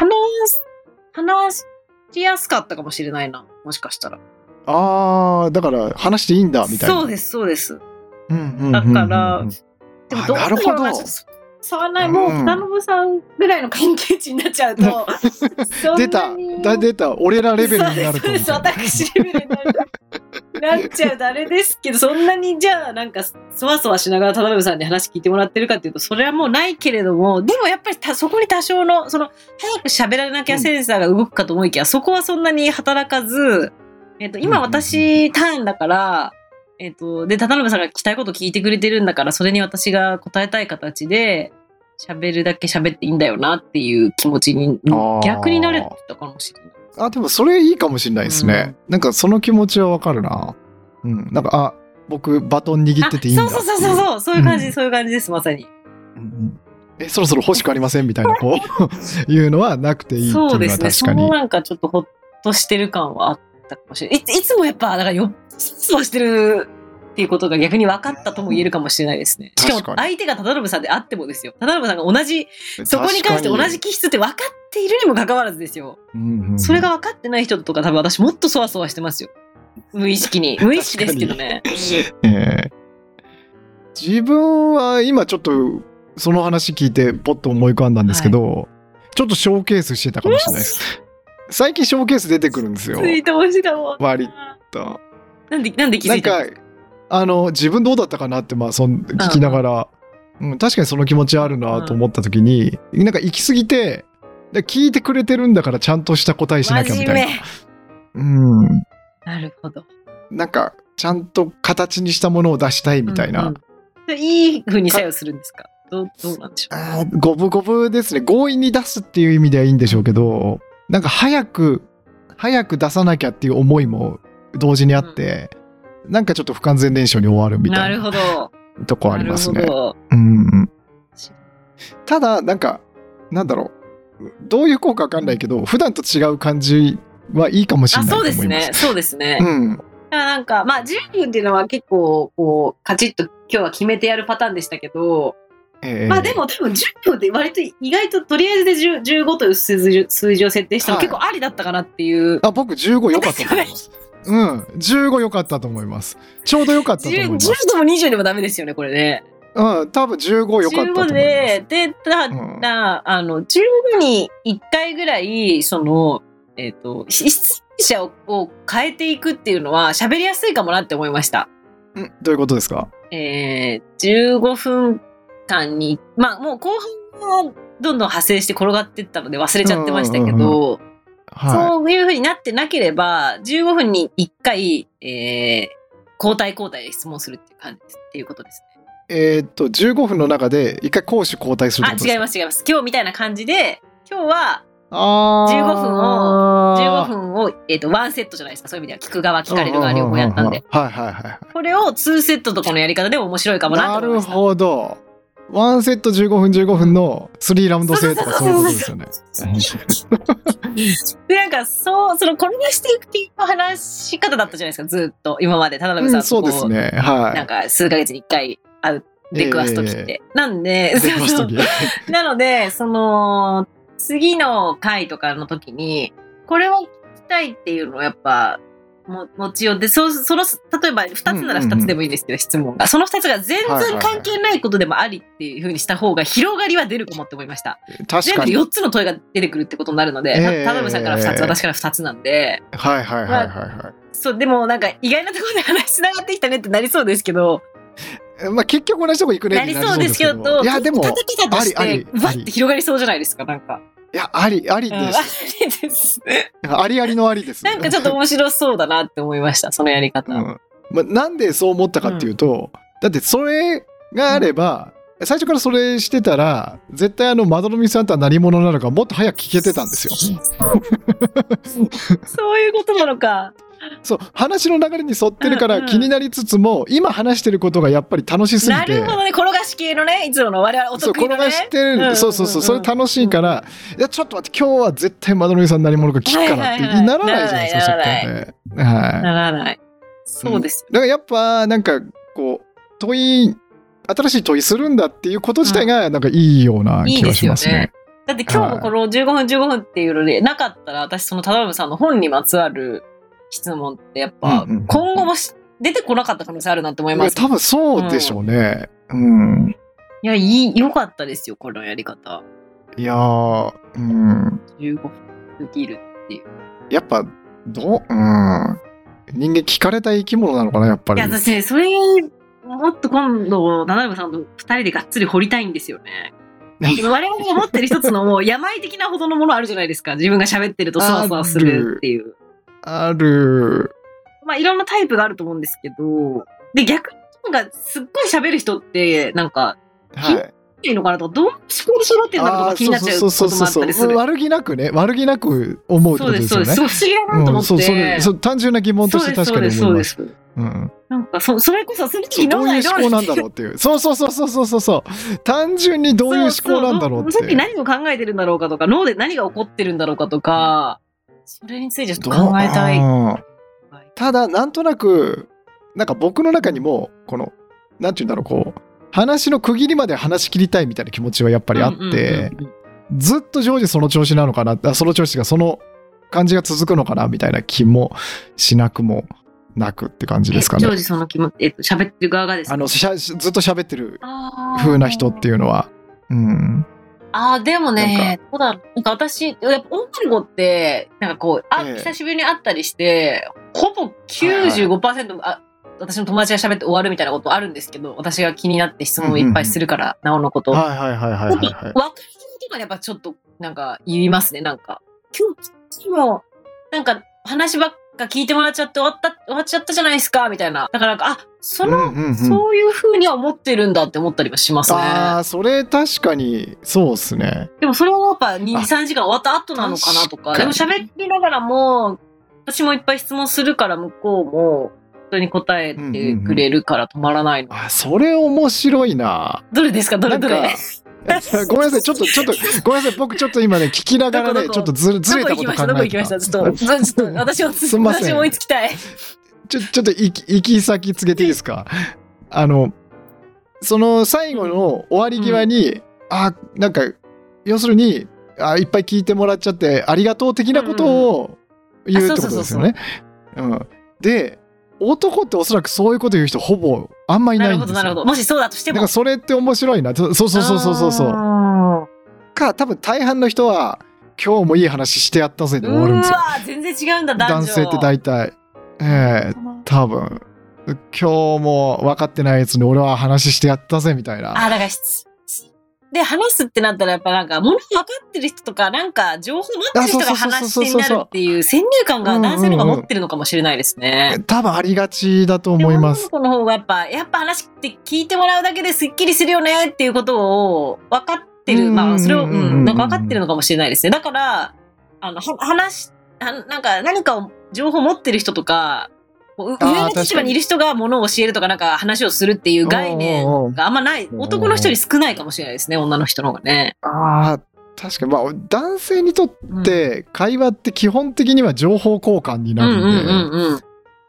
話しやすかったかもしれないな。もしかしたら。ああだから話していいんだみたいなそうです、そうです。だからでもあどうなるほどだろうなちょっと触らない、もう、うん北信さんぐらいの関係値になっちゃうと、そん出た。だ出た。俺らレベルになるとそうです。そうです。私レベルになるなっちゃうとあれですけど、そんなにじゃあなんか、そわそわしながら田辺さんに話聞いてもらってるかっていうと、それはもうないけれども、でもやっぱりたそこに多少の、その、早く喋らなきゃセンサーが動くかと思いきや、そこはそんなに働かず、えっ、と、今うんうんうん私ターンだから、えっ、と、で、田辺さんが聞きたいこと聞いてくれてるんだから、それに私が答えたい形で、喋るだけ喋っていいんだよなっていう気持ちに逆になれたかもしれない。あでもそれいいかもしれないですね、なんかその気持ちはわかるな。うん。なんかあ僕バトン握ってていいんだ。あそうそうそうそうそうそういう感じ、うん。そういう感じですまさに。うん。うんえそろそろ欲しくありません？みたいなこう いうのはなくていいっていうのはそうですね。その確かになんかちょっとほっとしてる感はあったかもしれない。いいつもやっぱ、だからよっそわしてるっていうことが逆に分かったとも言えるかもしれないですね。しかも相手が忠信さんであってもですよ。忠信さんが同じ、そこに関して同じ気質って分かっているにもかかわらずですよ。確かにうんうんそれが分かってない人とか多分私もっとそわそわしてますよ。無意識に。無意識ですけどね。ええ自分は今ちょっとその話聞いてポッと思い浮かんだんですけど、ちょっとショーケースしてたかもしれないです。最近ショーケース出てくるんですよつ。いてほしいかも。割と。なんで、なんで気づいたのか？あの自分どうだったかなってまあそん聞きながら、うん確かにその気持ちあるなと思った時に、なんか行き過ぎてで聞いてくれてるんだからちゃんとした答えしなきゃみ真たい面な。目。うん、なるほど。なんかちゃんと形にしたものを出したいみたいな。うんうん。いい風に作用するんですか？どうどうなんでしょう？五分五分ですね。強引に出すっていう意味ではいいんでしょうけどなんか早く早く出さなきゃっていう思いも同時にあって、なんかちょっと不完全燃焼に終わるみたないるなほど。とこありますねうんただなんかなんだろうどういう効果かわかんないけど普段と違う感じはいいかもしれあ、ないとそうで思います。すね。そうですね。うんなんか、まあ、10分っていうのは結構、こう、カチッと今日は決めてやるパターンでしたけど、ええまあでも多分10分って割と意外ととりあえずで10 15という数字を設定してもはい結構ありだったかなっていう。あ僕15良かったと思います。うん15良かったと思います。ちょうど良かったと思い10ます。10でも20でもダメですよね、これね。うん多分15良かったと思います。15で、で、たうんだ、あの、15に1回ぐらい、その、えっ、と、し出演者をを変えていくっていうのは喋りやすいかもなって思いました。んどういうことですか？えー、15分間に、まあもう後半はどんどん派生して転がっていったので忘れちゃってましたけど、はそういうふうになってなければ、15分に1回、えー、交代交代で質問するっていう感じです。っていうことですね。い。えーっと15分の中で一回攻守交代するってあ、ことですか？違います違います。今日みたいな感じで、今日はあー15分を15分を、えー、とワンセットじゃないですか。そういう意味では聞く側、聞かれる側両方やったんで。。はいはいはい。これを2セットとかのやり方でも面白いかもななると思いました。ほど。ワンセット15分15分の3ラウンド制とかそういうことですよね。で、なんか、そう、その、転がしていくっていう話し方だったじゃないですか、ずっと、今まで、田辺さんとうんそうですね。はなんか、数ヶ月に一回会う、出くわす時って。なんで、なので、その、次の回とかの時に、これを聞きたいっていうのをやっぱ、も持ち寄って、そその、例えば2つなら2つでもいいですけど、質問が。その2つが全然関係ないことでもありっていうふうにした方が広がりは出るかもって思いました。確かに。4つの問いが出てくるってことになるので、ええた田辺さんから2つ、私から2つなんで、はいはいはいはいはい。そう、でもなんか意外なところで話しながってきたねってなりそうですけど、まあ結局同じとこ行くねなりそうですけど、いやでもタタタタとしてわって広がりそうじゃないですか、なんか。いやありありうん、あです、りです。ありありのありですなんかちょっと面白そうだなって思いました、そのやり方。うんまあ、なんでそう思ったかっていうと、だってそれがあれば、最初からそれしてたら絶対あのまどろみさんとは何者なのかもっと早く聞けてたんですよ。そういうことなのか。そう話の流れに沿ってるかうんうんら気になりつつも、今話してることがやっぱり楽しすぎてなるほどね、転がし系のね、いつもの我々お得意のね。転がしてる、うんうんうんそうそうそうそれ楽しいから、いやちょっと待って今日は絶対まどろみさん何者か聞くからって、はいはいはいならないじゃないですかそっからね。はい、ならない。そうですよ。だからやっぱなんかこう問い新しい問いするんだっていうこと自体がなんかいいような気がしますね。いいですよねだって今日もこの15分15分っていうので、なかったら私その忠信さんの本にまつわる質問ってやっぱうんうん今後もし出てこなかった可能性あるなって思います。多分そうでしょうね。うん。いや、いい、良かったですよ、このやり方。いやー、うん。15分過ぎるっていう。やっぱどう、うん。人間聞かれた生き物なのかなやっぱり。いや、私ね、それ、もっと今度、七海さんと二人でがっつり掘りたいんですよね。我々が持ってる一つのもう病的なほどのものあるじゃないですか。自分が喋ってるとそわそわするっていう。ある。まあいろんなタイプがあると思うんですけど、で逆になんかすっごい喋る人ってなんかはい。いいのかなとか、どう思考で喋ってるのかとか気になっちゃうこともあったりする。悪気なくね、悪気なく思うってそうです、そうです。ことです不思議だなと思って。うんそうそれそう単純な疑問として確かに思います。そうです。うんなんかそ、それこそ、そのそうどういう思考なんだろうっていう。そうそうそうそうそうそうそう。単純にどういう思考なんだろうって。さっき何を考えてるんだろうかとか、脳で何が起こってるんだろうかとか、それについてちょっと考えたい。ただなんとなくなんか僕の中にもこのなんて言うんだろうこう話の区切りまで話し切りたいみたいな気持ちはやっぱりあって、ずっと常時その調子なのかな？あその調子がその感じが続くのかな？みたいな気もしなくもなくって感じですかね。えジョー。ジその気持ち、えっと、喋ってる側がですか？あのしゃずっと喋ってる風な人っていうのは。うん、ああ、でもね、どうだろうなんか私、やっぱ女の子って、なんかこう、あ、ええ久しぶりに会ったりして、ほぼ95%、あ私の友達が喋って終わるみたいなことあるんですけど、私が気になって質問をいっぱいするから、なおのこと。はいはいはいはいはい。若い人とかやっぱちょっと、なんか言いますね、なんか。今日、今日も、なんか話ばっか聞いてもらっちゃって終わった、終わっちゃったじゃないですか、みたいな。だからなんか、あ、その、うんうんうんそういう風には思ってるんだって思ったりはしますね。ああそれ確かにそうっすね。でもそれはやっぱ2、あ3時間終わった後なのかなとか。確かにでも喋りながらも、私もいっぱい質問するから向こうも、本当に答えてくれるから止まらないの。あそれ面白いな。どれですか？どれどれ？ごめんなさい、ちょっと、ちょっと、ごめんなさい、僕ちょっと今ね、聞きながらね、ちょっとずれずれたこと考えてどこ行きました？どこ行きました ちょっと、私も、すんません。私も追いつきたい。ちょ、ちょっと行き、行き先つけていいですか？あの、その最後の終わり際に、あ、なんか、要するに、あ、いっぱい聞いてもらっちゃって、ありがとう的なことを言うってことですよね。うん。で、男っておそらくそういうこと言う人ほぼあんまいなないんですよ。るほど、なるほど。もしそうだとしても。だからそれって面白いな。そうそうそうそうそうそう。あか、多分大半の人は、今日もいい話してやったぜでー終わるんですよ。うわー全然違うんだ、男性って大体。ええ多分。今日も分かってないやつに俺は話してやったぜみたいな。あ、だから質、で、話すってなったらやっぱなんか、物分かってる人とか、なんか、情報持ってる人が話し手になるっていう先入観が男性の方が持ってるのかもしれないですね。多分ありがちだと思います。で女の子の方がやっぱ、やっぱ話って聞いてもらうだけですっきりするよねっていうことを分かってる。うんまあ、それを、ううんうんうんん、なんか分かってるのかもしれないですね。だから、あの、は話、はなんか何かを情報持ってる人とか、上の立場にいる人がものを教えるとか、なんか話をするっていう概念があんまない。男の人より少ないかもしれないですね、女の人の方がね。ああ、確かに。まあ、男性にとっうん、て会話って基本的には情報交換にうなんるんで、うんうんうん。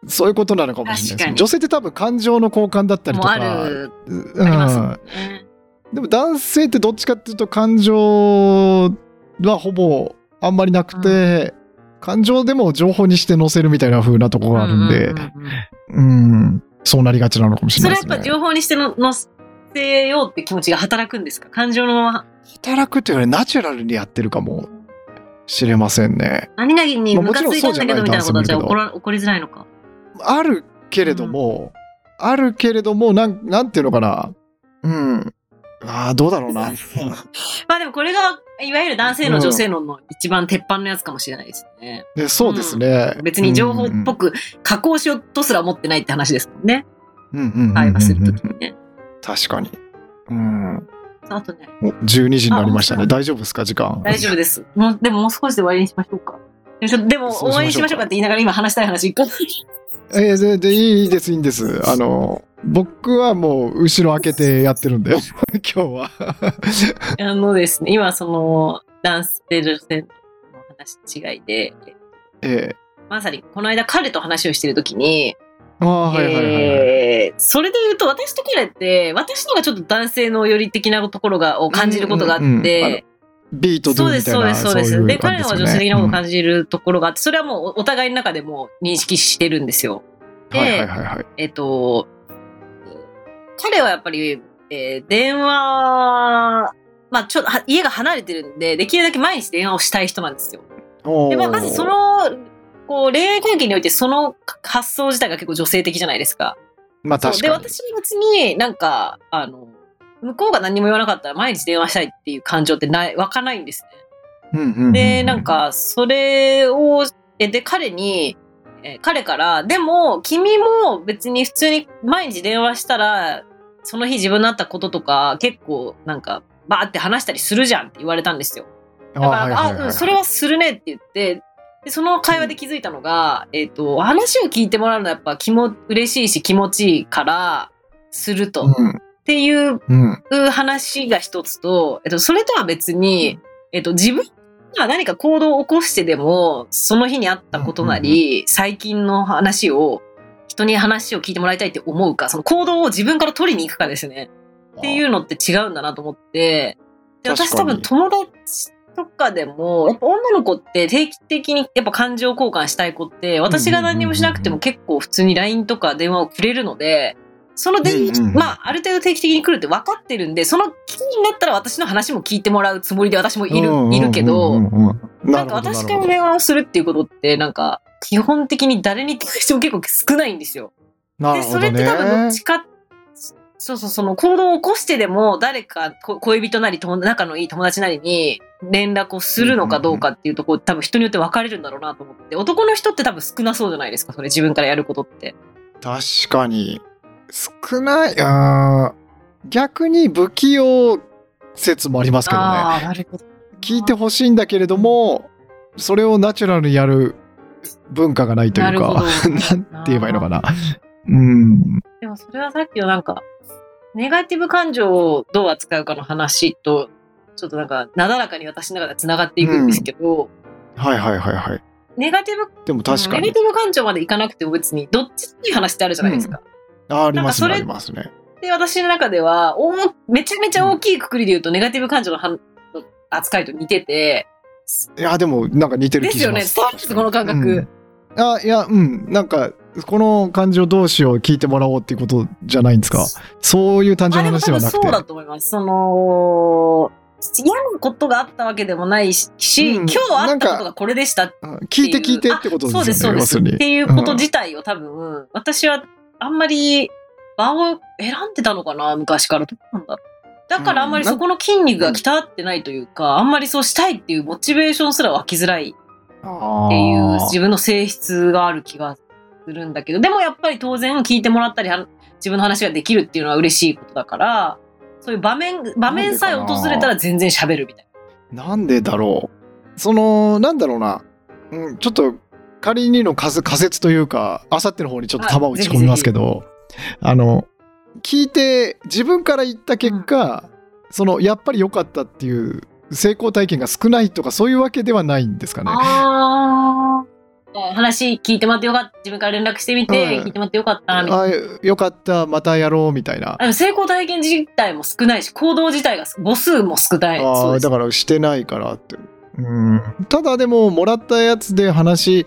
そういうことなのかもしれない女性って多分感情の交換だったりともうあか。る、うんありますもんね。でも男性ってどっちかっていうと感情はほぼあんまりなくて、感情でも情報にして載せるみたいな風なとこがあるんで、うううんうんうん、そうなりがちなのかもしそれれないですね。はやっぱ情報にしての載せようって気持ちが働くんですか？感情のまま。働くっていうよりナチュラルにやってるかもしれませんね。何々にムカついたんだけどみたいなことはじゃあそうじゃない怒ら怒りづらいのか？あるけれども、あるけれども、なん、なんていうのかな。うん。ああ、どうだろうな。まあでもこれが、いわゆる男性の女性のの一番鉄板のやつかもしれないですね。でそうですね。別に情報っぽく加工しようとすら思ってないって話ですもんね。うんうんうんうんうん会話するときにね。確かに。うん。あとね、お12時になりましたね。あ大丈夫ですか？時間。大丈夫です。もうでももう少しで終わりにしましょうか。でもちょっとでもそうしましょうかって言いながら今話したい話一個。えー、ででいいです、いいんです。あの、僕はもう後ろ開けてやってるんで、今日は。あのですね、今その男性女性の話の違いで、えまさにこの間彼と話をしてるときに、ー、ああ、はいはいはいはい。えーそれで言うと私と彼って私のがちょっと男性の寄り的なところがを感じることがあって、ビートドゥそうです、そうみたいな。です、そうです。いで、彼のは女性的なことをじ感じるところがあって、それはもうお互いの中でも認識してるんですよ。で、はいはいはいはい。えっと、彼はやっぱり、えー電話、まあちょっとは家が離れてるんで、できるだけ毎日電話をしたい人なんですよ。で、まあ、まずそ、の、こう、恋愛関係においてその発想自体が結構女性的じゃないですか。まあそうで、確かに。私は別になんか、あの、向こうが何にも言わなかったら毎日電話したいっていう感情ってない、湧かないんですね。うんうんうんうんで、なん、か、それを、えで、彼に、えー彼から、でも、君も別に普通に毎日電話したら、その日自分のあったこととか、結構、なんか、バーって話したりするじゃんって言われたんですよ。だから、あ,、はいはいはいうん、それはするねって言って、でその会話で気づいたのが、えっ、と、話を聞いてもらうのはやっぱ気も嬉しいし気持ちいいから、すると。っていう。話が一つと、えっと、それとは別に、えっと、自分が何か行動を起こしてでも、その日にあったことなり、最近の話を、人に話を聞いてもらいたいって思うか、その行動を自分から取りに行くかですね。っていうのって違うんだなと思って、で私多分友達とかでも、やっぱ女の子って定期的にやっぱ感情交換したい子って、私が何にもしなくても結構普通に LINE とか電話をくれるので、その電うんうんうんまあ、ある程度定期的に来るって分かってるんで、その機会になったら私の話も聞いてもらうつもりで私もいる、いるけど、なんか私から電話をするっていうことって、なんか、基本的に誰に対しても結構少ないんですよ。で、なるほどね。それって多分どっちか、そうそう、その行動を起こしてでも誰かこ恋人なり友仲のいい友達なりに連絡をするのかどうかっていうところ、多分人によって分かれるんだろうなと思って、男の人って多分少なそうじゃないですか、それ自分からやることって。確かに。少ない。あー逆に不器用説もありますけどね。ああ、なるほど。聞いてほしいんだけれども、それをナチュラルにやる文化がないというか、ど なんて言えばいいのかな。うん。でもそれはさっきのなんか、ネガティブ感情をどう扱うかの話と、ちょっとなんか、なだらかに私の中でつながっていくんですけど、はいはいはいはい。ネガティブ、でも確かに。ネガティブ感情までいかなくても別に、どっちでいい話ってあるじゃないですか。あありますね、ありますね。で、私の中では、おめちゃめちゃ大きいくくりで言うと、ネガティブ感情のはん扱いと似てて、いや、でもなんか似てるですよね、気します。伝わりますこの感覚。あいやうんなんかこの感情同士を聞いてもらおうっていうことじゃないんですか？そういう単純な話ではなくてそうだと思います。その、嫌なことがあったわけでもないし、うん今日あったことがこれでしたうん聞いて聞いてってことですよねそうです、そうです。っていうこと自体を多分、私はあんまり場を選んでたのかな、昔から。どうなんだろう。だからあんまりそこの筋肉が鍛わってないというか、あんまりそうしたいっていうモチベーションすら湧きづらいあっていうー自分の性質がある気がするんだけど、でもやっぱり当然聞いてもらったり、は自分の話ができるっていうのは嬉しいことだから、そういう場面、場面さえ訪れたら全然喋るみたいなんでだろう。そのなんだろうな、うん、ちょっと仮にの仮仮説というかあさっての方にちょっと球を打ち込みますけどあの聞いて自分から言った結果、そのやっぱり良かったっていう成功体験が少ないとかそういうわけではないんですかね。話聞いてもらってよかった。自分から連絡してみて、うん聞いてもらってよかった。みたいな。あよかったまたやろうみたいな。成功体験自体も少ないし、行動自体が母数も少ない。あだからしてないからって。うん、ただでももらったやつで話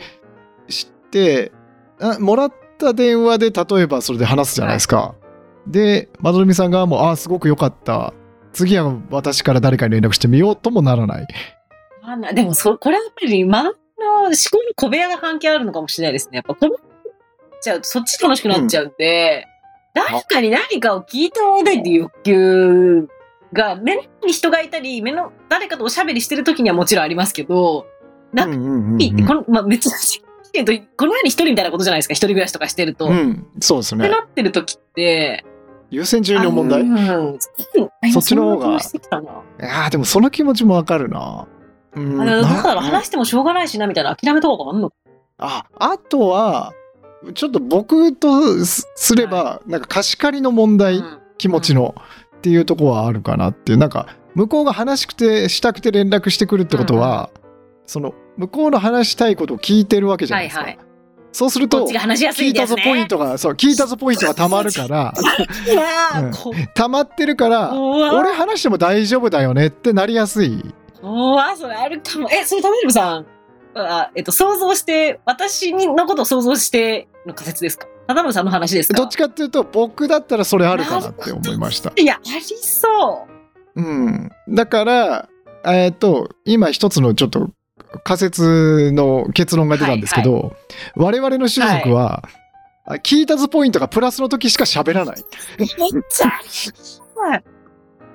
してあもらった電話で例えばそれで話すじゃないですか。でまどろみさん側も「ああすごく良かった次は私から誰かに連絡してみよう」ともならない。あんなでもそ、これはやっぱり、まの思考の小部屋が関係あるのかもしれないですね。やっぱ、こぼっちゃうと、そっち楽しくなっちゃうんで、誰かに何かを聞いてもらいたいっていう欲求が、目の前に人がいたり、目の、誰かとおしゃべりしてる時にはもちろんありますけど、なんかうんうんうんうんこの、まあ、別に、言うとこの世に一人みたいなことじゃないですか、一人暮らしとかしてると。っうん、そうですてね。なってる時って、優先順位の問題？いうん、そっちの方が。そんな気してきたな。やーでもその気持ちもわかるな。うん。あだから話してもしょうがないしなみたいな諦めとかあんのか。ああとはちょっと僕とすすれば、なんか貸し借りの問題、うん。気持ちの、っていうとこはあるかなっていう。なんか向こうが話しくてしたくて連絡してくるってことは、その向こうの話したいことを聞いてるわけじゃないですか。はいはいそうすること聞いた。ぞポイントがそう聞いたぞポイントがたまるからいや うんまってるから怖俺話しても大丈夫だよねってなりやすい怖それあるかも。え、それタメルさん、あえっと、想像して、私のことを想像しての仮説ですか？タダムさんの話ですか？どっちかっていうと僕だったらそれあるかなって思いました。いや、ありそう。うん、だからえっ、と今一つのちょっと仮説の結論が出たんですけど、我々の種族は、あ聞いたぞポイントがプラスの時しか喋らない。めっちゃ。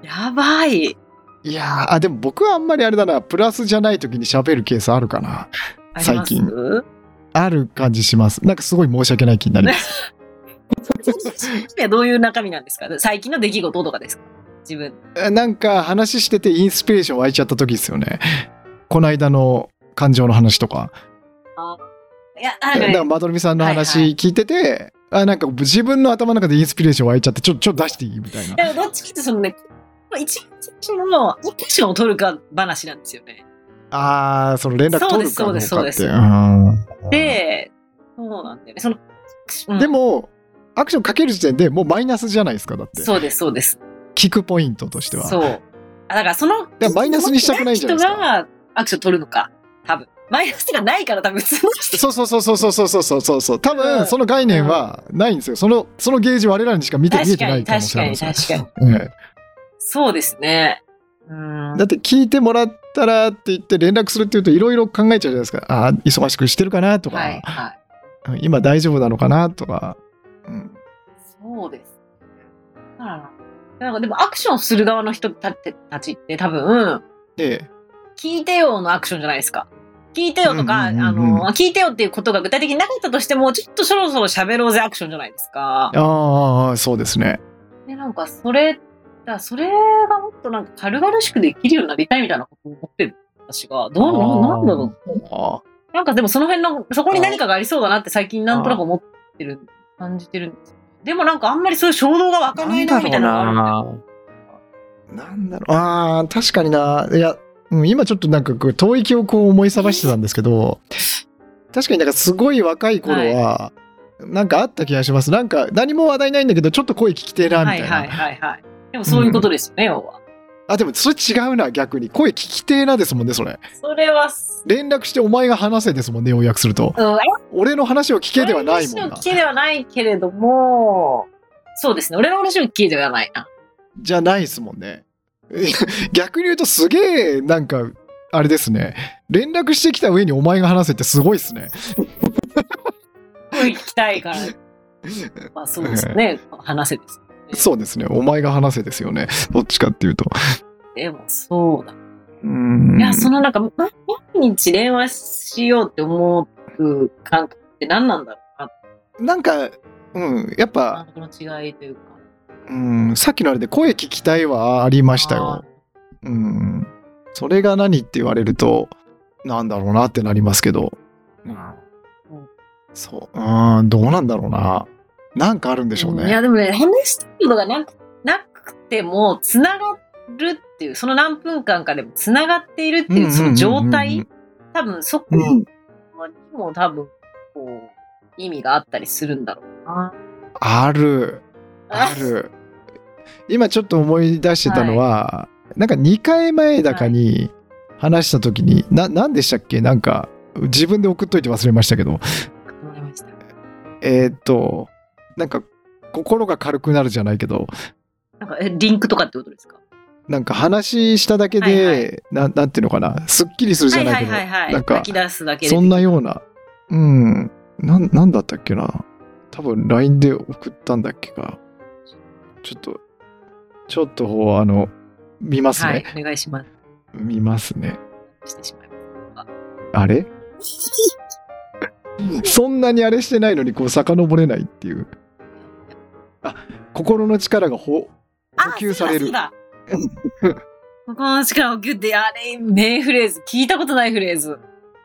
やばい。いやーあでも僕はあんまりあれだな。プラスじゃない時に喋るケースあるかな。最近。ある感じします。なんかすごい申し訳ない気になります。どういう中身なんですか？最近の出来事とかですか？自分。えなんか話しててインスピレーション湧いちゃった時ですよねこの間の感情の話とかいや、なんかねだからまどろみさんの話はいはい聞いてて、あなんか自分の頭の中でインスピレーション湧いちゃってちょちょっと出していいみたいな。でもどっちかってそのね、一番最初のアクションを取るか話なんですよね。ああその連絡取るかそうですそうですどうかってで、そうなんだよね。その、うんでもアクションかける時点でもうマイナスじゃないですかだってそうです、そうです。聞くポイントとしては。そう。あだからその、らマイナスにしたくないんじゃないですかアクション取るのか、多分。マイナスがないから多分普通の人。そうそうそうそうそうそうそうそうそう多うん分その概念はないんですよそのそのゲージ我々にしか見て見えてない可能確かに、確かに。えそうですね。うんえ。だって聞いてもらったらって言って連絡するっていうといろいろ考えちゃうじゃないですかあー忙しくしてるかなとか、はい、はい。うん今大丈夫なのかなとか、うん、そうです。だからなんかでもアクションする側の人たたちって多分、で聞いてよのアクションじゃないですか。聞いてよとか、うんうんうんうんあの、聞いてよっていうことが具体的になかったとしても、ちょっとそろそろ喋ろうぜアクションじゃないですか。ああそうですねで、なんかそれ、だそれがもっとなんか軽々しくできるようになりたいみたいなことを思ってる私が、どうななんだろう。あなんかでもその辺の、そこに何かがありそうだなって最近なんとなく思ってる、感じてるんですよ。でもなんかあんまりそういう衝動が湧かないなみたいなのがあるんだよ。なんだろうあー確かにないや、うん、今ちょっとなんかこう遠い記憶を思い覚ましてたんですけど確かになんかすごい若い頃は、なんかあった気がします。なんか何も話題ないんだけどちょっと声聞きてえなみたいな、はいはいはいはい。でもそういうことですよね、要は。あでもそれ違うな逆に。声聞きてえなですもんねそれ。それは、連絡してお前が話せですもんね要約すると。うん、俺の話を聞けではないもんな。俺の話を聞けではないけれども、そうですね。俺の話を聞けではないな。じゃないですもんね 逆に言うとすげえなんかあれですね連絡してきた上にお前が話せってすごいっすね声聞きたいから。まあそうですよね。話せです。そうですね。お前が話せですよね。どっちかっていうと。でもそうだ。うんいや、そのなんか、ま毎日電話しようって思う感覚って何なんだろうな。なんか、うん、やっぱ、感覚の違いというか。うん、さっきのあれで声聞きたいはありましたよ。うん。それが何って言われると、なんだろうなってなりますけど。そう。うん、どうなんだろうな。なんかあるんでしょうね。んいや、でもね、話したいことがなくなくても、つながるっていう、その何分間かでもつながっているっていう、その状態、多分そこうんにも多分、こう、意味があったりするんだろうな。ある。ある。今ちょっと思い出してたのは、なんか2回前だかに話した時に、な何でしたっけ？なんか自分で送っといて忘れましたけど。えーっとなんか心が軽くなるじゃないけど。なんか、え、リンクとかってことですか？なんか話しただけで、はいはななんていうのかな？すっきりするじゃないけど、はいはいはいはい。なんか。そんなような。うん。なんなんだったっけな？多分 LINE で送ったんだっけか。ちょっと、ちょっと、あの、見ますね。はい、お願いします。見ますね。してしまいます。あれ？そんなにあれしてないのに、こう、遡れないっていう。あ、心の力がほ補給される。あそうだそうだ ここの力をギュッて、あれ、名フレーズ。聞いたことないフレーズ。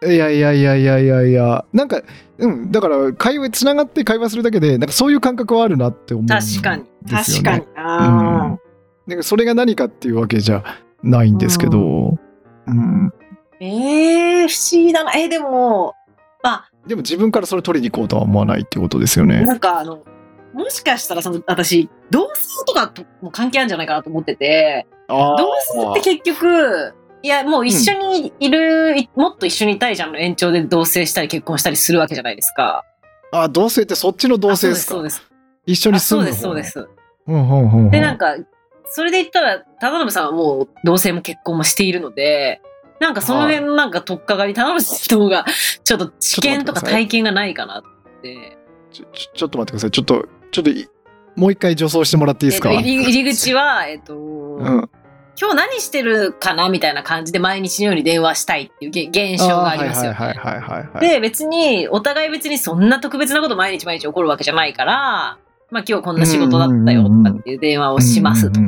いやいやいやいやいやいや、なんか、うん、だから、会話、つながって会話するだけで、なんかそういう感覚はあるなって思うね。確かに。確かに。うんあなんかそれが何かっていうわけじゃないんですけど、うん、ーえー、不思議だな。えー、でも、までも自分からそれ取りに行こうとは思わないってことですよあ、ね。なんかあの、もしかしたらその、私、同棲とかとも関係あるんじゃないかなと思ってて、同棲って結局、いや、もう一緒にいる、いもっと一緒にいたいじゃんの延長で同棲したり結婚したりするわけじゃないですか。あ、同棲ってそっちの同あ棲ですか？そうです、一緒にそうです。住むあそうです、そうです。うんうんうんうんで、なんか、それで言ったら、忠信さんはもう同棲も結婚もしているので、なんかその辺のなんか取っかかり、忠信の人が、ちょっと知見とか体験がないかなって。ちょちょちょっと待ってください。ちょっと、ちょっとい、もう一回助走してもらっていいですか、えっと入り口は、えっと、うん、今日何してるかなみたいな感じで毎日のように電話したいっていうげ現象がありますよね。はいはいはいはいはい、はい。で、別に、お互い別にそんな特別なこと毎日毎日起こるわけじゃないから、まあ今日こんな仕事だったよとかっていう電話をしますと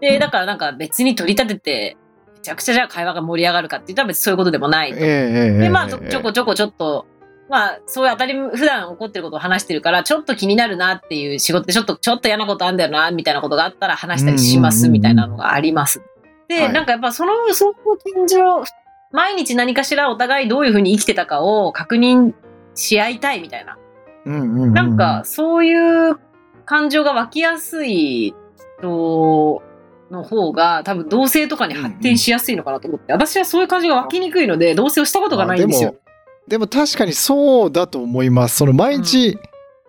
で、だからなんか別に取り立てて、めちゃくちゃじゃあ会話が盛り上がるかって言ったら別にそういうことでもないと。で、まあちょこちょこちょっと、まあそういう当たり、普段起こってることを話してるから、ちょっと気になるなっていう仕事でちょっと、ちょっと嫌なことあんだよな、みたいなことがあったら話したりしますみたいなのがあります。で、はいなんかやっぱその、その感情、毎日何かしらお互いどういうふうに生きてたかを確認し合いたいみたいな。うんうんうんなんか、そういう感情が湧きやすい人の方が、多分同性とかに発展しやすいのかなと思って、私はそういう感じが湧きにくいので、同棲をしたことがないんですよ。でも確かにそうだと思います。その毎日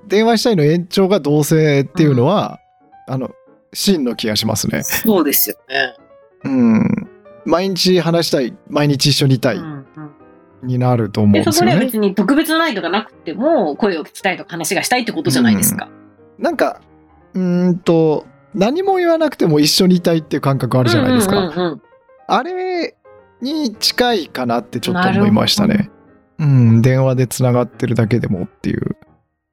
電話したいの延長が同性っていうのは、あの、真の気がしますね。そうですよね。うん。毎日話したい、毎日一緒にいたいうんうんになると思うんでそこではですよね。別に特別なないとかなくても、声を聞きたいとか話がしたいってことじゃないですか。なんか、うーんと、何も言わなくても一緒にいたいっていう感覚あるじゃないですか。うんうんうんうんあれに近いかなってちょっと思いましたね。うん、電話でつながってるだけでもっていう。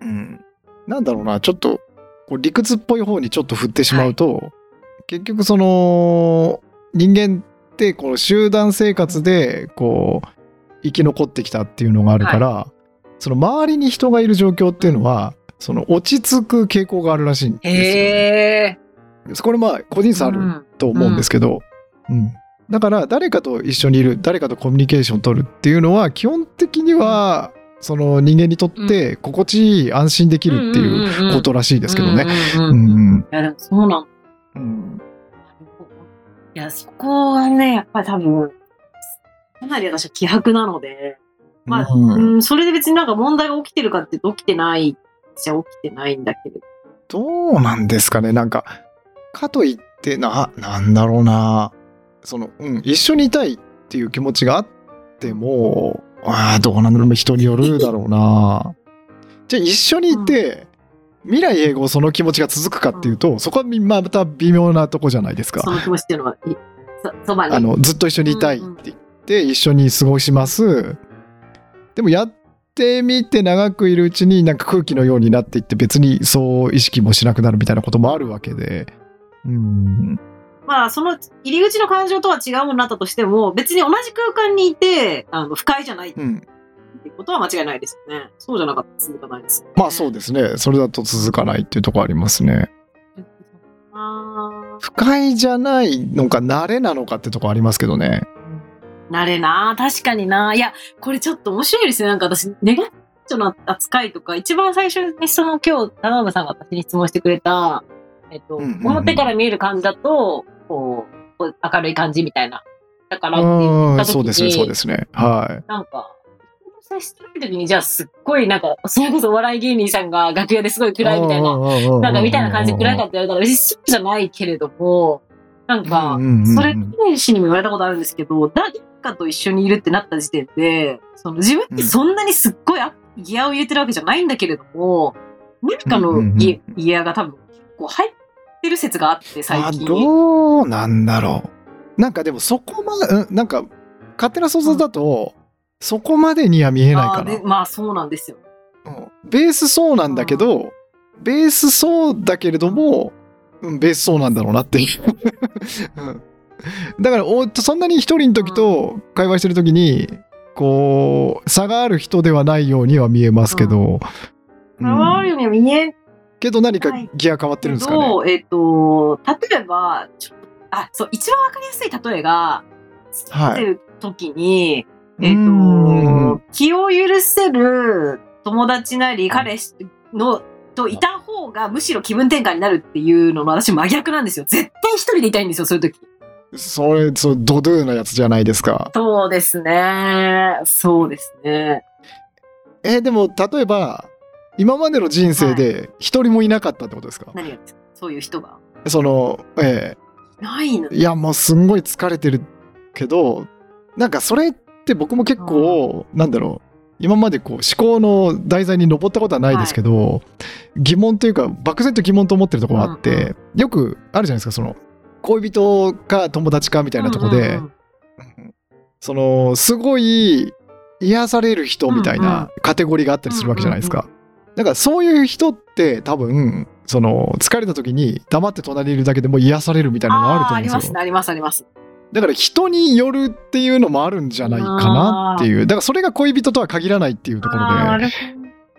うん。なんだろうな、ちょっと、こう理屈っぽい方にちょっと振ってしまうと、結局その、人間ってこの集団生活で、こう、生き残ってきたっていうのがあるから、その周りに人がいる状況っていうのは、その落ち着く傾向があるらしいんですよ、ね。これまあ個人差あるうんと思うんですけど、うん。だから誰かと一緒にいる誰かとコミュニケーションを取るっていうのは基本的にはその人間にとって心地いい安心できるっていうことらしいですけどね。うんうんうんうん。うんいや、でもそうなんうん。いや、そこはね、やっぱり多分、かなり私は希薄なので、まあ、うん。うん、それで別になんか問題が起きてるかって起きてないじゃ起きてないんだけれど。どうなんですかね？なんかかといってななんだろうな。その、うん、一緒にいたいっていう気持ちがあってもああどうなんだろう人によるだろうな。じゃあ一緒にいて、未来永劫その気持ちが続くかっていうと、そこはまた微妙なとこじゃないですか。その気持ちっていうのは、いそそばに。あのずっと一緒にいたいって。言って一緒に過ごします。でもやってみて長くいるうちになんか空気のようになっていって別にそう意識もしなくなるみたいなこともあるわけで。うん。まあ、その入り口の感情とは違うものになったとしても、別に同じ空間にいて、あの不快じゃないってことは間違いないですよね。そうじゃなかったら続かないですよね。まあそうですね。それだと続かないっていうところありますね。あ不快じゃないのか慣れなのかってとこありますけどね。ーなれな。確かにな。いや、これちょっと面白いですね。なんか私、ネガティブの扱いとか、一番最初にその今日、田辺さんが私に質問してくれた、えっと、うんうんうん。表から見える感じだと、こう、こう明るい感じみたいな。だからって言うんった時に、そうですねそうですね。はなんか、接してる時に、じゃあすっごいなんか、それこそお笑い芸人さんが楽屋ですごいい暗いみたいな、ななんかみたいな感じで暗いかって言われたら、別にそうじゃないけれども、なんか、それ、天使にも言われたことあるんですけど、誰かと一緒にいるってなった時点で、その自分ってそんなにすっごいあギアを入れてるわけじゃないんだけれども、何かのうんうんうんギギアが多分結構入っってる説があって、最あ近。どうなんだろう。なんかでもそこまで、うんなんか勝手な想像だと、そこまでには見えないかなあ。まあそうなんですよ。うんベースそうなんだけど、ベースそうだけれども、うん、ベースそうなんだろうなっていう。う んだからおそんなに一人の時と会話してる時にこう差がある人ではないようには見えますけど、うん。あるようには見え。んけど何かギア変わってるんですかね？ど、えっ、と、例えば、あ、そう、一番わかりやすい例えが、はい。付き合ってる時に、えっ、うーん。と、気を許せる友達なり彼氏の、といた方がむしろ気分転換になるっていうのの私真逆なんですよ。絶対一人でいたいんですよ、そういう時。それそうドドゥなやつじゃないですか。そうですね。そうですね。えでも例えば今までの人生で一人もいなかったってことですか、何がですか？そういう人が？そのえないの？えいやもうすんごい疲れてるけどなんかそれって僕も結構なんだろう今までこう思考の題材に上ったことはないですけど、疑問というか漠然と疑問と思ってるところがあって、よくあるじゃないですかその恋人か友達かみたいなところで、うんうんうん。そのすごい癒される人みたいなカテゴリーがあったりするわけじゃないですか。だからそういう人って多分その疲れた時に黙って隣にいるだけでも癒されるみたいなのがあると思うんですよ。ありますね、あります、あります。だから人によるっていうのもあるんじゃないかなっていう。だからそれが恋人とは限らないっていうところで。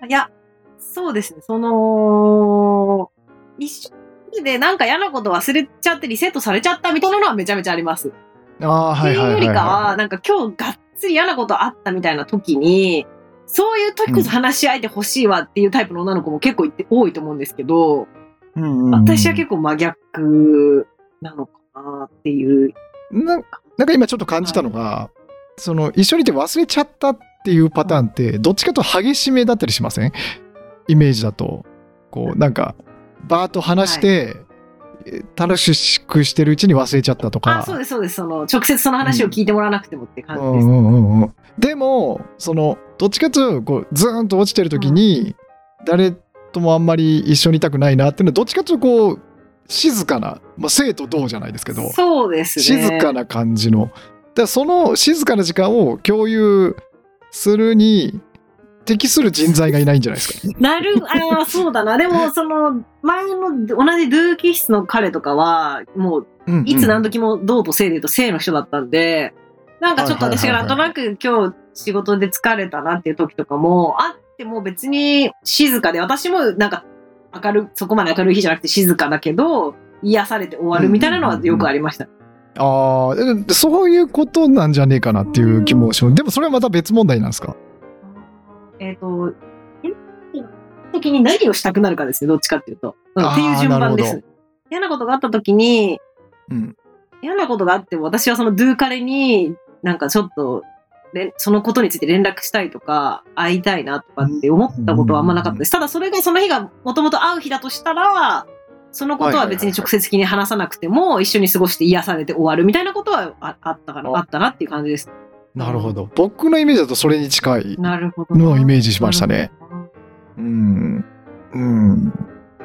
いや、そうですね。その、一緒でなんか嫌なこと忘れちゃってリセットされちゃったみたいなのはめちゃめちゃあります。ああってはいはいはいいうよりかはは、なんか今日がっつり嫌なことあったみたいな時に、そういう時こそ話し合えてほしいわっていうタイプの女の子も結構いて多いと思うんですけど、い。うんうんうん私は結構真逆なのかなっていう。ななんか今ちょっと感じたのが、その一緒にいて忘れちゃったっていうパターンってどっちかと激しめだったりしません？イメージだとこうなんかバーッと話して、え楽しくしてるうちに忘れちゃったとかあ、そうです、そうです。その、直接その話を聞いてもらわなくてもって感じです。うんうんうんうんでもそのどっちかというとこうズーンと落ちてる時に、誰ともあんまり一緒にいたくないなっていうのはどっちかというとこう静かな、まあ、生と同じゃないですけどそうですね。静かな感じの。だその静かな時間を共有するに適する人材がいないんじゃないですか。なる、ああ、そうだな。でも、その、前の同じドゥー気質の彼とかは、もう、うんうんいつ何時も銅と性で言うと性の人だったんで、なんかちょっと私がなんとなく今日仕事で疲れたなっていう時とかも、あっても別に静かで、私もなんか明るい、そこまで明るい日じゃなくて静かだけど、癒されて終わるみたいなのはよくありました。ああ、えそういうことなんじゃねえかなっていう気もします。でもそれはまた別問題なんですか？えっ、と、時に何をしたくなるかですね、どっちかっていうと。うんっていう順番です。嫌なことがあった時に、うん。嫌なことがあっても私はそのドゥーカレになんかちょっとそのことについて連絡したいとか会いたいなとかって思ったことはあんまなかったです。ただそれがその日がもともと会う日だとしたらそのことは別に直接的に話さなくても一緒に過ごして癒されて終わるみたいなことはああったかなああったなっていう感じです。なるほど。僕のイメージだとそれに近いなるほど。のをイメージしましたね。うん。うん。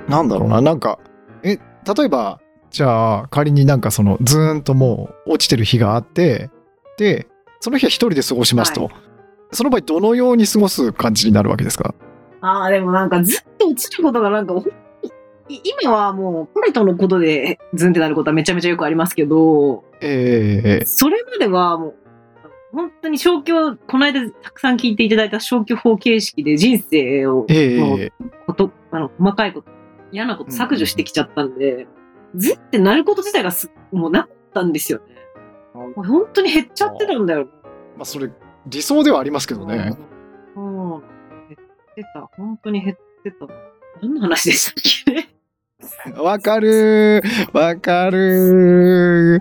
なんだろうな。なんか、え、例えば、じゃあ仮になんかそのズーンともう落ちてる日があって、で、その日は一人で過ごしますと。はその場合どのように過ごす感じになるわけですか？ああ、でもなんかずっと落ちることがなんか、今はもう彼とのことでズンってなることはめちゃめちゃよくありますけど、ええそれまではもう、本当に消去、この間たくさん聞いていただいた消去法形式で人生を、ええこと、あの、細かいこと、嫌なこと削除してきちゃったんで、ずってなること自体がすもうなかったんですよね。もう本当に減っちゃってたんだよ。まあそれ理想ではありますけどね。うん。うん減ってた。本当に減ってた。何の話でしたっけ？ね。わかるーわかるー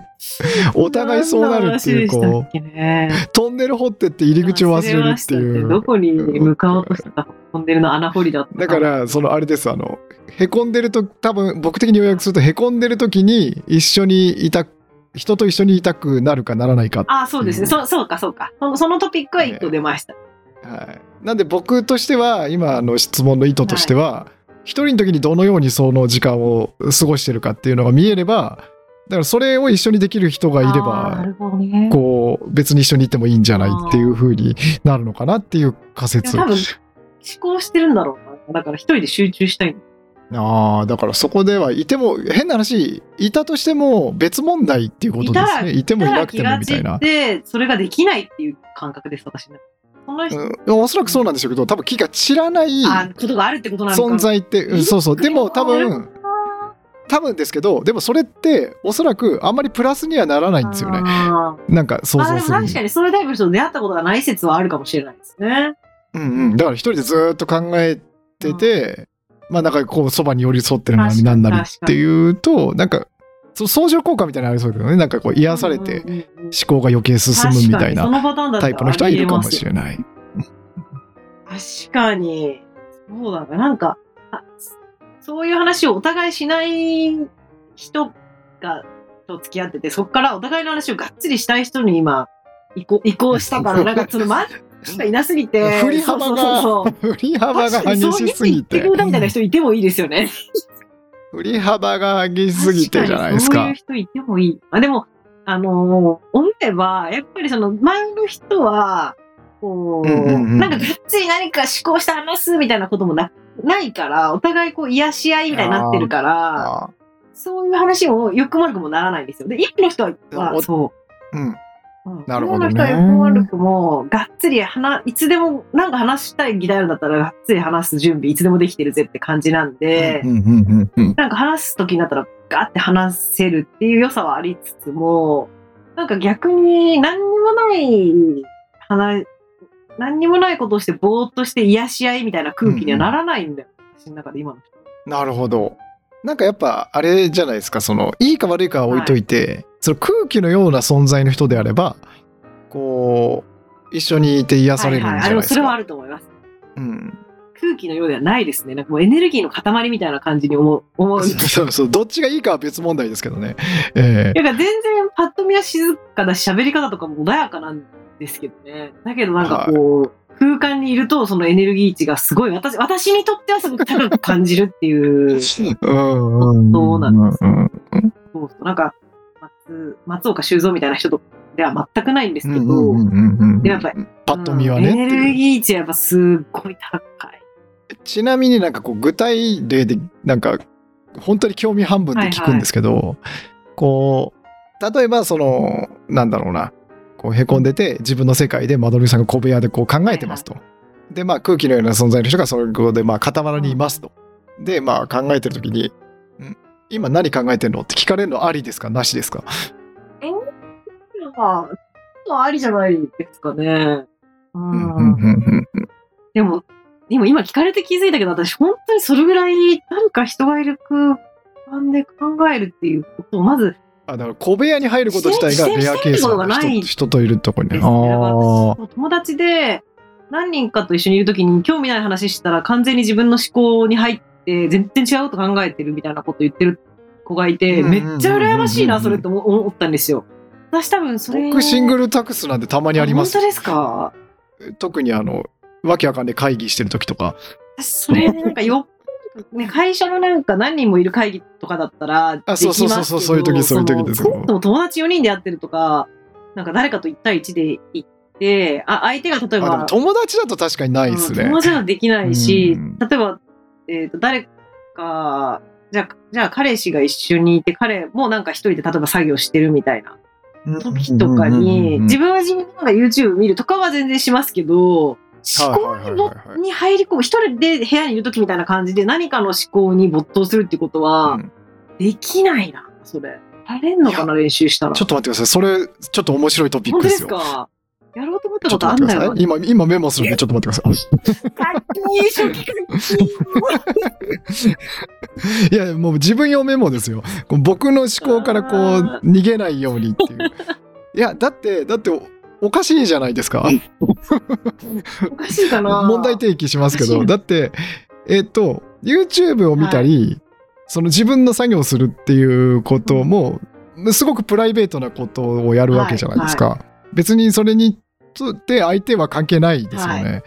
お互いそうなるっていう、こ何の話でしたっけねう、トンネル掘ってって入り口を忘れるっていう。どこに向かおうとしてたトンネルの穴掘りだっただから、そのあれです、あの、へこんでると、多分僕的に予約すると、へこんでる時に一緒にいた、人と一緒にいたくなるかならないか。あ、そうですね。そそうか、そうか。そのそのトピックは一個出ました。はい。なんで僕としては、今の質問の意図としては、一人の時にどのようにその時間を過ごしてるかっていうのが見えればだからそれを一緒にできる人がいればね。こう別に一緒に行ってもいいんじゃないっていう風になるのかなっていう仮説多分思考してるんだろうな。だから一人で集中したい。ああだからそこではいても変な話いたとしても別問題っていうことですねいてもいなくてもみたいな。で、それができないっていう感覚です、私ね。その人、うん、おそらくそうなんでしょうけど多分気が散らないあことがあるってことなのか。な。存在って、うんそうそう。でも多分多分ですけどでもそれっておそらくあんまりプラスにはならないんですよね。なんか想あでも像するに。確かにそういうタイプの人と出会ったことがない説はあるかもしれないですね。うんうん、だから一人でずーっと考えてて、まあなんかこうそばに寄り添ってるな確かにりなんなりっていうとなんかそう相乗効果みたいなのありそうだけどねなんかこう癒されて思考が余計進むみたいなタイプの人はいるかもしあれない。確かに。そうだな。なんか、あそういう話をお互いしない人が、と付き合ってて、そこからお互いの話をがっつりしたい人に今、移行移行したから、なんかその、ま、人がいなすぎて、振り幅がそうそうそうそう振り幅が激しすぎそう言っててくれたみたいな人いてもいいですよね。振り幅が激しすぎてじゃないですかそういう。人いてもいい。あでも、あのー思えば、やっぱりその前の人は、こう、うんうんうんなんかがっつり何か思考して話すみたいなこともなないから、お互いこう癒し合いみたいになってるから、あそういう話もよくも悪くもならないんですよ。で、一個の人は、そう。うんなるほどねの人も悪くも、がっつり話、いつでも、なんか話したい議題あるんだったら、がっつり話す準備、いつでもできてるぜって感じなんで、うんうんうんうんなんか話す時になったらガーって話せるっていう良さはありつつも、なんか逆に何にもない話、何にもないことをしてぼーっとして癒し合いみたいな空気にはならないんだよ。私の中で今の人。なるほど。なんかやっぱあれじゃないですかそのいいか悪いかは置いといて、その空気のような存在の人であればこう一緒にいて癒されるんじゃないですか。でもそれはあると思います。うん、空気のようではないですね。なんかもうエネルギーの塊みたいな感じに思う。思う。そうそうどっちがいいかは別問題ですけどね。えなんか全然パッと見は静かだし喋り方とかも穏やかなんですけどね。だけどなんかこう、空間にいるとそのエネルギー値がすごい私、私にとってはすごく高く感じるっていう。そうなんですうんそうそうなんか松、松岡修造みたいな人とでは全くないんですけど、うんうんうんうんでもやっぱりパッと見はねエネルギー値はやっぱすっごい高い。ちなみになんかこう具体例でなんか本当に興味半分で聞くんですけど、こう例えばそのなんだろうなこうへこんでて自分の世界でマドリーさんが小部屋でこう考えてますと。でまあ空気のような存在の人がそこでまあ傍らにいますと。でまあ考えてる時に「ん今何考えてんの?」って聞かれるのありですか？なしですか？まあ、ありじゃないですかね。うん。うんうんうんうんでも、今、今聞かれて気づいたけど、私本当にそれぐらいなんか人がいる空間で考えるっていうことをまずあだから小部屋に入ること自体がレアケースなんだしてして人人といるとこに。ね。友達で何人かと一緒にいるときに興味ない話したら完全に自分の思考に入って全然違うと考えてるみたいなこと言ってる子がいて、めっちゃ羨ましいな、それって思思ったんですよ。私多分それを僕シングルタクスなんてたまにあります。本当ですか？特にあのわけわかんない会議してる時とか。私それなんかよっぽどね、会社のなんか何人もいる会議とかだったらできますけど、そうそうそうそういう時そういう時です。よ友達4人でやってるとか、なんか誰かと1対1で行って、あ相手が例えば、友達だと確かにないですね。うん友達はできないしうん、例えば、えっ、と、誰か、じゃあ、じゃあ彼氏が一緒にいて、彼もなんか一人で例えば作業してるみたいな。時とかに、自分は自分のなんか YouTube 見るとかは全然しますけど、思考に入り込む、一人で部屋にいる時みたいな感じで何かの思考に没頭するってことは、うん。できないな、それ。やれんのかな、練習したら。ちょっと待ってください。それちょっと面白いトピッ本当でクですよ。すか？やろうと思ったちょっこととあんだよ。待ってください。今今メモするんでちょっと待ってくださかっこいい初期いいやもう自分用メモですよ。僕の思考からこう逃げないようにっていう。いやだってだっておおかしいじゃないですか。おかしいかな。問題提起しますけどだってえっ、と YouTube を見たり、その自分の作業をするっていうことも、すごくプライベートなことをやるわけじゃないですか、別にそれにとって相手は関係ないですよね、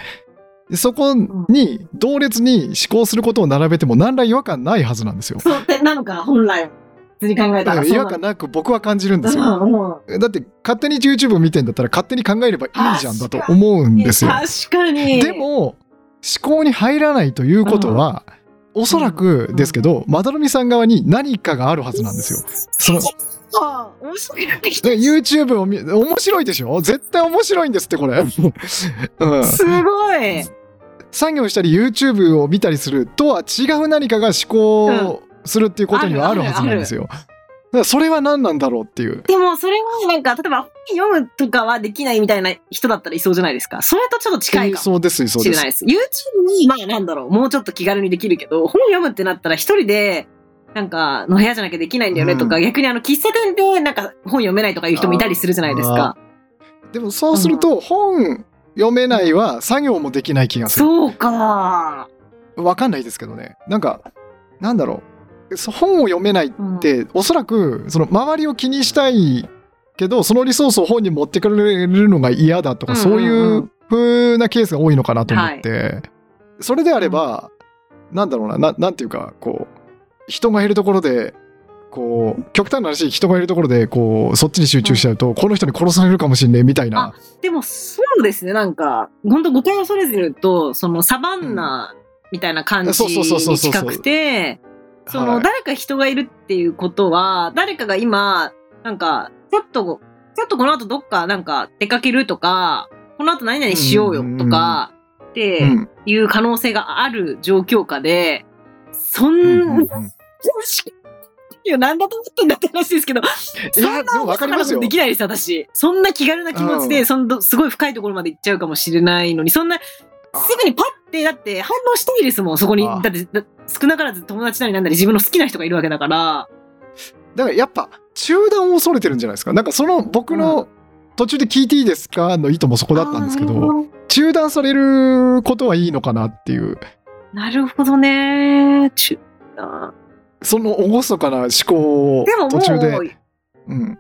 でそこに同列に思考することを並べても何ら違和感ないはずなんですよ。そうってなのか、本来。普通に考えたら。違和感なく僕は感じるんですよ。よ。だって勝手に YouTube を見てんだったら勝手に考えればいいじゃんだと思うんですよ。確かに。でも思考に入らないということは、おそらくですけど、まどろみさん側に何かがあるはずなんですよ。そのああ、面白いなってきた。で YouTube を見面白いでしょ？絶対面白いんですってこれ、うん、すごい。作業したり YouTube を見たりするとは違う何かが思考するっていうことにはあるはずなんですよ。だからそれは何なんだろうっていう。でも、それはなんか、例えば、読むとかはできないみたいな人だったらいそうじゃないですか。それとちょっと近いかもそうですそうですしれない。です。YouTube に、まあなんだろう、もうちょっと気軽にできるけど、本読むってなったら一人で、なんか、の部屋じゃなきゃできないんだよねとか、逆にあの、喫茶店でなんか本読めないとかいう人もいたりするじゃないですか。でもそうすると本読めないは作業もできない気がする。そうか。わかんないですけどね。なんかなんだろう。そ本を読めないうん。って、おそらくその周りを気にしたいけどそのリソースを本に持ってくれるのが嫌だとか、うんそういうん。ううん風なケースが多いのかなと思って、それであれば、なんだろうなななんていうかこう人がいるところでこう極端な話人がいるところでこうそっちに集中しちゃうと、この人に殺されるかもしれねえみたいな。でも、そうですね。なんか、本当誤解を恐れずに言うと、そのサバンナみたいな感じそうそうそうそうそうに近くて、その、はい誰か人がいるっていうことは、誰かが今、なんか、ちょっと、ちょっとこの後どっかなんか出かけるとか、この後何々しようよとか、ってうんいう可能性がある状況下で、そんな、いや、なんだと思ってんだって話ですけど、いやでも分かりますよ。できないです、私。そんな気軽な気持ちで、うん。そのすごい深いところまで行っちゃうかもしれないのに、そんな、すぐにパッて、だって反応したいですもん、そこに。あ。だって、だ少なからず友達なりなんなり自分の好きな人がいるわけだから。だからやっぱ中断を恐れてるんじゃないですか。なんかその僕の途中で聞いていいですかの意図もそこだったんですけど中断されることはいいのかなっていうなるほどね。ちゅあその厳かな思考をでもも途中で、う、うん、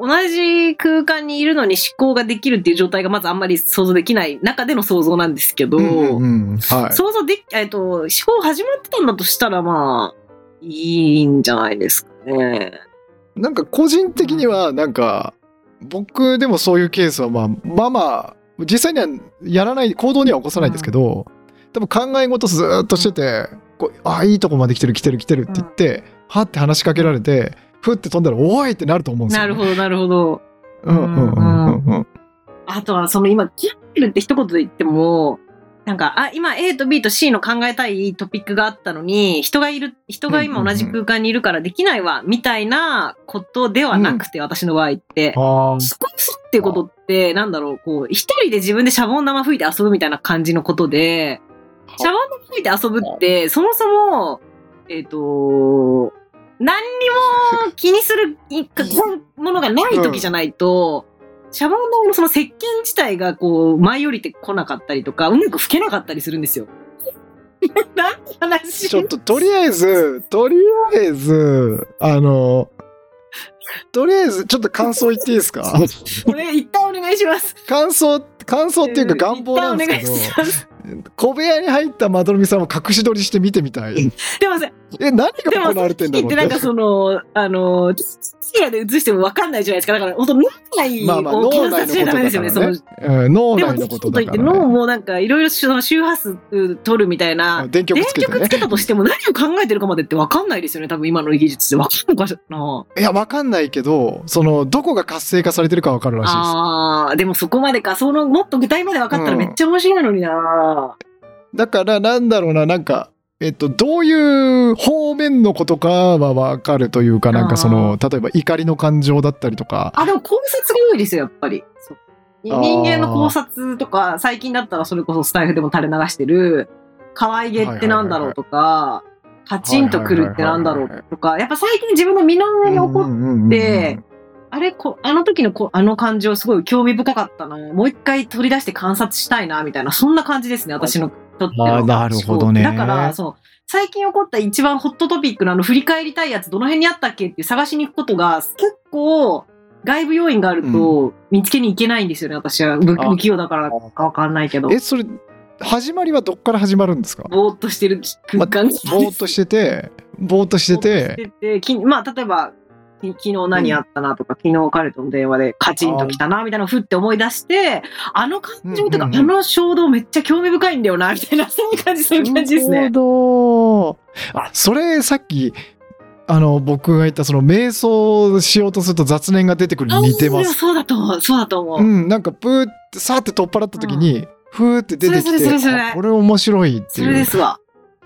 同じ空間にいるのに思考ができるっていう状態がまずあんまり想像できない中での想像なんですけど、うんうんうん。はい。想像でき、えっと、思考始まってたんだとしたらまあ、いいんじゃないですかね。なんか個人的にはなんか僕でもそういうケースはまあまあまあ実際にはやらない行動には起こさないんですけど、多分考え事ずーっとしてて、こうあいいとこまで来てる来てる来てるって言って、はって話しかけられてふって飛んだらおいってなると思うんですよ、ね。なるほど、なるほど。うんうんうんうんうんあとは、その今、キャってるって一言で言っても、なんか、あ、今 A と B と C の考えたいトピックがあったのに、人がいる、人が今同じ空間にいるからできないわ、みたいなことではなくて、私の場合って。スポーツっていうことって、なんだろう、こう、一人で自分でシャボン玉吹いて遊ぶみたいな感じのことで、シャボン玉吹いて遊ぶって、そもそも、えっ、と、何にも気にするいかものがない時じゃないと、シャボン玉のその石鹸自体がこう、舞い降りてこなかったりとか、うまく吹けなかったりするんですよ。何の話？ちょっととりあえずとりあえずあのとりあえずちょっと感想言っていいですか？これ一旦お願いします。感想感想っていうか願望なんですけど一旦お願いします。小部屋に入ったまどろみさんを隠し撮りして見てみたい。でもさ、え何が行われてんだろうってってなんかその、あの、チラで映しても分かんないじゃないですか。だから、本当脳内まあまあを脳内の検索しちゃダメですよね。ことだそからのうん脳内のことだから、ね、脳もなんかいろいろその周波数取るみたいな、電極電つけてね極つけたとしても何を考えてるかまでって分かんないですよね。多分今の技術で分かんのかしらな。いやわかんないけどそのどこが活性化されてるかわかるらしいですああ、でもそこまでか。そのもっと具体まで分かったらめっちゃ面白いのにな。だからなんだろうななんかえっと、どういう方面のことかは分かるというか、なんかその、例えば怒りの感情だったりとか、あ、でも考察が多いですよ、やっぱり。人間の考察とか、最近だったらそれこそスタイフでも垂れ流してる、可愛げってなんだろうとか、カチンとくるってなんだろうとか、やっぱ最近自分の身の上に起こっってあれこ、あの時のこあの感情すごい興味深かったな。もう一回取り出して観察したいな、みたいな、そんな感じですね、私のとってなるほどね。だから、そう、最近起こった一番ホットトピックのあの振り返りたいやつどの辺にあったっけって探しに行くことが結構、外部要因があると見つけに行けないんですよね、私は。不器用だからかわかんないけど。えそれ始まりはどっから始まるんですか？ぼーっとしてる空間ぼーっとしててぼーっとしてて。ててきまあ例えばき昨日何あったなとか、昨日彼との電話でカチンときたなみたいなふって思い出してあの感情とか、うんうんうんあの衝動めっちゃ興味深いんだよなみたいな そういう感じそういう感じですね。あそれさっきあの僕が言ったその瞑想しようとすると雑念が出てくるに似てまあす。そうだと思うそうだと思う。うん、なんかプーってさーって取っ払った時に、ふーって出てきてあこれ面白いってそいう。れですわ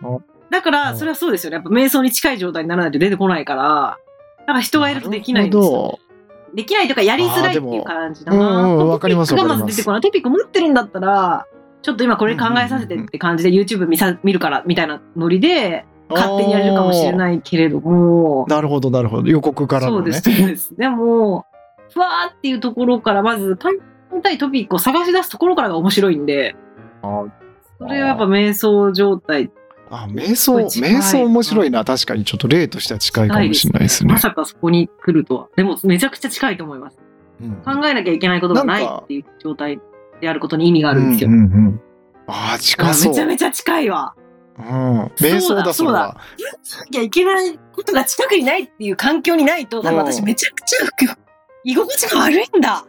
あ。だからそれはそうですよね。やっぱ瞑想に近い状態にならないと出てこないから。だから人がいるとできないんですよ。できないとかやりづらいっていう感じだな。わかりますま出てこない。トピック持ってるんだったら、ちょっと今これ考えさせてって感じで YouTube 見さ見るからみたいなノリで勝手にやれるかもしれい。ないけれども、なるほどなるほど予告からのね。そうです、そうです。でも、ふわーっていうところからまず考えたいトピックを探し出すところからが面白いんで、あそれはやっぱ瞑想状態あ瞑想瞑想面白いな確かにちょっと例としては近いかもしれないですねま。さかそこに来るとは。でもめちゃくちゃ近いと思います。うん考えなきゃいけないことがないっていう状態であることに意味があるんですよ。うんうんうんあああ近そう。めちゃめちゃ近いわ。うん、瞑想だそれは。なきゃいけないことが近くにないっていう環境にないと、多分私うんめちゃくちゃ居心地が悪いんだ。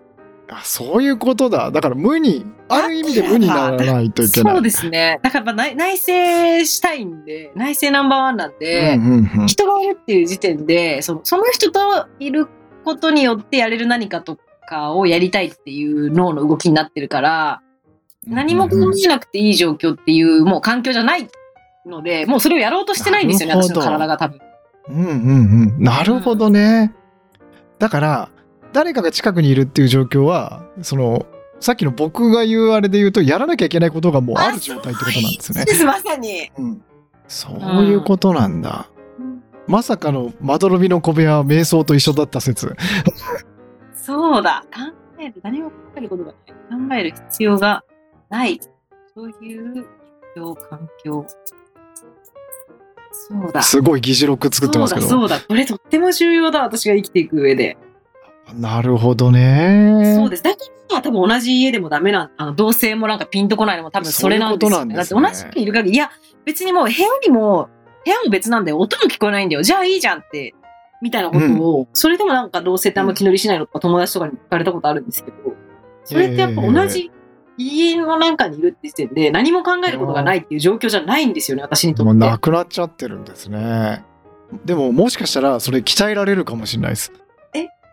あそういうことだ。だから無にある意味で無にならないといけない。そうですね。だからやっぱ内内省したいんで、内省ナンバーワンなんで、うんうんうん人がいるっていう時点でその、その人といることによってやれる何かとかをやりたいっていう脳の動きになってるから、何も考えなくていい状況っていうもう環境じゃないので、もうそれをやろうとしてないんですよね、私の体が多分。うんうんうん。なるほどね。だから誰かが近くにいるっていう状況はそのさっきの僕が言うあれで言うとやらなきゃいけないことがもうある状態ってことなんですよね。です、まさに。うん、そういうことなんだ。まさかのまどろみの小部屋は瞑想と一緒だった説。そうだ。考える、何も考えることがない。考える必要がない。そういう環境。そうだ。すごい議事録作ってますけど。そうだ、そうだ。これとっても重要だ。私が生きていく上で。なるほどね。そうです。だから多分同じ家でもダメな、あの、同性もなんかピンとこないのも多分それなんですよ、そういうことなんですだねって同じ家にいる限り、いや、別にもう部屋にも、部屋も別なんだよ。音も聞こえないんだよ。じゃあいいじゃんって。みたいなことを、それでもなんか同性ってあんま気乗りしないのとか友達とかに聞かれたことあるんですけど、それってやっぱ同じ家の中にいるって時点で何も考えることがないっていう状況じゃないんですよね、私にとって。もうなくなっちゃってるんですね。でももしかしたらそれ鍛えられるかもしれないです。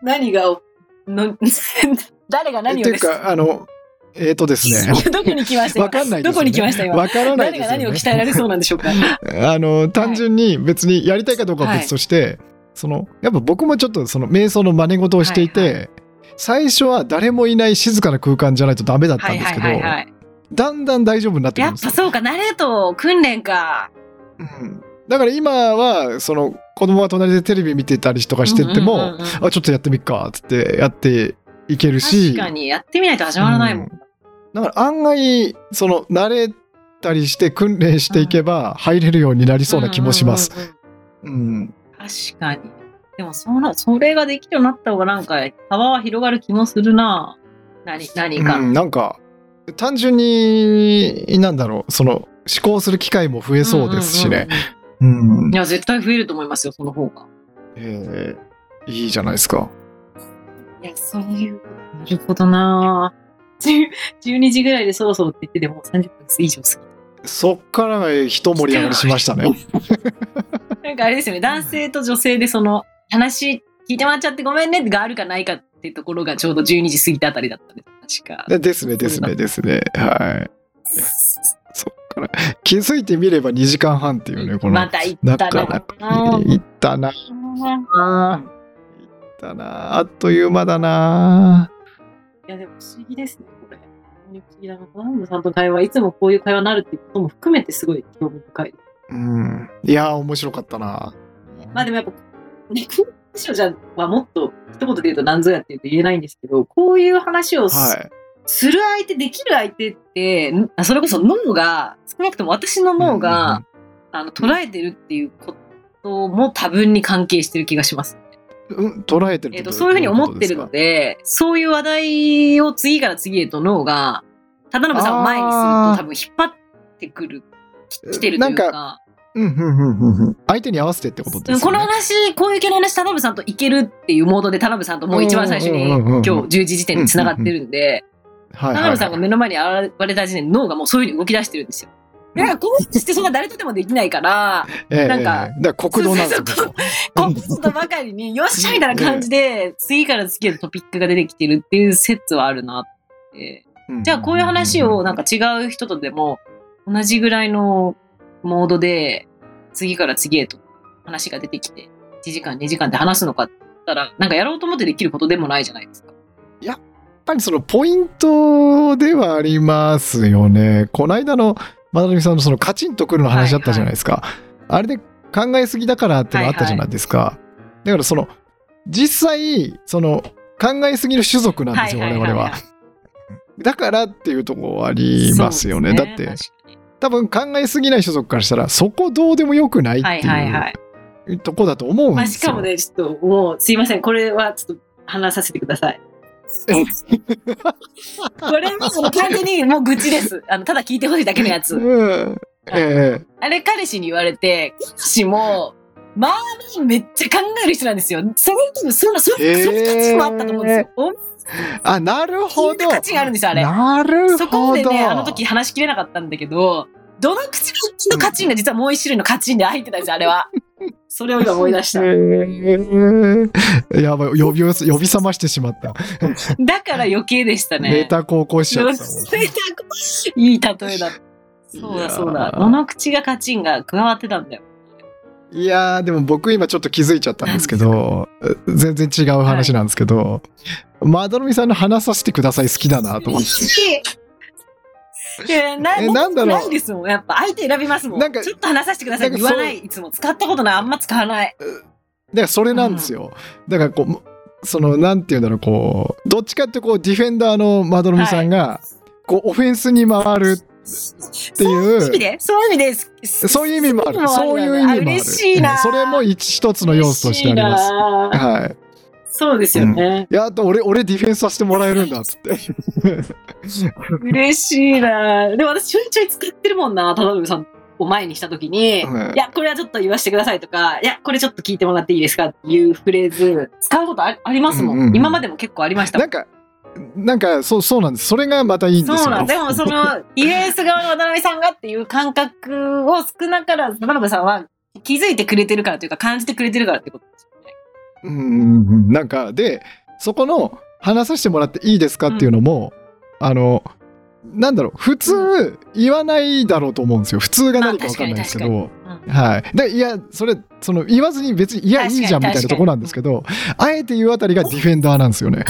何がお、の 誰が何をっていうですかあのえっ、とですね。どこに来ました？わかんないね。どこに来ました今？わからない誰が。何を鍛えられそうなんでしょうか？あの単純に別にやりたいかどうかは別として、そのやっぱ僕もちょっとその瞑想の真似事をしていて、はいは最初は誰もいない静かな空間じゃないとダメだったんですけど、はいはいはいはい。だんだん大丈夫になってくやるんですよ。っぱそうか、慣れと訓練か。うんだから今はその子供が隣でテレビ見てたりとかしてっても、うんうんうんうんあちょっとやってみっかっつってやっていけるし確かに、やってみないと始まらないもん。うんだから案外その慣れたりして訓練していけば入れるようになりそうな気もします。うんうんうんうん。うん確かに。でもその、それができるようになった方がなんか、幅は広がる気もするな。何、何か。うんなんか単純になんだろうその思考する機会も増えそうですしね。うんうんうんうんいや、絶対増えると思いますよ、その方が。えーいいじゃないですか。いや、そういう。なるほどな。10 12時ぐらいでそろそろって言ってでも30分以上過ぎそっからが一盛り上がりしましたね。なんかあれですよね、男性と女性でその話聞いてもらっちゃってごめんねがあるかないかっていうところがちょうど12時過ぎたあたりだったんです、確か。でですねですねですね。はい。から 気づいてみれば2時間半っていうねこのまた行なったな。かなかいったな。あーいったな。あっという間だな。いや、でも不思議ですね、これ。不思議だな。南部さんと会話、いつもこういう会話になるっていうことも含めてすごい興味深い。うん。いやー面白かったな。まあでもやっぱ、ね、こういう話をじゃあ、はもっと一言で言うと何ぞやって言うと言えないんですけど、こういう話をす,、はい。する相手、できる相手って、それこそ脳が、少なくとも私の脳が、あの捉えてるっていうことも多分に関係してる気がします。うん、捉えてるえっ、と、そういうふうに思ってるのでで、そういう話題を次から次へと脳が、忠信さんを前にすると多分引っ張ってくる、き来てるというか、うんうんうんうんうん。相手に合わせてってことですこの。話、こういう系の話、田辺さんといけるっていうモードで田辺さんともう一番最初に今日10時時点に繋がってるんで、はい田辺さんが目の前に現れた時点で脳がもうそういうふうに動き出してるんですよ。だからこうしてそんな誰とでもできないから、ええなんかええだから国道なんですよ。そうそうここうとばかりに、よっしゃみたいな感じで、次から次へとトピックが出てきてるっていう説はあるなって。こじゃあこういう話をなんか違う人とでも同じぐらいのモードで次から次へと話が出てきて1時間2時間で話すのかって言ったらなんかやろうと思ってできることでもないじゃないですか。やっぱりそのポイントではありますよね。この間のまなみさんのそのカチンとくるの話あったじゃないですか。あれで考えすぎだからってのあったじゃないですか。だからその実際その考えすぎる種族なんですよ、我々は。だからっていうところありますよね。そうだって多分考えすぎない種族からしたらそこどうでもよくないってはいはいはいいうとこだと思うんまあ、ですよ。しかもねちょっともうすいませんこれはちょっと話させてください。これはその完全にもう愚痴です。あのただ聞いてほしいだけのやつ。うん。ええあれ彼氏に言われて、彼氏も、まあまあめっちゃ考える人なんですよ。その時その、その、そへーの価値もあったと思うんですよ。おあ、なるほど。価値があるんですよ、あれ。なるほど。そこでね、あの時話しきれなかったんだけど、どの口のカチンが実はもう一種類のカチンで入ってたんですよ、あれは。それを今思い出した。え ーやばい、呼び呼び覚ましてしまった。だから余計でしたね。ネタ高校しちゃった。いい例えだ。そうだそうだ。いやーどの口がカチンが加わってたんだよ。いやーでも僕今ちょっと気づいちゃったんですけど全然違う話なんですけど、まどろみさんの話させてください好きだなと思っていやなえなんだろう。ないですもん。やっぱ相手選びますもん。なんかちょっと話させてください。言わない。いつも使ったことない。あんま使わない。だからそれなんですよ、だからこうそのなんていうんだろうこうどっちかってこうディフェンダーのまどろみさんが、こうオフェンスに回るっていう。そういう意味で。そういう意味です。そういう意味もある。そういう意味もある。嬉しいな。それも一一つの要素としてあります。嬉しいな。はいそうですよね。やっと俺俺ディフェンスさせてもらえるんだっ つって。嬉しいな。でも私ちょいちょい使ってるもんな。田辺さんを前にしたときに、はい。いや、これはちょっと言わせてくださいとか、いや、これちょっと聞いてもらっていいですかっていうフレーズ、使うことあありますもん,、うんうんうん。今までも結構ありましたもなんんかなんかそうそうなんです。それがまたいいんですよ。そうなんでもその、ディフェンス側の渡辺さんがっていう感覚を少なからず、渡辺さんは気づいてくれてるからというか、感じてくれてるからってことです。うんうんうん。なんかでそこの話させてもらっていいですかっていうのも、あのなんだろう普通言わないだろうと思うんですよ。普通が何か分かんないですけど、うん。はい。でいやそれその言わずに別にいやいいじゃんみたいなとこなんですけどあえて言うあたりがディフェンダーなんですよね。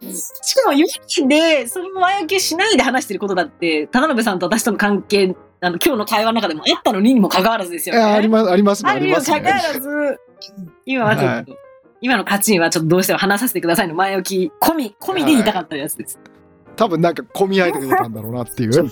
しかも、ユキで、その前置きしないで話してることだって、田辺さんと私との関係、あの、今日の会話の中でもあったのににもかかわらずですよね。ありますありますねありますかかわね。らず、今はちょっと、今の勝ちにはちょっとどうしても話させてくださいの前置き、込み、込みで言いたかったやつです。多分なんか込み合いで出たんだろうなっていう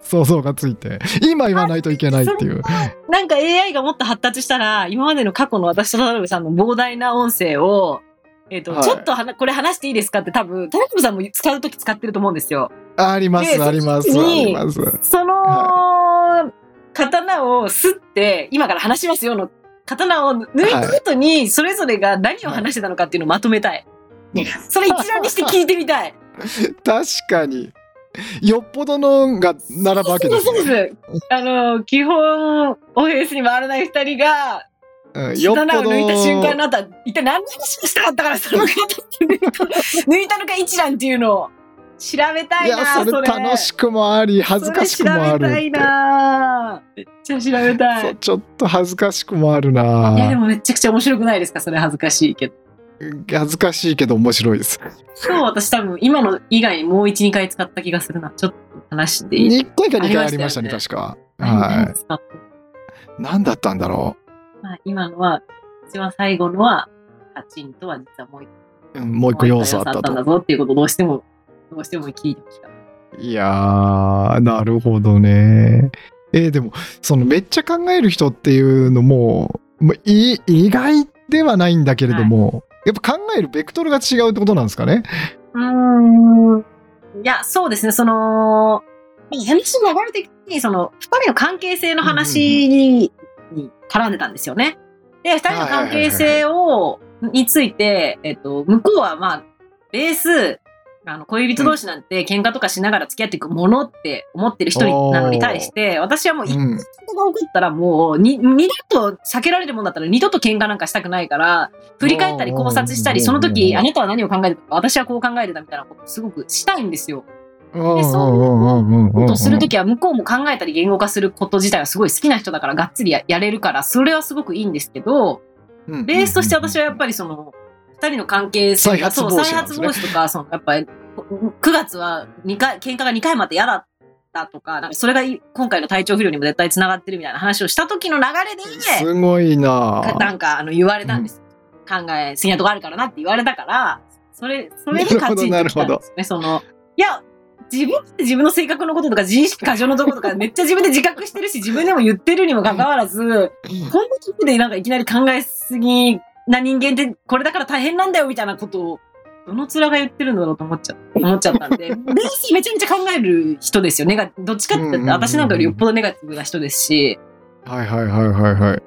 想像がついて今言わないといけないっていう。なんか AI がもっと発達したら、今までの過去の私と田辺さんの膨大な音声を、えっ、と、はいちょっとはなこれ話していいですかって多分、田辺さんも使うとき使ってると思うんですよ。あありますでありますあります。その、刀をすって、今から話しますよの刀を抜いた後に、それぞれが何を話してたのかっていうのをまとめたい。それ一覧にして聞いてみたい。確かに。よっぽどのが並ぶわけですね。そうです。あの、基本、オフェンスに回らない二人が、うんよっぽど。刀を抜いた瞬間の後は、一体何の話がしたかったから、その方抜いたのか一覧っていうのを調べたいな、いや、それ楽しくもあり、恥ずかしくもある調べたい。なめっちゃ調べたい。ちょっと恥ずかしくもあるいや、でなもめちゃくちゃ面白くないですかそれ恥ずかしいけど。恥ずかしいけど面白いです。今日私多分今の以外にもう1、2回使った気がするな。ちょっと話していい？1回か2回ありましたね、ありま確か。何は使ったい。何だったんだろまあ、今のは、一番最後のは、カチンとは実はもう一う。うんもう一個要素あったんだと。ぞっていうことをどうしても、どうしても聞いてほしかった。いやー、なるほどね。えーでも、そのめっちゃ考える人っていうのも、もうい意外ではないんだけれども、やっぱ考えるベクトルが違うってことなんですかね？うーん。いや、そうですね、その、話の流れ的に、その、二人の関係性の話に絡んでたんですよね。で、二人の関係性を、について、えっと、向こうはまあ、ベース、あの、恋人同士なんて喧嘩とかしながら付き合っていくものって思ってる人なのに対して、私はもう一うん。回が起こったらもう、に、二度と避けられるもんだったら二度と喧嘩なんかしたくないから、振り返ったり考察したり、その時、あなたは何を考えてたか、私はこう考えてたみたいなことをすごくしたいんですよ。うんでそううんことをするときは向こうも考えたり言語化すること自体はすごい好きな人だからがっつりややれるから、それはすごくいいんですけど、うん。ベースとして私はやっぱりその、二人の関係性が、そう、再発防止とか、その、やっぱり、9月は2回、喧嘩が2回まで嫌だったとか、なんかそれがい今回の体調不良にも絶対繋がってるみたいな話をした時の流れで、すごいな。なんかあの言われたんです。考えすぎなとこあるからなって言われたから、それ、それでカチンときたんですね。その、いや、自分って自分の性格のこととか自意識過剰のとことかめっちゃ自分で自覚してるし、自分でも言ってるにもかかわらず、こんな時でなんかいきなり考えすぎな人間ってこれだから大変なんだよみたいなことを、どの面が言ってるんだろうと思っちゃ思っちゃったんで、ベースめちゃめちゃ考える人ですよ。ネガどっちかって言ったら私なんかよりよっぽどネガティブな人ですし、はいはいはいはいはい。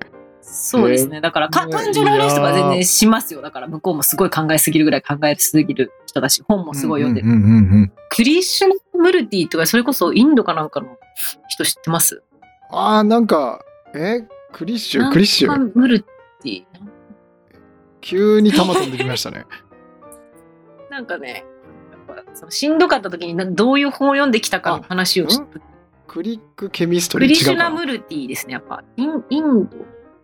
そうですね。だから、かね感情の話とか全然しますよ。だから、向こうもすごい考えすぎるぐらい考えすぎる人だし、本もすごい読んでる。うんうんうんうんクリシュナムルティとか、それこそインドかなんかの人知ってます？ああ、なんか、え？クリッシュ？クリッシュ？ムルティ？急に玉飛んできましたね。なんかね、やっぱそのしんどかった時になどういう本を読んできたかの話をクリックケミストリークリシュナムルティですね。やっぱ、インイン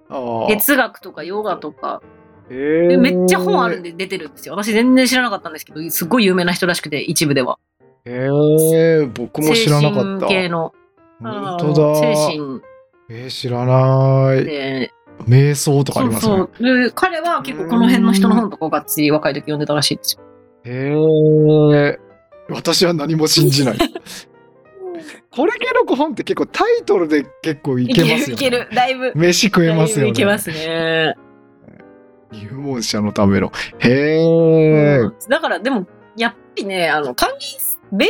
ド。哲学とかヨガとか、へーでめっちゃ本あるんで出てるんですよ。私全然知らなかったんですけど、すごい有名な人らしくて、一部では。へえ、僕も知らなかっ精神た。系の。本当だ。精神えー知らない。で、瞑想とかありますね。そうそうで彼は結構この辺の人の本とかをがっつり若い時読んでたらしいですよ。へえ。私は何も信じない。これ系の本って結構タイトルで結構いけますよね。いける、いけるだいぶ。飯食えますよね。だいけますね。入門者のための。へえ。だからでも、やっぱりね、あの、考え、ベー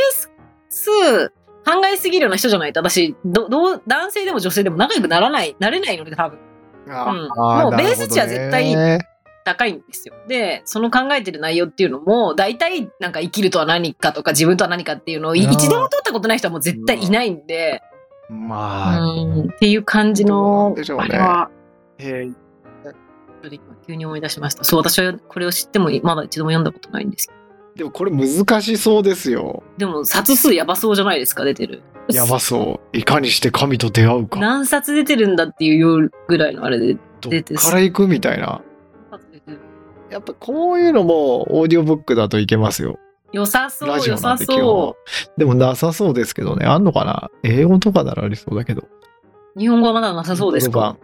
ス、考えすぎるような人じゃないと、私、ど、どう、男性でも女性でも仲良くならない、なれないので、多分。もうベース値は絶対高いんですよ。で、その考えてる内容っていうのも、大体、なんか生きるとは何かとか、自分とは何かっていうのを、一度も取ったことない人はもう絶対いないんで、まあ、うん。っていう感じのね。あれはへえちょっと今急に思い出しました。そう、私はこれを知ってもまだ一度も読んだことないんですけど。でもこれ難しそうですよ。でも、冊数やばそうじゃないですか、出てる。やばそう。いかにして神と出会うか。何冊出てるんだっていうぐらいのあれで。どっから行くみたいな。やっぱこういうのもオーディオブックだといけますよ。良さそう、良さそ。でもなさそうですけどね。あんのかな？英語とかならありそうだけど。う。日本語はまだなさそうですか？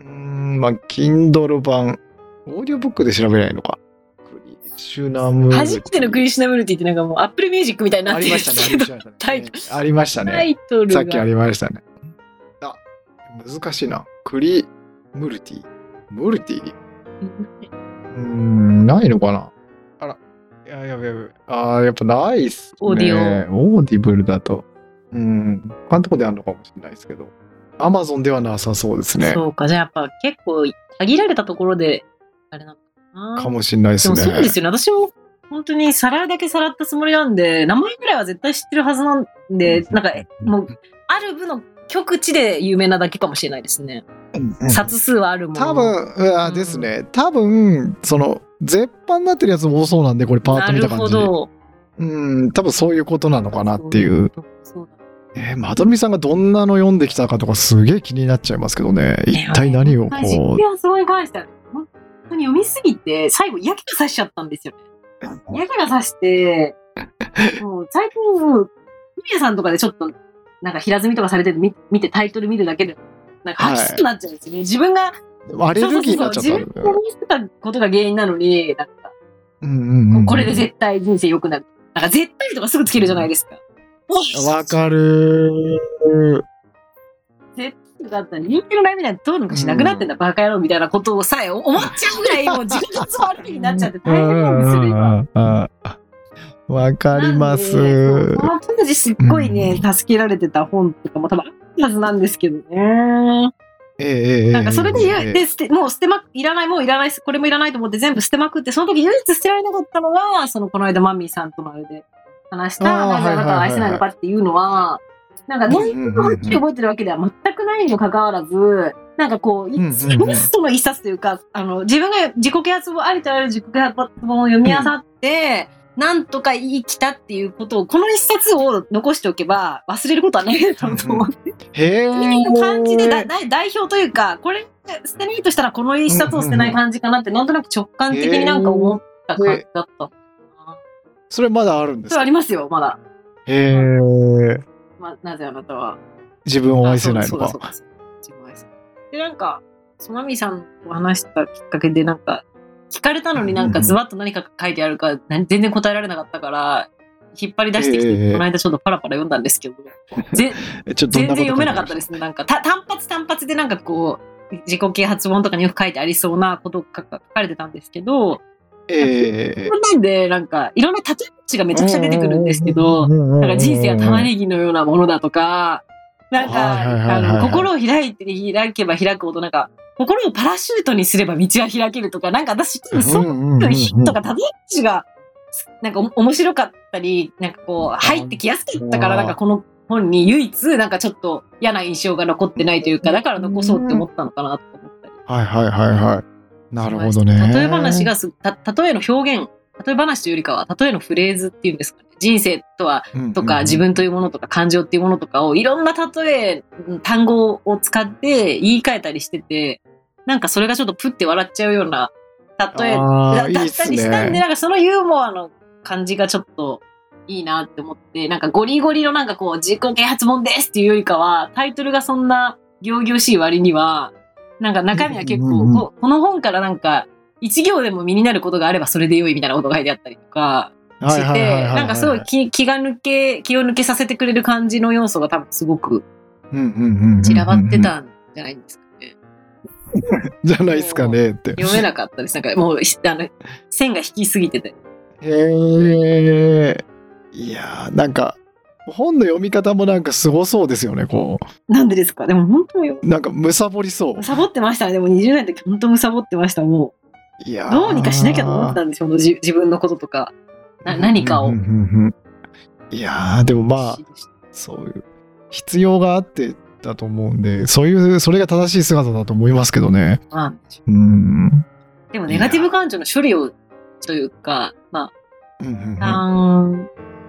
うーん、まあ、Kindle 版。オーディオブックで調べないのか。シュナム。初めてのクリシュナムルティってなんかもう Apple Music みたいになあってましたね。ありましたねタイトありましたタね。イトルが。さっきありましたね。あ、難しいな。クリムルティ。ムルティ？うーん、ないのかな？あら。いや、やべやべ。あーやっぱないっす、ね。オーディオ。オーディブルだと。うん。他のとこであるのかもしれないですけど。アマゾンではなさそうですね。そうか、じゃあやっぱ結構限られたところで、あれなのかもしれないでですもね。そうですよね。私も本当にさらうだけさらったつもりなんで、名前ぐらいは絶対知ってるはずなんで、なんか、もう、ある部の極地で有名なだけかもしれないですね。うん冊数はあるもの多分、うわうんですね。多分、その、絶版になってるやつも多そうなんで、これパーッと見た感じ。なるほど。うん、多分そういうことなのかなっていう。そうだ。えー、まどろみさんがどんなの読んできたかとかすげえ気になっちゃいますけどね。一体何をこ実う。験はすごい関しては、本当に読みすぎて、最後、やけがさしちゃったんですよね。やけがさして、もう最近もう、ゆりやさんとかでちょっと、なんか平積みとかされてる見見てタイトル見るだけで、なんかはい吐きそうになっちゃうんですよね。自分が、アレルギーになっちゃったそうそうそう自分が思ってたことが原因なのに、なんか、うんうんうんこれで絶対人生良くなる。なんか絶対とかすぐつけるじゃないですか。わかるー。絶とかあったら人間の悩みなんてどうにかしなくなってんだ、バカ野郎みたいなことをさえ思っちゃうぐらい もう自分が悪いになっちゃって大変なんですよね今。うんうんうんわかります。なんでそうその当時すっごいね、助けられてた本とかも多分あったはずなんですけどね。ええええなんかそれでええで、捨て、もう捨てま、いらない、もういらない、これもいらないと思って全部捨てまくって、その時唯一捨てられなかったのが、そのこの間マミーさんとのあれで話した、なぜあなたは愛せないのかっていうのは、なんか内容がはっきり覚えてるわけでは全くないにもかかわらず、なんかこう、うんうんうんベストの一冊というか、あの、自分が自己啓発本、ありとあらゆる自己啓発本を読み漁って、なんとか生きたっていうことを、この一冊を残しておけば忘れることはないだろうと思ってへえ。いう感じでだだ代表というか、これ捨てないとしたらこの一冊を捨てない感じかなって、なんとなく直感的になんか思った感じだった。それまだあるんですか？ありますよ、まだ。へえ。まなぜあなたは？自分を愛せないのか自分を愛せないで、なんか、そまみさんと話したきっかけで、なんか、聞かれたのになんかズバッと何か書いてあるか、な全然答えられなかったから、引っ張り出してきて、ええこの間ちょっとパラパラ読んだんですけど、ぜ 全然読めなかったす。ですね。なんか、た単発単発でなんかこう、自己啓発本とかによく書いてありそうなことが書かれてたんですけど、ええ。なんで、なんか、いろんな例え話がめちゃくちゃ出てくるんですけど、ななんか人生は玉ねぎのようなものだとか、なんか、あの、心を開いて、開けば開くほど、なんか、心をパラシュートにすれば道は開けるとか、なんか私、そういうヒットが、例え話が、なんかお面白かったり、なんかこう、入ってきやすかったから、なんかこの本に唯一、なんかちょっと嫌な印象が残ってないというか、だから残そうって思ったのかなと思ったり。はいはいはいはい。なるほどね。例え話がす、た、例えの表現、例え話というよりかは、例えのフレーズっていうんですかね。人生とはとか自分というものとか感情っていうものとかをいろんな例え単語を使って言い換えたりしててなんかそれがちょっとプッて笑っちゃうような例えだったりしたんでね。なんかそのユーモアの感じがちょっといいなって思ってなんかゴリゴリのなんかこう自己啓発本ですっていうよりかはタイトルがそんな行々しい割にはなんか中身は結構、うんうんうんここの本からなんか一行でも身になることがあればそれで良いみたいなことが書いてあったりとか。して、なんかすごい気気が抜け、気を抜けさせてくれる感じの要素が多分すごく散らばって。たんじゃないんですかね。じゃないですかねって。読めなかったです。なんかもう、あの、線が引きすぎてて。へえ。いやーなんか本の読み方もなんかすごそうですよね。こなんでですか？でも本当に、うなんかむさぼりそう。サボってましたね。でも20代の時本当にサボってました。もう、いやーどうにかしなきゃと思ってたんですよ。自自分のこととか。な何かをいやーでもまあそういう必要があってだと思うんでそういうそれが正しい姿だと思いますけどね。まあうん。でもネガティブ感情の処理を、というか、まうんうんうんあ、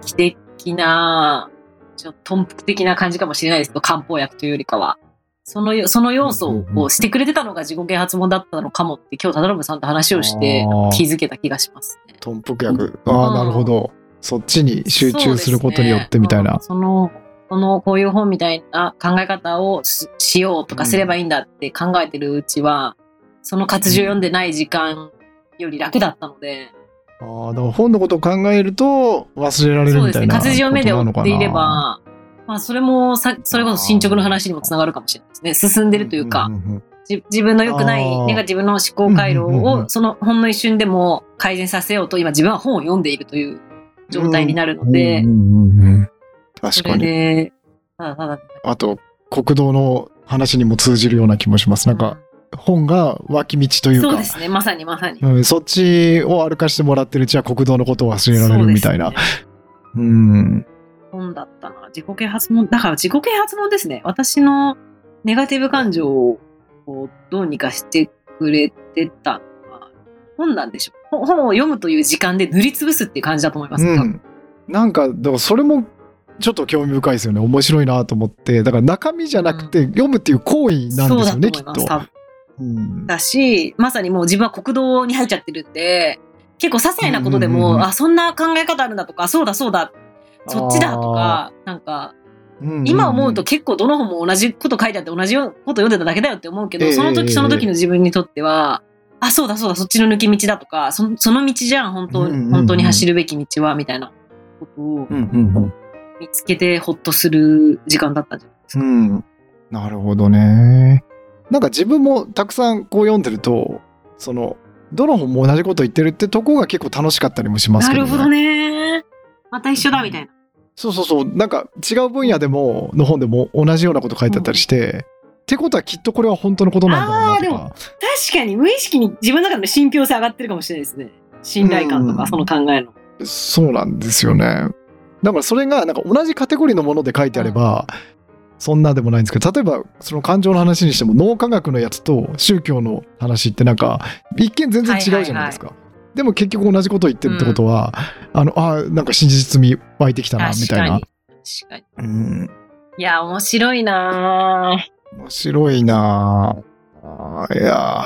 短期的な、ちょっと頓服的な感じかもしれないですけど、漢方薬というよりかは。そのよ、その要素をしてくれてたのが自己啓発本だったのかもって、今日、忠信さんと話をして気づけた気がしますね。豚腹薬。ああ、なるほど。そっちに集中することによってみたいな。そねうんその、この、こういう本みたいな考え方をししようとかすればいいんだって考えてるうちは、その活字を読んでない時間より楽だったので、ああ、だから本のことを考えると忘れられるそうですね。みたいな活字を目で追っていれば、まあ、それもさ、それこそ進捗の話にもつながるかもしれないですね。進んでるというか、んんんじ自分の良くないネガティブの思考回路をそのほんの一瞬でも改善させようと今自分は本を読んでいるという状態になるので、うんうんうんうん確かに。あと、国道の話にも通じるような気もします。なんか、本が脇道というか、そうですね、まさにまさに。うん、そっちを歩かしてもらってるうちは国道のことを忘れられるみたいな。そうねうん。本だったな。自己啓発本、だから自己啓発本ですね。私のネガティブ感情をどうにかしてくれてたのは本なんでしょう。本本を読むという時間で塗りつぶすっていう感じだと思います。うん。なんか、だからそれもちょっと興味深いですよね。面白いなと思って。だから中身じゃなくて、読むっていう行為なんですよね、きっとだし、まさにもう自分は国道に入っちゃってるんで、結構些細なことでも、うんうんうんあ、そんな考え方あるんだとか、そうだそうだ、そっちだとか、なんか、今思うと、結構どの本も同じこと書いてあって同じこと読んでただけだよって思うけど、ええそのええ時その時の自分にとっては、あ、そうだそうだ、そっちの抜け道だとか、そその道じゃん、本当、うんうんうん本当に走るべき道は、みたいなことをうんうん見つけてほっとする時間だったんじゃないですか。うん。うん。なるほどね。なんか自分もたくさんこう読んでると、その、どの本も同じこと言ってるってとこが結構楽しかったりもしますけど、ね。なるほどね。また一緒だみたいな。そうそうそう。なんか違う分野でも、の本でも同じようなこと書いてあったりして、ってことはきっとこれは本当のことなんだろうなとで。確かに無意識に自分の中での信憑性上がってるかもしれないですね。信頼感とうんか、その考えの。そうなんですよね。だからそれがなんか同じカテゴリーのもので書いてあれば、そんなでもないんですけど、例えばその感情の話にしても脳科学のやつと宗教の話ってなんか一見全然違うじゃないですか。でも結局同じことを言ってるってことは、あの、あなんか真実味湧いてきたな、みたいな確かに。。確かに。うん。いや、面白いなぁ面白いなぁあーいや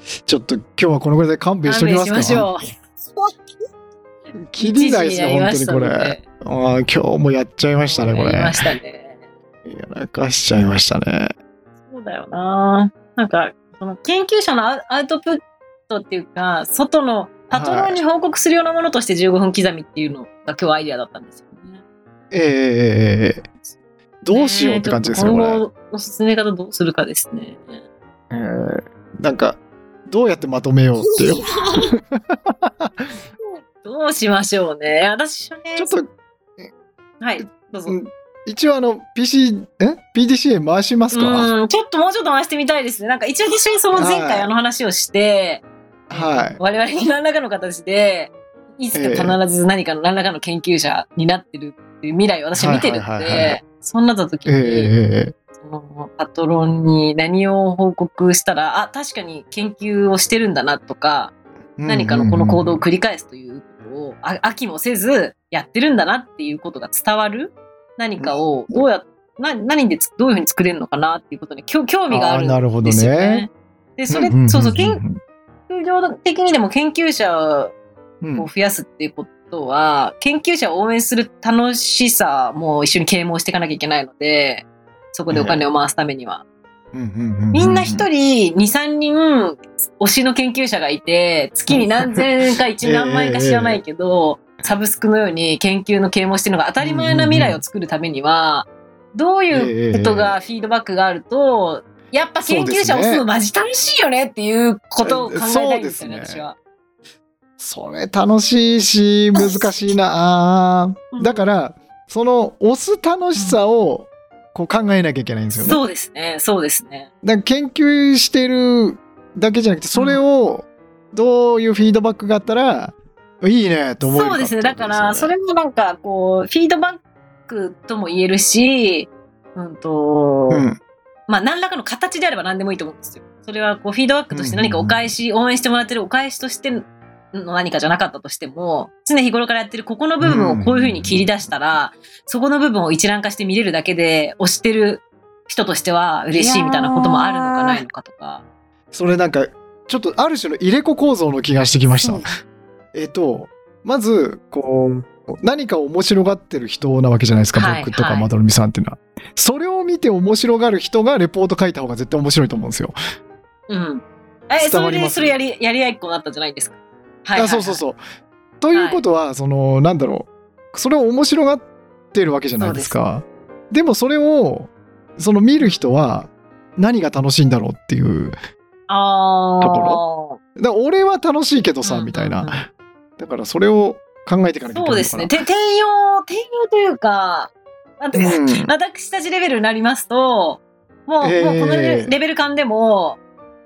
ーちょっと今日はこのぐらいで勘弁しときますか勘弁しましょう。切りないですよ、本当にこれ。れ。あー今日もやっちゃいましたね、これ。やりましたね。やらかしちゃいましたね。そうだよななんか、その研究者のアウトプットっていうか、外のパトロンに報告するようなものとして15分刻みっていうのが今日アイデアだったんですよね。ええええええどうしようって感じです。ね今後の進め方どうするかですね。えーなんか、どうやってまとめようっていう。どうしましょうね。私はね、ちょっと、はい、どうぞ。うん一応あの、PC、え ?PDCA 回しますか？うん、ちょっともうちょっと回してみたいですね。なんか一応私はその前はい回あの話をして、はい。我々に何らかの形で、いつか必ず何かの何らかの研究者になってるっていう未来を私は見てるはいのはいはいはいで、そうなった時ええに、ええそのパトロンに何を報告したら、あ、確かに研究をしてるんだなとか、ええ何かのこの行動を繰り返すということを、あ飽きもせずやってるんだなっていうことが伝わる何かをどうや、な何でつどういうふうに作れるのかなっていうことに興興味があるあーなるほどんですよね。ねで、それ、んんんんそうそう、研究的にでも研究者うんを増やすっていうことは、研究者を応援する楽しさも一緒に啓蒙していかなきゃいけないので、そこでお金を回すためには。うんうんうんうんみんな一人2、3人推しの研究者がいて、月に何千円か1何万円か知らないけど、サブスクのように研究の啓蒙してるのが当たり前な未来を作るためには、どういうことがフィードバックがあると、やっぱ研究者を推すのマジ楽しいよねっていうことを考えたいんですよね、ね私は。それ楽しいし、難しいな。うんだから、その押す楽しさをこう考えなきゃいけないんですよね。そうですね、そうですね。だから研究してるだけじゃなくて、それをどういうフィードバックがあったら、いいねと思えるそうですね。だから、それれもなんか、こう、フィードバックとも言えるし、うんと、うん。まあ、何らかの形であれば何でもいいと思うんですよ。それは、こう、フィードバックとして何かお返し、応援してもらってるお返しとしての何かじゃなかったとしても、常日頃からやってるここの部分をこういうふうに切り出したら、そこの部分を一覧化して見れるだけで、推してる人としては嬉しいみたいなこともあるのかないのかとか。それなんか、ちょっとある種の入れ子構造の気がしてきました。えっと、まず、こう、何かを面白がってる人なわけじゃないですか、はい僕とかはいまどろみさんっていうのは。それを見て面白がる人がレポート書いた方が絶対面白いと思うんですよ。うん。え、それで、それやり、やり合いっ子になったんじゃないですか。はいはい、はい。あそうそうそう。ということは、その、なんだろう、それを面白がってるわけじゃないですか。でもそれを、その見る人は何が楽しいんだろうっていう。ああ。とこだから俺は楽しいけどさ、みたいな。うんうんうんだからそれを考えていかなきゃいけない。そうですね。て転用、転用というか、なんていうん私たちレベルになりますと、もう、えーもうこのレレベル感でも、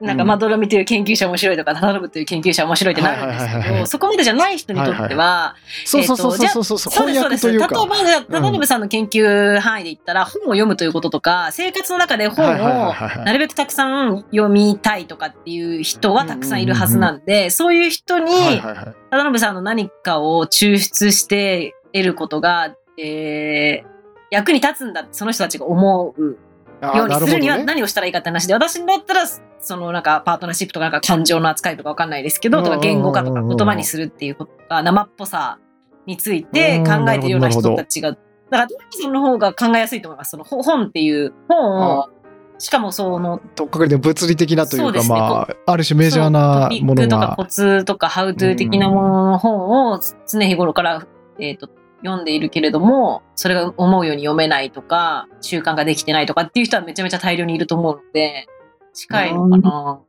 なんか、うん。まどろみという研究者面白いとか、タタロブという研究者面白いってなるんですけど、そこまでじゃない人にとっては、そうそうそうそうそうです、そうです。例えば、か。じゃあタタロブさんの研究範囲で言ったら、本を読むということとか、生活の中で本をなるべくたくさん読みたいとかっていう人はたくさんいるはずなんで、そういう人に、忠信さんの何かを抽出して得ることが、えー役に立つんだってその人たちが思うようにするには何をしたらいいかって話で、私だったらそのなんかパートナーシップとかなんか感情の扱いとかわかんないですけどとか言語化とか言葉にするっていうこととか生っぽさについて考えているような人たちがだから忠信さんの方が考えやすいと思います。その本本っていう本をしかもそのとっかかりで物理的なというか、ねまあ、ある種メジャーなものそうトピックとかがコ。ツとかハウトゥー的なものの本を常日頃から、えー、と読んでいるけれども、それが思うように読めないとか、習慣ができてないとかっていう人はめちゃめちゃ大量にいると思うので、近いのかな。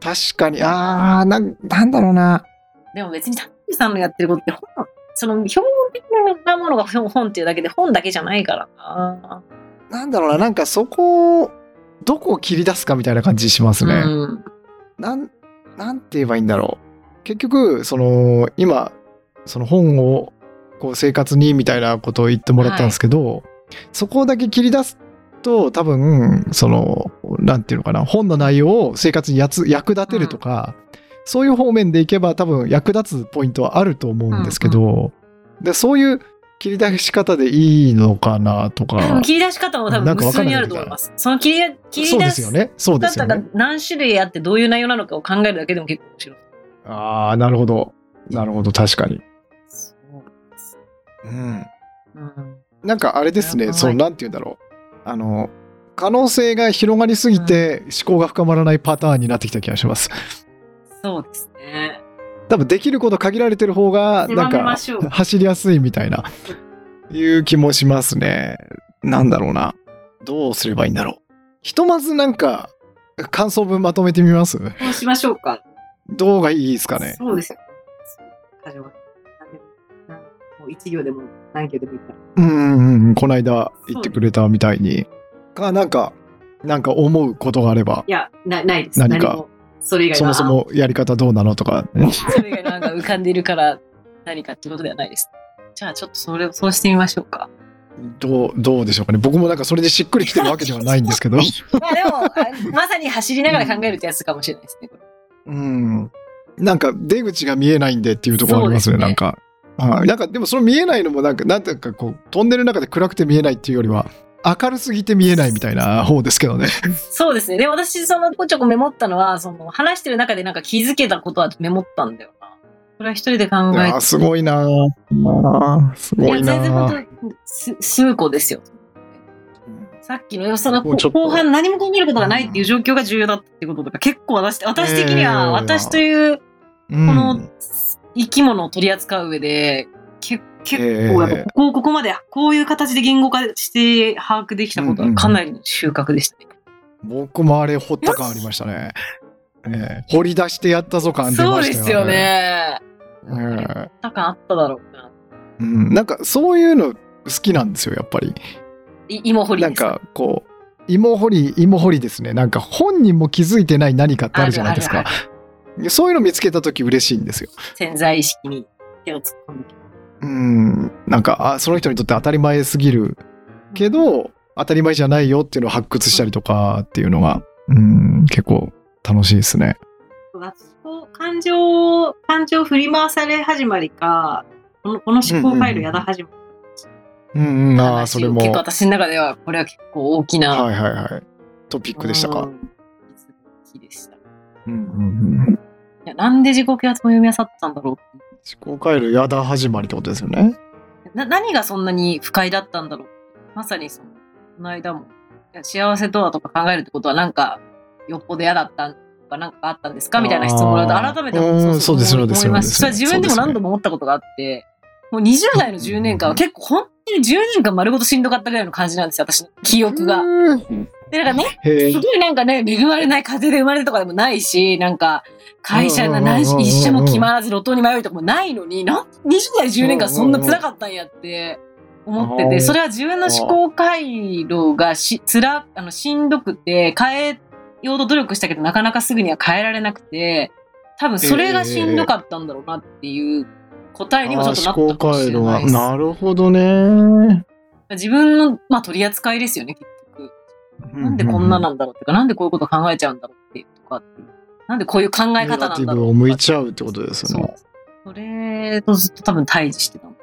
確かに、あー、なん、なんだろうな。でも別にタッさんのやってることって本、その表面的なものが本っていうだけで本だけじゃないからな。なんだろうな、なんかそこを、どこを切り出すかみたいな感じしますね。うん。なん、なんて言えばいいんだろう。結局、その、今、その本を、こう、生活にみたいなことを言ってもらったんですけど、そこだけ切り出すと、多分、その、なんていうのかな、本の内容を生活にやつ役立てるとか、そういう方面でいけば多分役立つポイントはあると思うんですけど、で、そういう切り出し方でいいのかなとか。切り出し方も多分無数にあると思います。その切り切り出しですよね。そうですよ方がね。何種類あってどういう内容なのかを考えるだけでも結構面白い。ああ、なるほど。なるほど、確かに。そうん。うんなんかあれですね、はいそのなんて言うんだろう。あの、可能性が広がりすぎて思考が深まらないパターンになってきた気がします。そうですね。多分できること限られてる方が、なんか走りやすいみたいな、いう気もしますね。なんだろうな。どうすればいいんだろう。ひとまずなんか、感想文まとめてみます？そうしましょうか。どうがいいですかね。そうですよ。始まもう一行でも何行でもいいから。うんうんうん、この間言ってくれたみたいに。か、なんか、なんか思うことがあれば、いや、なないです。何かもそれ以外のそもそもやり方どうなのとか。それ以外のなんか浮かんでいるから何かってことではないです。じゃあちょっとそれをそうしてみましょうか。どう、どうでしょうかね。僕もなんかそれでしっくりきてるわけではないんですけど。まあでも、あまさに走りながら考えるってやつかもしれないですね。これうん。なんか出口が見えないんでっていうところありますね、すねなんか。はい。なんかでもその見えないのもなんか、なんていうかこう、トンネルの中で暗くて見えないっていうよりは、明るすぎて見えないみたいな方ですけどね。そうですね。で、私、その、ちょこちょこメモったのは、その、話してる中でなんか気づけたことはメモったんだよな。これは一人で考いえやーすごいなすて。いや、ごいな全然本ー当す数個ですよ。さっきの、その後半何も考えることがないっていう状況が重要だったっていうこととか、結構私、私的にえは、ー私という、うんこの生き物を取り扱う上で、け結構やっぱここ、ここまで、こういう形で言語化して把握できたことはかなりの収穫でしたね。僕もあれ掘った感ありましたね。えー掘り出してやったぞ感出ましたよね。そうですよね。えだ感あっただろうな。ーうん、なんかそういうの好きなんですよ、やっぱり。い芋掘りなんかこう、芋掘り、芋掘りですね。なんか本人も気づいてない何かってあるじゃないですあか。そういうの見つけたとき嬉しいんですよ。潜在意識に手を突っ込んでうん。なんか、あ、その人にとって当たり前すぎるけど、当たり前じゃないよっていうのを発掘したりとかっていうのが、うん、結構楽しいですね。感情、感情振り回され始まりか、このこの思考回路やだ始まりうんうん、ああ、それも。結構は私の中では、これは結構大きな。いはいはい。トピックでしたか。うん好きでした。いうんうんうん。やなんで自己啓発も読み漁ったんだろう？思考回路やだ始まりってことですよね。な何がそんなに不快だったんだろう？まさにその、この間も、いや幸せとはとか考えるってことはなんか、よっぽど嫌だったとか、なんかあったんですか？みたいな質問をと、改めてうんそうですそうです思いますしそうです。それは自分でも何度も思ったことがあって、もう20代の10年間は結構本当に10年間丸ごとしんどかったぐらいの感じなんですよ、私の記憶が。うんで、なんかね、す。ごいなんかね、恵まれない家庭で生まれるとかでもないし、なんか、会社が何し一社も決まらず路頭に迷うとかもないのに、なん20代10年間そんな辛かったんやって思ってて、うんそれは自分の思考回路がし、つら、あの、しんどくて、変えようと努力したけど、なかなかすぐには変えられなくて、多分それがしんどかったんだろうなっていう答えにもちょっとなったかもし。れないです。なるほどね。自分の、まあ、取り扱いですよね、結局。なんでこんななんだろうっていうか、なんでこういうこと考えちゃうんだろうっていうとかっていう。なんでこういう考え方なんだろうティブを向いちゃうってことですよね。そう。それとずっと多分対峙してたも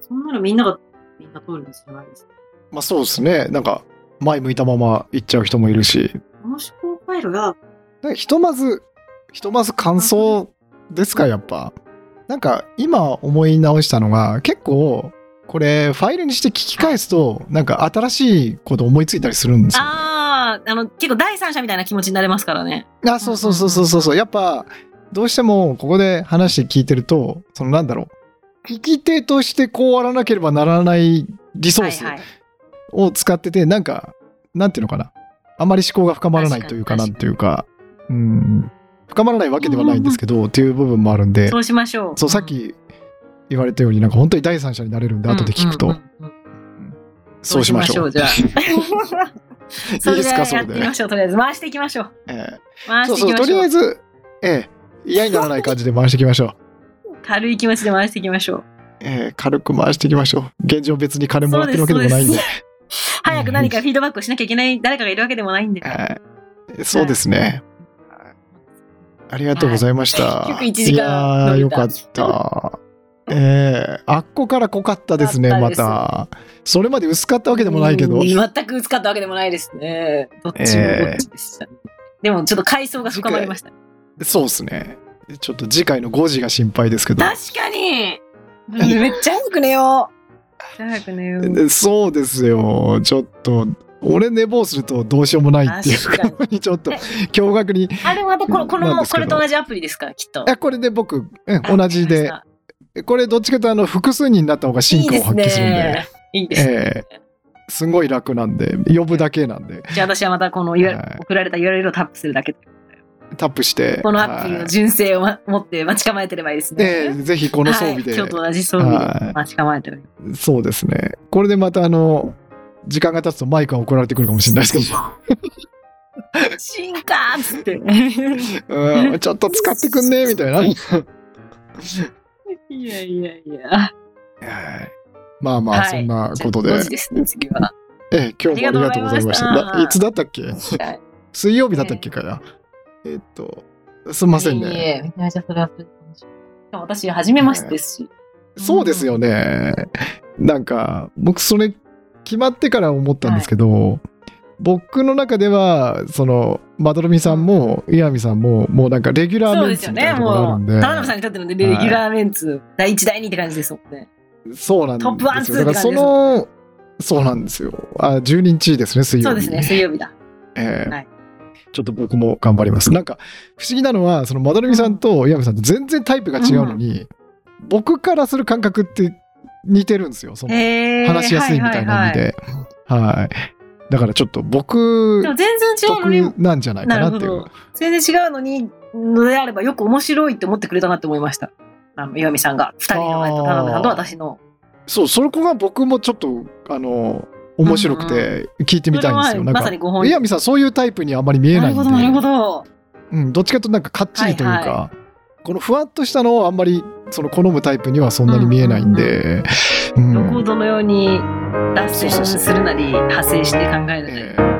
そんなのみんながみんな通るんじゃないですか。まあそうですね。なんか、前向いたまま行っちゃう人もいるし。この思考回路が、でひとまず、ひとまず感想ですか、やっぱ。なんか、今思い直したのが、結構、これ、ファイルにして聞き返すと、なんか新しいこと思いついたりするんですよ、ね。ああ、あの、結構第三者みたいな気持ちになれますからね。あ、そうそうそうそうそうそう。やっぱ、どうしてもここで話して聞いてると、そのなんだろう。聞き手としてこうあらなければならないリソースを使ってて、なんか、なんていうのかな。あまり思考が深まらないというか、なんていうか、うん、深まらないわけではないんですけど、っていう部分もあるんで、そうしましょう。そう、さっき言われたように、なんか本当に第三者になれるんで、後で聞くと、そうしましょう。じゃあ。そ いいれですかそれでってみましょう。とりあえず回していきましょう。ええうそう、していきましょう。とりあえず、ええ、嫌にならない感じで回していきましょう。軽い気持ちで回していきましょう。ええ、軽く回していきましょう。現状別に金もらってるわけでもないんで。早く何かフィードバックをしなきゃいけない誰かがいるわけでもないんで。ええそうですね。ありがとうございました。はい やよかった。ええあっこから濃かったですね、またた。それまで薄かったわけでもないけどうん。全く薄かったわけでもないですね。どっちもどっちでしたね。でもちょっと階層が深まりました。そうですね。ちょっと次回の5時が心配ですけど。確かにうん めっちゃ早く寝よう。早く寝よう。でそうですよ。ちょっと、俺寝坊するとどうしようもないっていうに ちょっと驚愕に。いあれまたこのこのこれと同じアプリですかきっと。や、これで僕、うんあ同じでこれどっちかというとあの複数人になった方が進化を発揮するんで、いいですね。いいですね。すごい楽なんで、呼ぶだけなんで、じゃあ私はまたこのはい送られた URL をタップするだけ。タップして。このアプリのはい純正をま持って待ち構えてればいいですね。ええぜひこの装備で、はい、今日と同じ装備はいで待ち構えてる。そうですね。これでまたあの、時間が経つとマイクが送られてくるかもしれないですけど、進化っつって。うん、ちょっと使ってくんねみたいな。はいいやいやいや。まあまあ、はいそんなことで、じゃあ5時ですね、次は。ええ今日もありがとうございました。いつだったっけ？はい水曜日だったっけかや。えっと、すんませんね。えめちゃめちゃそれは私、初めましてですし。そうですよね。なんか、僕それ決まってから思ったんですけど、僕の中では、その、まどろみさんも、岩見さんも、もうなんかレギュラーそうですよね、メンツみたいなところがあもう、るんで、田辺さんにとってのレギュラーメンツ、第一、第二って感じですもんね。そうなんですよ。トップワンツーって感の、そうなんですよ。あ、12日ですね、水曜日。そうですね、水曜日だ。ええはいちょっと僕も頑張ります。なんか、不思議なのは、そのまどろみさんと岩見さんと全然タイプが違うのに、僕からする感覚って似てるんですよ。その話しやすいみたいな意味で。はいだからちょっと僕でも全然違うのに得なんじゃないかなっていう。全然違うのにのであればよく面白いって思ってくれたなって思いました。あの岩見さんが2人の前と田辺さんと私の。そう、そこが僕もちょっと、あの、面白くて聞いてみたいんですよ。なんかそれはまさに、ご本人。岩見さんそういうタイプにあんまり見えないんで。なるほど、なるほど。うん、どっちかというとなんかかっちりというか、はいはこのふわっとしたのをあんまりその好むタイプにはそんなに見えないんで、うんどこをどのように脱線するなり派生して考えるなり。えー